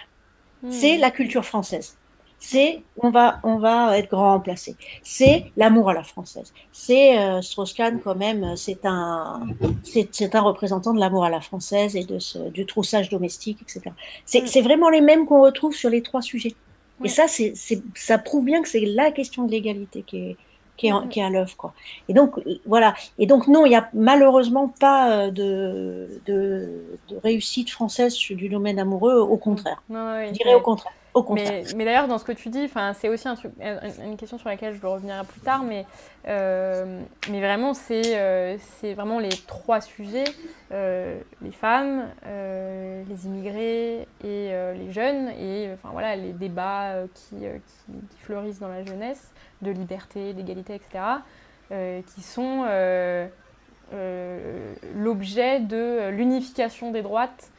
C'est la culture française c'est on va on va être grand remplacé. C'est l'amour à la française. C'est euh, Strauss-Kahn quand même. C'est un c'est un représentant de l'amour à la française et de ce, du troussage domestique, etc. Mm. C'est vraiment les mêmes qu'on retrouve sur les trois sujets. Et ça c'est ça prouve bien que c'est la question de l'égalité qui est qui est, qui est à l'œuvre quoi. Et donc voilà. Et donc non, il y a malheureusement pas euh, de, de, de réussite française du domaine amoureux. Au contraire. je dirais au contraire. Mais, mais d'ailleurs, dans ce que tu dis, c'est aussi un truc, une question sur laquelle je vais revenir plus tard, mais, euh, mais vraiment, c'est euh, vraiment les trois sujets euh, les femmes, les immigrés et les jeunes, et voilà, les débats qui, qui, fleurissent dans la jeunesse de liberté, d'égalité, etc., qui sont l'objet de l'unification des droites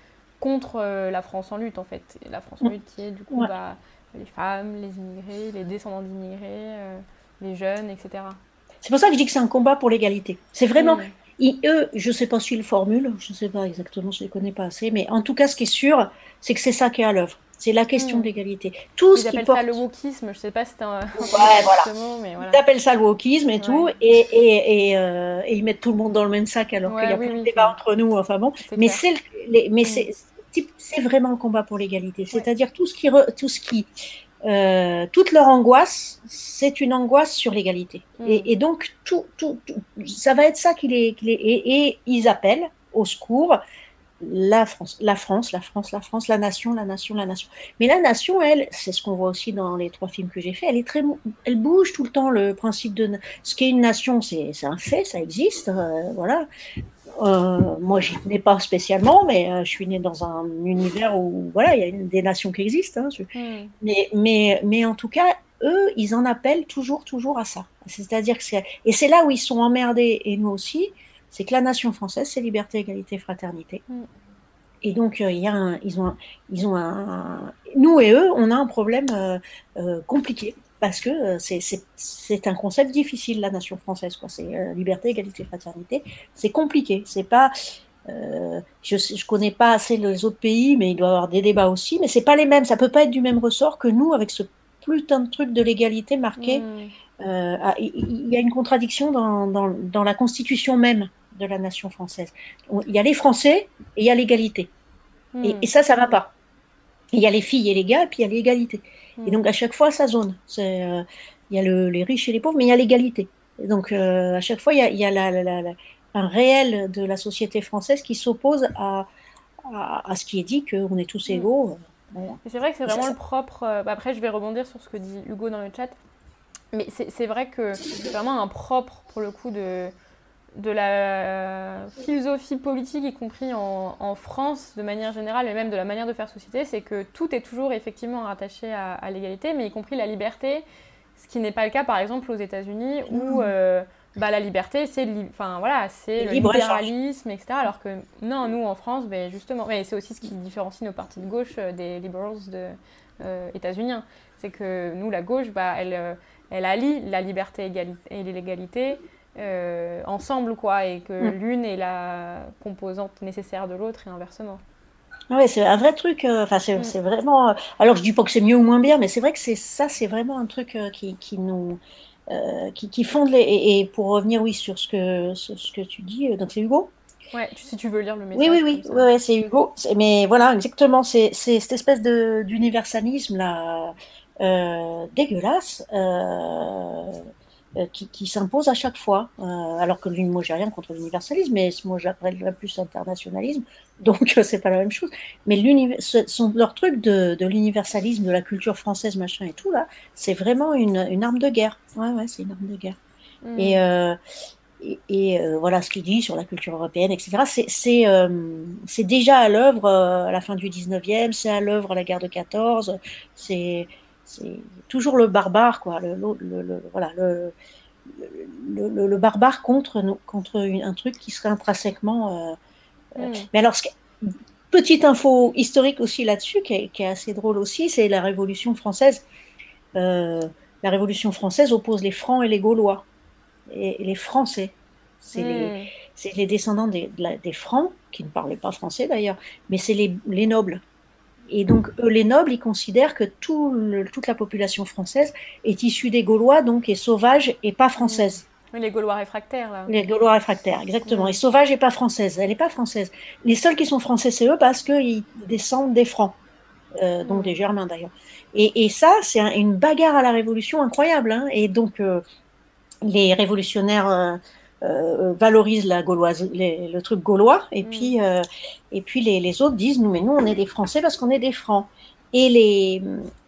contre euh, la France en lutte, en fait. la France en lutte qui est, du coup, bah, les femmes, les immigrés, les descendants d'immigrés, euh, les jeunes, etc. C'est pour ça que je dis que c'est un combat pour l'égalité. C'est vraiment... eux, je ne sais pas si ils formulent, je ne sais pas exactement, je ne les connais pas assez, mais en tout cas, ce qui est sûr, c'est que c'est ça qui est à l'œuvre. C'est la question de l'égalité. Tout ils appellent ça le wokisme, je ne sais pas si c'est un, *laughs* ouais, voilà. mais voilà. Ils appellent ça le wokisme et tout, et, et, et, euh, et, ils mettent tout le monde dans le même sac alors qu'il y a oui, de débat entre nous, enfin bon. Mais c'est mais mm. c'est vraiment le combat pour l'égalité. C'est-à-dire tout ce qui, tout ce qui, euh, toute leur angoisse, c'est une angoisse sur l'égalité. Mm. Et, donc tout, tout, ça va être ça qu'il est, et, ils appellent au secours la France, la France, la France, la France, la nation, la nation, la nation. Mais la nation, elle, c'est ce qu'on voit aussi dans les trois films que j'ai fait, elle est très, elle bouge tout le temps le principe de ce qu'est une nation, c'est un fait, ça existe, euh, voilà. Euh, moi, j'y tenais pas spécialement, mais euh, je suis née dans un univers où, voilà, il y a une, des nations qui existent. Hein, hmm. mais, mais, mais en tout cas, eux, ils en appellent toujours, toujours à ça. C'est-à-dire que c'est, et c'est là où ils sont emmerdés, et nous aussi, c'est que la nation française, c'est liberté, égalité, fraternité. Hmm. Et donc, euh, il y a ils ont, ils ont un, nous et eux, on a un problème compliqué parce que euh, c'est un concept difficile, la nation française. C'est euh, liberté, égalité, fraternité. C'est compliqué. C'est pas. Euh, je ne connais pas assez les autres pays, mais il doit y avoir des débats aussi. Mais c'est pas les mêmes. Ça peut pas être du même ressort que nous avec ce putain de truc de l'égalité marqué. Mmh. Il y a une contradiction dans, dans, dans, la constitution même de la nation française. Il y a les Français et il y a l'égalité. Et, mmh. et, ça, ça va pas. Il y a les filles et les gars, et puis il y a l'égalité. Et donc, à chaque fois, ça zone. Il y a le, les riches et les pauvres, mais il y a l'égalité. Donc, à chaque fois, il y a, y a la, la, la, un réel de la société française qui s'oppose à, à, ce qui est dit qu'on est tous égaux. C'est vrai que c'est vraiment le propre. Après, je vais rebondir sur ce que dit Hugo dans le chat. Mais c'est vrai que c'est vraiment un propre, pour le coup, de, de la philosophie politique, y compris en, France de manière générale, et même de la manière de faire société, c'est que tout est toujours effectivement rattaché à, l'égalité, mais y compris la liberté, ce qui n'est pas le cas par exemple aux États-Unis où euh, bah, la liberté c'est enfin, voilà, le libéralisme, etc. Alors que non, nous en France, ben, justement, mais c'est aussi ce qui différencie nos partis de gauche euh, des liberals de, euh, états-uniens. C'est que nous, la gauche, bah, elle elle allie la liberté et l'égalité euh, ensemble, quoi, et que mm. l'une est la composante nécessaire de l'autre et inversement. Oui, c'est un vrai truc. Euh, enfin, mm. c'est vraiment. Euh, alors, je dis pas que c'est mieux ou moins bien, mais c'est vrai que c'est ça, c'est vraiment un truc qui, qui, nous. qui, qui, fonde les. Et, pour revenir, oui, sur ce que, ce que tu dis, donc c'est Hugo Ouais, si tu veux lire le message. Oui, oui, oui, ouais, c'est Hugo. Mais voilà, exactement, c'est cette espèce d'universalisme là, euh, dégueulasse euh, qui, qui s'impose à chaque fois. alors que moi, j'ai rien contre l'universalisme, mais moi, j'appellerais plus internationalisme, donc c'est pas la même chose. Mais son, leur truc de, de l'universalisme, de la culture française, machin et tout, là, c'est vraiment une, une, arme de guerre. Ouais, ouais, c'est une arme de guerre. Mm. Et, et, et voilà ce qu'il dit sur la culture européenne, etc. C'est euh, déjà à l'œuvre à la fin du 19e, c'est à l'œuvre à la guerre de 14, c'est c'est toujours le barbare, quoi. Le, voilà, le, le, barbare contre, contre un truc qui serait intrinsèquement. Euh, euh, mm. Mais alors, petite info historique aussi là-dessus, qui, est assez drôle aussi, c'est la Révolution française. Euh, la Révolution française oppose les Francs et les Gaulois. Et, les Français. C'est les, mm. les, descendants des, des, Francs, qui ne parlaient pas français d'ailleurs, mais c'est les, les nobles. Et donc, eux, les nobles, ils considèrent que tout toute la population française est issue des Gaulois, donc est sauvage et pas française. Oui, les Gaulois réfractaires, là. Les Gaulois réfractaires, exactement. Et sauvage et pas française. Elle n'est pas française. Les seuls qui sont français, c'est eux parce qu'ils descendent des Francs, euh, donc des Germains d'ailleurs. Et, et, ça, c'est une bagarre à la Révolution incroyable. Hein. Et donc, euh, les révolutionnaires euh, valorise la gauloise, le truc gaulois, et mm. puis, euh, et puis les, les, autres disent nous, mais nous, on est des Français parce qu'on est des Francs. Et les,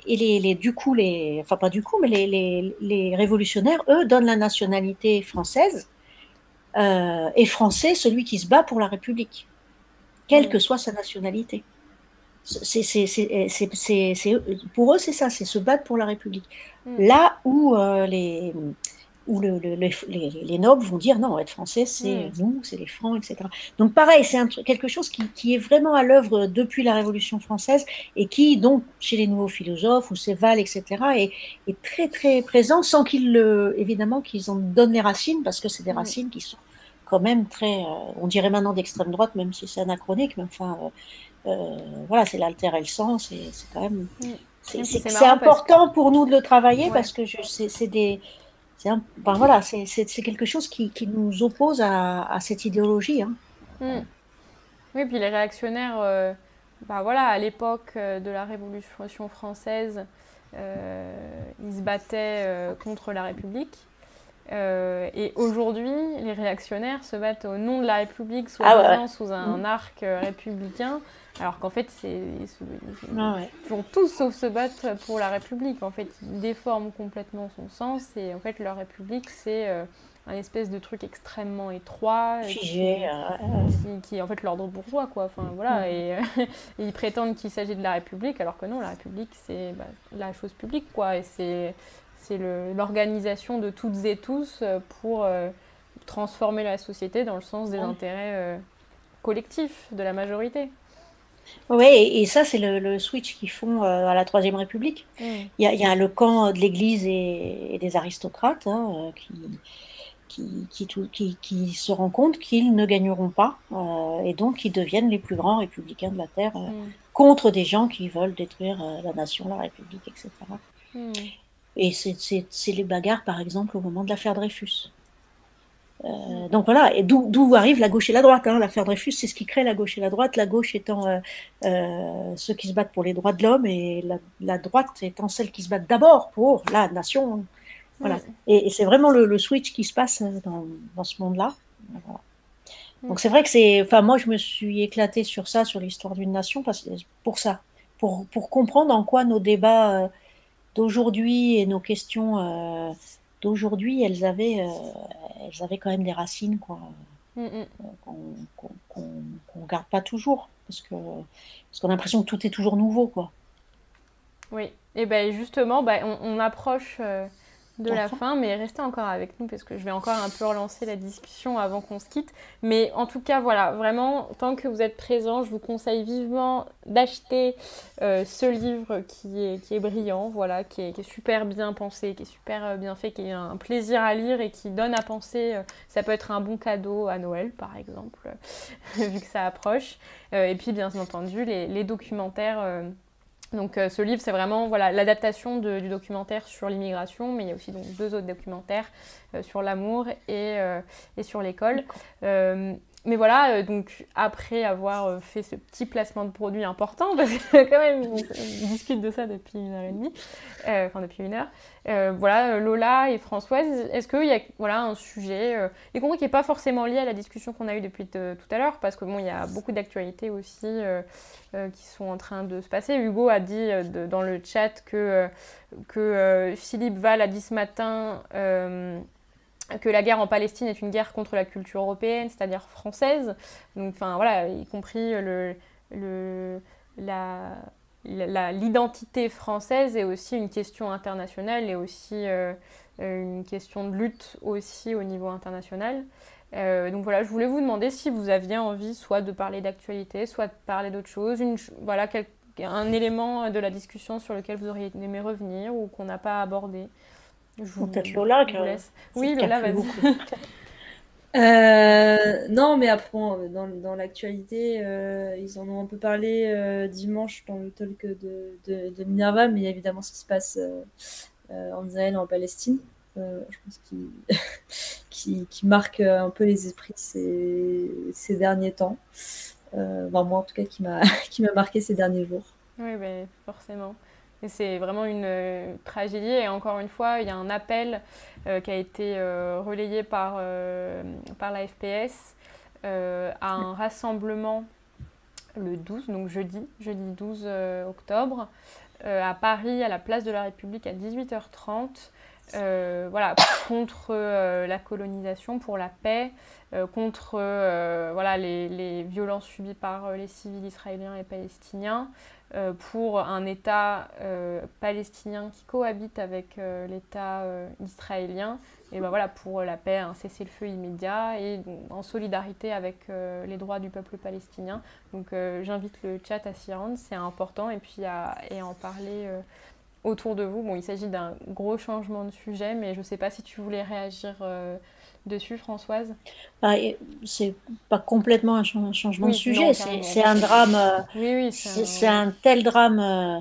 et les, les, du coup, les, enfin pas du coup, mais les, révolutionnaires, eux, donnent la nationalité française euh, et français celui qui se bat pour la République, quelle mm. que soit sa nationalité. C'est, c'est, pour eux, c'est ça, c'est se battre pour la République. Mm. Là où les, où le, les, nobles vont dire non, être français, c'est hmm. nous, c'est les francs, etc. Donc pareil, c'est quelque chose qui, qui, est vraiment à l'œuvre depuis la Révolution française et qui, donc, chez les nouveaux philosophes ou Séval, etc., est, est, très très présent sans qu'ils le, évidemment, qu'ils en donnent les racines parce que c'est des hmm. racines qui sont quand même très, euh, on dirait maintenant d'extrême droite, même si c'est anachronique, mais enfin, euh, euh, voilà, c'est l'alter et le sens, c'est quand même, hmm. c'est important pour nous de le travailler parce que c'est des ben voilà, c'est quelque chose qui, qui, nous oppose à, à cette idéologie. Hein. Hmm. Oui, puis les réactionnaires, euh, ben voilà, à l'époque euh, de la Révolution française, euh, ils se battaient contre la République. et aujourd'hui, les réactionnaires se battent au nom de la République, ah sous un hmm. arc républicain. Alors qu'en fait, c'est, ah ils font tous sauf se battre pour la République. En fait, ils déforment complètement son sens et en fait, leur République, c'est euh, un espèce de truc extrêmement étroit, Figé, qui, qui, est en fait l'ordre bourgeois, quoi. Enfin voilà, et, *laughs* ils prétendent qu'il s'agit de la République, alors que non, la République, c'est bah, la chose publique, quoi. Et c'est c'est l'organisation de toutes et tous euh, pour euh, transformer la société dans le sens des intérêts collectifs de la majorité. Oui, et, ça, c'est le, switch qu'ils font euh, à la Troisième République. Mm. Il y, a, le camp de l'Église et, des aristocrates hein, euh, qui, qui, qui, se rendent compte qu'ils ne gagneront pas euh, et donc ils deviennent les plus grands républicains de la Terre mm. contre des gens qui veulent détruire la nation, la République, etc. Et mm. c'est les bagarres, par exemple, au moment de l'affaire Dreyfus. Euh, donc voilà, et d'où arrive la gauche et la droite. Hein. L'affaire Dreyfus, c'est ce qui crée la gauche et la droite. La gauche étant euh, euh, ceux qui se battent pour les droits de l'homme et la, droite étant celles qui se battent d'abord pour la nation. Voilà. Et, c'est vraiment le, switch qui se passe dans, ce monde-là. Donc c'est vrai que c'est. Enfin, moi, je me suis éclatée sur ça, sur l'histoire d'une nation, parce, pour ça. Pour, pour comprendre en quoi nos débats d'aujourd'hui et nos questions d'aujourd'hui, elles avaient, euh, elles avaient quand même des racines mm, mm. qu'on ne garde pas toujours, parce que parce qu'on a l'impression que tout est toujours nouveau. quoi. Oui, et ben justement, ben, on, approche euh, de la fin, mais restez encore avec nous parce que je vais encore un peu relancer la discussion avant qu'on se quitte. Mais en tout cas, voilà, vraiment, tant que vous êtes présent, je vous conseille vivement d'acheter euh, ce livre qui est, qui est brillant, voilà, qui est, super bien pensé, qui est super euh, bien fait, qui est un plaisir à lire et qui donne à penser. Euh, ça peut être un bon cadeau à Noël, par exemple, *laughs* vu que ça approche. et puis, bien entendu, les, les documentaires donc euh, ce livre, c'est vraiment voilà, l'adaptation du documentaire sur l'immigration, mais il y a aussi donc, deux autres documentaires euh, sur l'amour et, euh, et, sur l'école mais voilà, euh, donc après avoir euh, fait ce petit placement de produit important, parce que *laughs* quand même on, discute de ça depuis une heure et demie, euh, enfin depuis une heure, voilà, Lola et Françoise, est-ce qu'il y a voilà, un sujet, y compris qui n'est pas forcément lié à la discussion qu'on a eue depuis tout à l'heure, parce que bon, il y a beaucoup d'actualités aussi qui sont en train de se passer. Hugo a dit dans le chat que, que Philippe Val a dit ce matin que la guerre en Palestine est une guerre contre la culture européenne, c'est-à-dire française, donc enfin voilà, y compris le, la, l'identité française est aussi une question internationale et aussi euh, une question de lutte aussi au niveau international. Euh, donc voilà, je voulais vous demander si vous aviez envie soit de parler d'actualité, soit de parler d'autre chose, une, voilà, un élément de la discussion sur lequel vous auriez aimé revenir ou qu'on n'a pas abordé. Peut-être Lola qui laisse. Oui, Lola, vas-y. *laughs* Euh, non, mais après, dans, dans l'actualité, euh, ils en ont un peu parlé euh, dimanche dans le talk de, de, de, Minerva, mais évidemment ce qui se passe en Israël et en Palestine, je pense qui, *laughs* qui, marque un peu les esprits ces, ces derniers temps. moi, en tout cas, *laughs* qui m'a marqué ces derniers jours. Oui, ben, forcément c'est vraiment une euh, tragédie. Et encore une fois, il y a un appel euh, qui a été euh, relayé par, par la FPS à un rassemblement le 12, donc jeudi, jeudi 12 octobre, à Paris, à la place de la République, à 18h30. voilà, contre la colonisation, pour la paix, contre voilà, les, les, violences subies par les civils israéliens et palestiniens, pour un État euh, palestinien qui cohabite avec euh, l'État israélien, et ben voilà, pour la paix, un cessez-le-feu immédiat et en solidarité avec les droits du peuple palestinien. Donc j'invite le chat à s'y rendre, c'est important, et puis à, en parler autour de vous. Bon, il s'agit d'un gros changement de sujet, mais je ne sais pas si tu voulais réagir dessus, Françoise? Bah, C'est pas complètement un, changement de sujet, c'est un drame. Euh, oui, oui, c'est un... tel drame. Euh,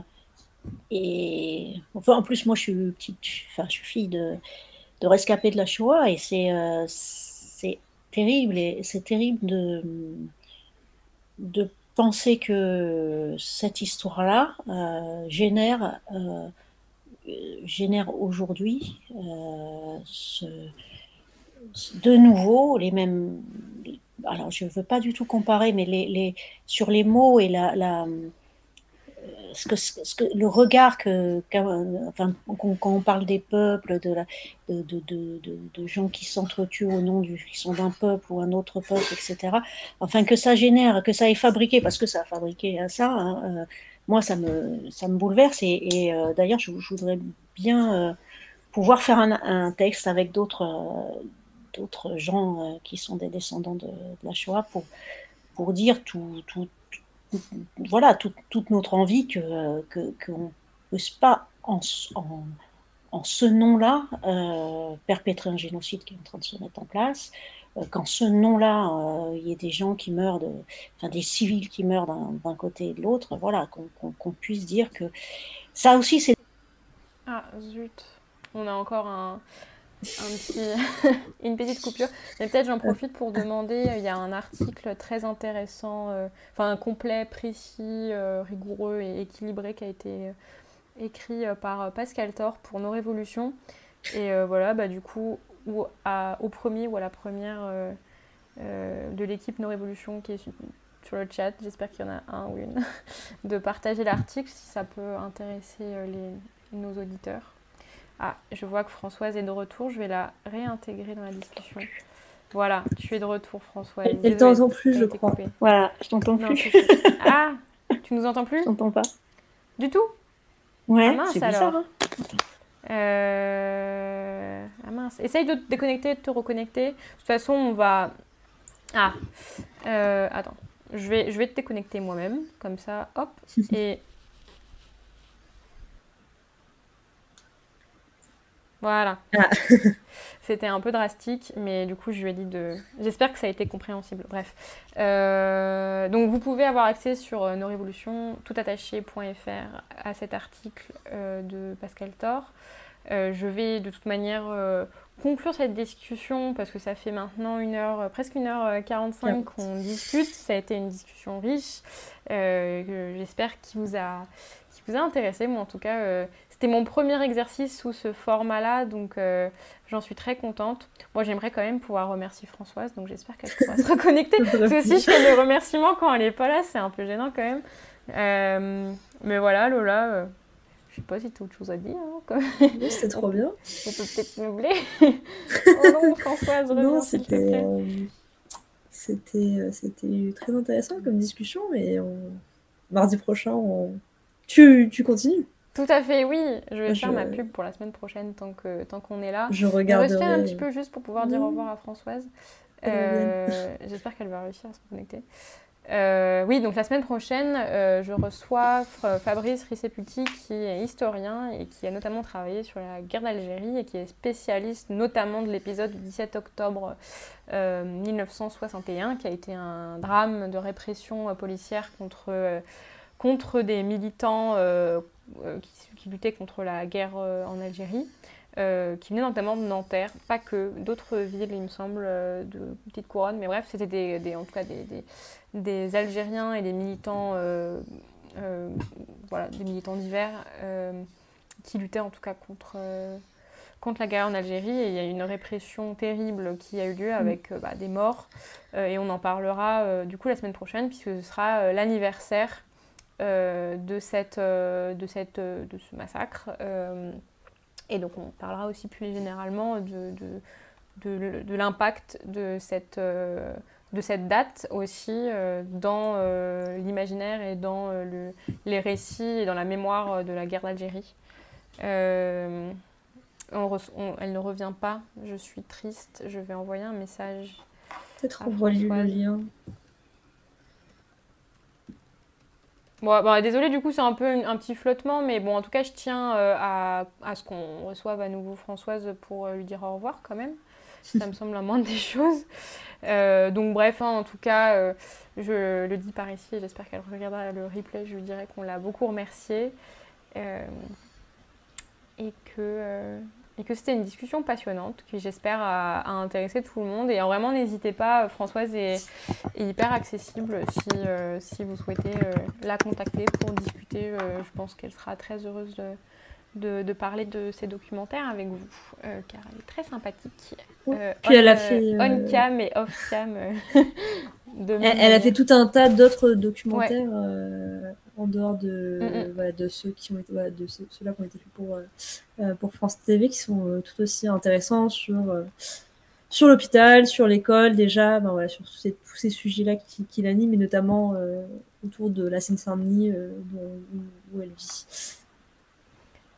et enfin, en plus, moi, je suis petite, enfin, je suis fille de, de rescapé de la Shoah et c'est euh, c'est terrible et c'est terrible de de penser que cette histoire-là génère génère aujourd'hui ce de nouveau les mêmes. Alors, je ne veux pas du tout comparer, mais sur les mots et la, que, le regard que, quand, on parle des peuples, de, gens qui s'entretuent au nom du, d'un peuple ou un autre peuple, etc. Enfin, que ça génère, que ça ait fabriqué, parce que ça a fabriqué ça. Hein, euh, moi, ça me, ça me bouleverse. Et, euh, d'ailleurs, je, voudrais bien euh, pouvoir faire un texte avec d'autres d'autres gens euh, qui sont des descendants de, la Shoah pour, pour dire tout, tout, voilà, toute notre envie qu'on ne puisse pas en, en, ce nom-là euh, perpétrer un génocide qui est en train de se mettre en place, euh, qu'en ce nom-là, il y ait des gens qui meurent, de, enfin des civils qui meurent d'un côté et de l'autre, voilà, qu'on puisse dire que ça aussi c'est... Ah zut, on a encore un, *laughs* une petite coupure. Mais peut-être j'en profite pour demander, il y a un article très intéressant, enfin complet, précis, rigoureux et équilibré qui a été écrit par Pascal Thor pour Nos Révolutions. Et voilà, bah, du coup, ou au premier ou à la première de l'équipe Nos Révolutions qui est sur le chat, j'espère qu'il y en a un ou une, *laughs* de partager l'article si ça peut intéresser euh, les, nos auditeurs. Ah, je vois que Françoise est de retour, je vais la réintégrer dans la discussion. Voilà, tu es de retour Françoise. Elle ne t'entend plus, je crois. Voilà, je t'entends plus. ah, tu nous entends plus *laughs* Je t'entends pas. Du tout Ouais, ah, c'est bizarre. Hein. Euh... Ah mince, essaye de te déconnecter, de te reconnecter. De toute façon, on va... Ah, euh... attends. Je vais, je vais te déconnecter moi-même, comme ça, hop, *laughs* et... Voilà. Ah. *laughs* C'était un peu drastique, mais du coup, je lui ai dit de... J'espère que ça a été compréhensible. Bref. Euh, donc, vous pouvez avoir accès sur euh, nos révolutions, toutattaché.fr, à cet article euh, de Pascal Thor. je vais de toute manière conclure cette discussion parce que ça fait maintenant une heure, presque une heure 45 euh, qu'on discute. Ça a été une discussion riche. J'espère qu'il vous a qui vous a intéressé. Moi, en tout cas, euh, c'était mon premier exercice sous ce format-là, donc j'en suis très contente. Moi, j'aimerais quand même pouvoir remercier Françoise, donc j'espère qu'elle pourra se *laughs* reconnecter. parce que si je fais des remerciements quand elle n'est pas là, c'est un peu gênant quand même. mais voilà, Lola je sais pas si tu as autre chose à dire. Hein, *laughs* c'était trop bien. On peut peut-être meubler. *laughs* oh non, Françoise, Non, c'était. Euh, c'était, euh, c'était très intéressant comme discussion et mardi prochain, tu, tu continues? Tout à fait, oui. Je vais faire ma pub pour la semaine prochaine tant, que, tant qu'on est là. Je regarde. Je un petit peu juste pour pouvoir dire au revoir à Françoise. Euh, j'espère qu'elle va réussir à se connecter. Euh, oui, donc la semaine prochaine, euh, je reçois Fabrice Risseputi, qui est historien et qui a notamment travaillé sur la guerre d'Algérie et qui est spécialiste notamment de l'épisode du 17 octobre 1961, euh, qui a été un drame de répression policière contre, contre des militants qui, qui, luttaient contre la guerre en Algérie. qui venaient notamment de Nanterre, pas que, d'autres villes, il me semble, de Petite Couronne, mais bref, c'était des, en tout cas des, Algériens et des militants, euh, euh, voilà, des militants divers euh, qui luttaient en tout cas contre, contre la guerre en Algérie. Et il y a une répression terrible qui a eu lieu avec bah, des morts. et on en parlera du coup la semaine prochaine puisque ce sera l'anniversaire de, cette, de, cette, de ce massacre. et donc on parlera aussi plus généralement de, de, de l'impact de cette de cette date aussi euh, dans euh, l'imaginaire et dans euh, le, les récits et dans la mémoire de la guerre d'Algérie. elle ne revient pas, je suis triste, je vais envoyer un message. Peut-être envoie le lien. Bon, bon, désolé, du coup, c'est un peu un, petit flottement, mais bon, en tout cas, je tiens à, à, ce qu'on reçoive à nouveau Françoise pour lui dire au revoir quand même. Ça me semble la moindre des *laughs* choses. Euh, donc bref, hein, en tout cas, euh, je le dis par ici, j'espère qu'elle regardera le replay, je lui dirai qu'on l'a beaucoup remerciée euh, et que, et que c'était une discussion passionnante qui j'espère a, intéressé tout le monde. Et vraiment, n'hésitez pas, Françoise est, hyper accessible si, si vous souhaitez la contacter pour discuter. je pense qu'elle sera très heureuse de de, parler de ces documentaires avec vous, euh, car elle est très sympathique. Euh, Puis elle a fait. On cam et off cam. Euh, *laughs* elle, a fait tout un tas d'autres documentaires en dehors de, mm, mm. de ceux qui ont été, de ceux, là qui ont été faits pour, pour France TV, qui sont tout aussi intéressants sur sur l'hôpital, sur l'école déjà, ben voilà, sur tous ces, tous ces sujets-là qui, qui l'animent, et notamment autour de la Seine-Saint-Denis où, elle vit.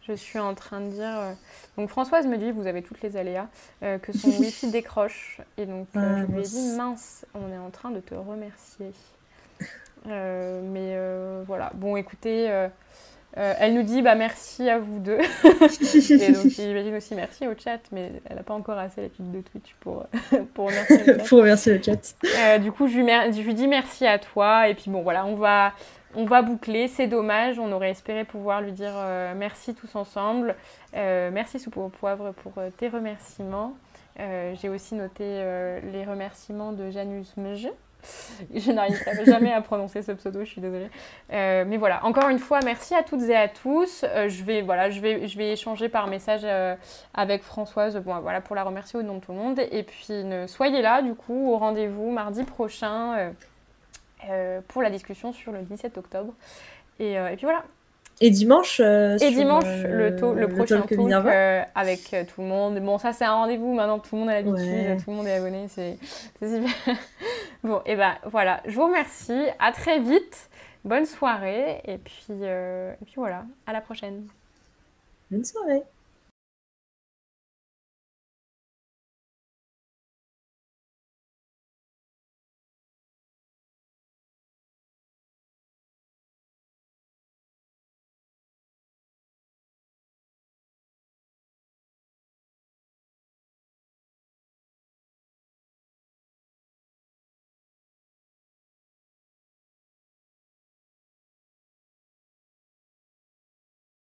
Je suis en train de dire. Euh, donc Françoise me dit, vous avez toutes les aléas, euh, que son *laughs* wifi décroche. Et donc euh, ah, je lui ai dit, mince, on est en train de te remercier. Mais voilà. Bon, écoutez, elle nous dit, bah merci à vous deux. *laughs* et donc *laughs* j'imagine aussi merci au chat, mais elle n'a pas encore assez l'étude de Twitch pour, *laughs* pour remercier le chat. pour remercier le chat. du coup, je lui, je lui dis merci à toi. Et puis bon, voilà, on va on va boucler, c'est dommage, on aurait espéré pouvoir lui dire merci tous ensemble. merci Soupe au poivre pour tes remerciements. J'ai aussi noté les remerciements de Janus Mej. *laughs* Je n'arriverai jamais à prononcer ce pseudo, je suis désolée. Euh, mais voilà, encore une fois, merci à toutes et à tous. Euh, je, vais, voilà, je, vais, je vais échanger par message euh, avec Françoise bon, voilà, pour la remercier au nom de tout le monde. Et puis, soyez là, du coup, au rendez-vous mardi prochain pour la discussion sur le 17 octobre. Et puis voilà, et dimanche, euh, et dimanche le, le, prochain talk, euh, avec euh, tout le monde. Bon, ça c'est un rendez-vous maintenant, tout le monde a l'habitude, tout le monde est abonné, c'est super. *laughs* bon, et ben voilà, je vous remercie, à très vite, bonne soirée, et puis, et puis voilà, à la prochaine. Bonne soirée.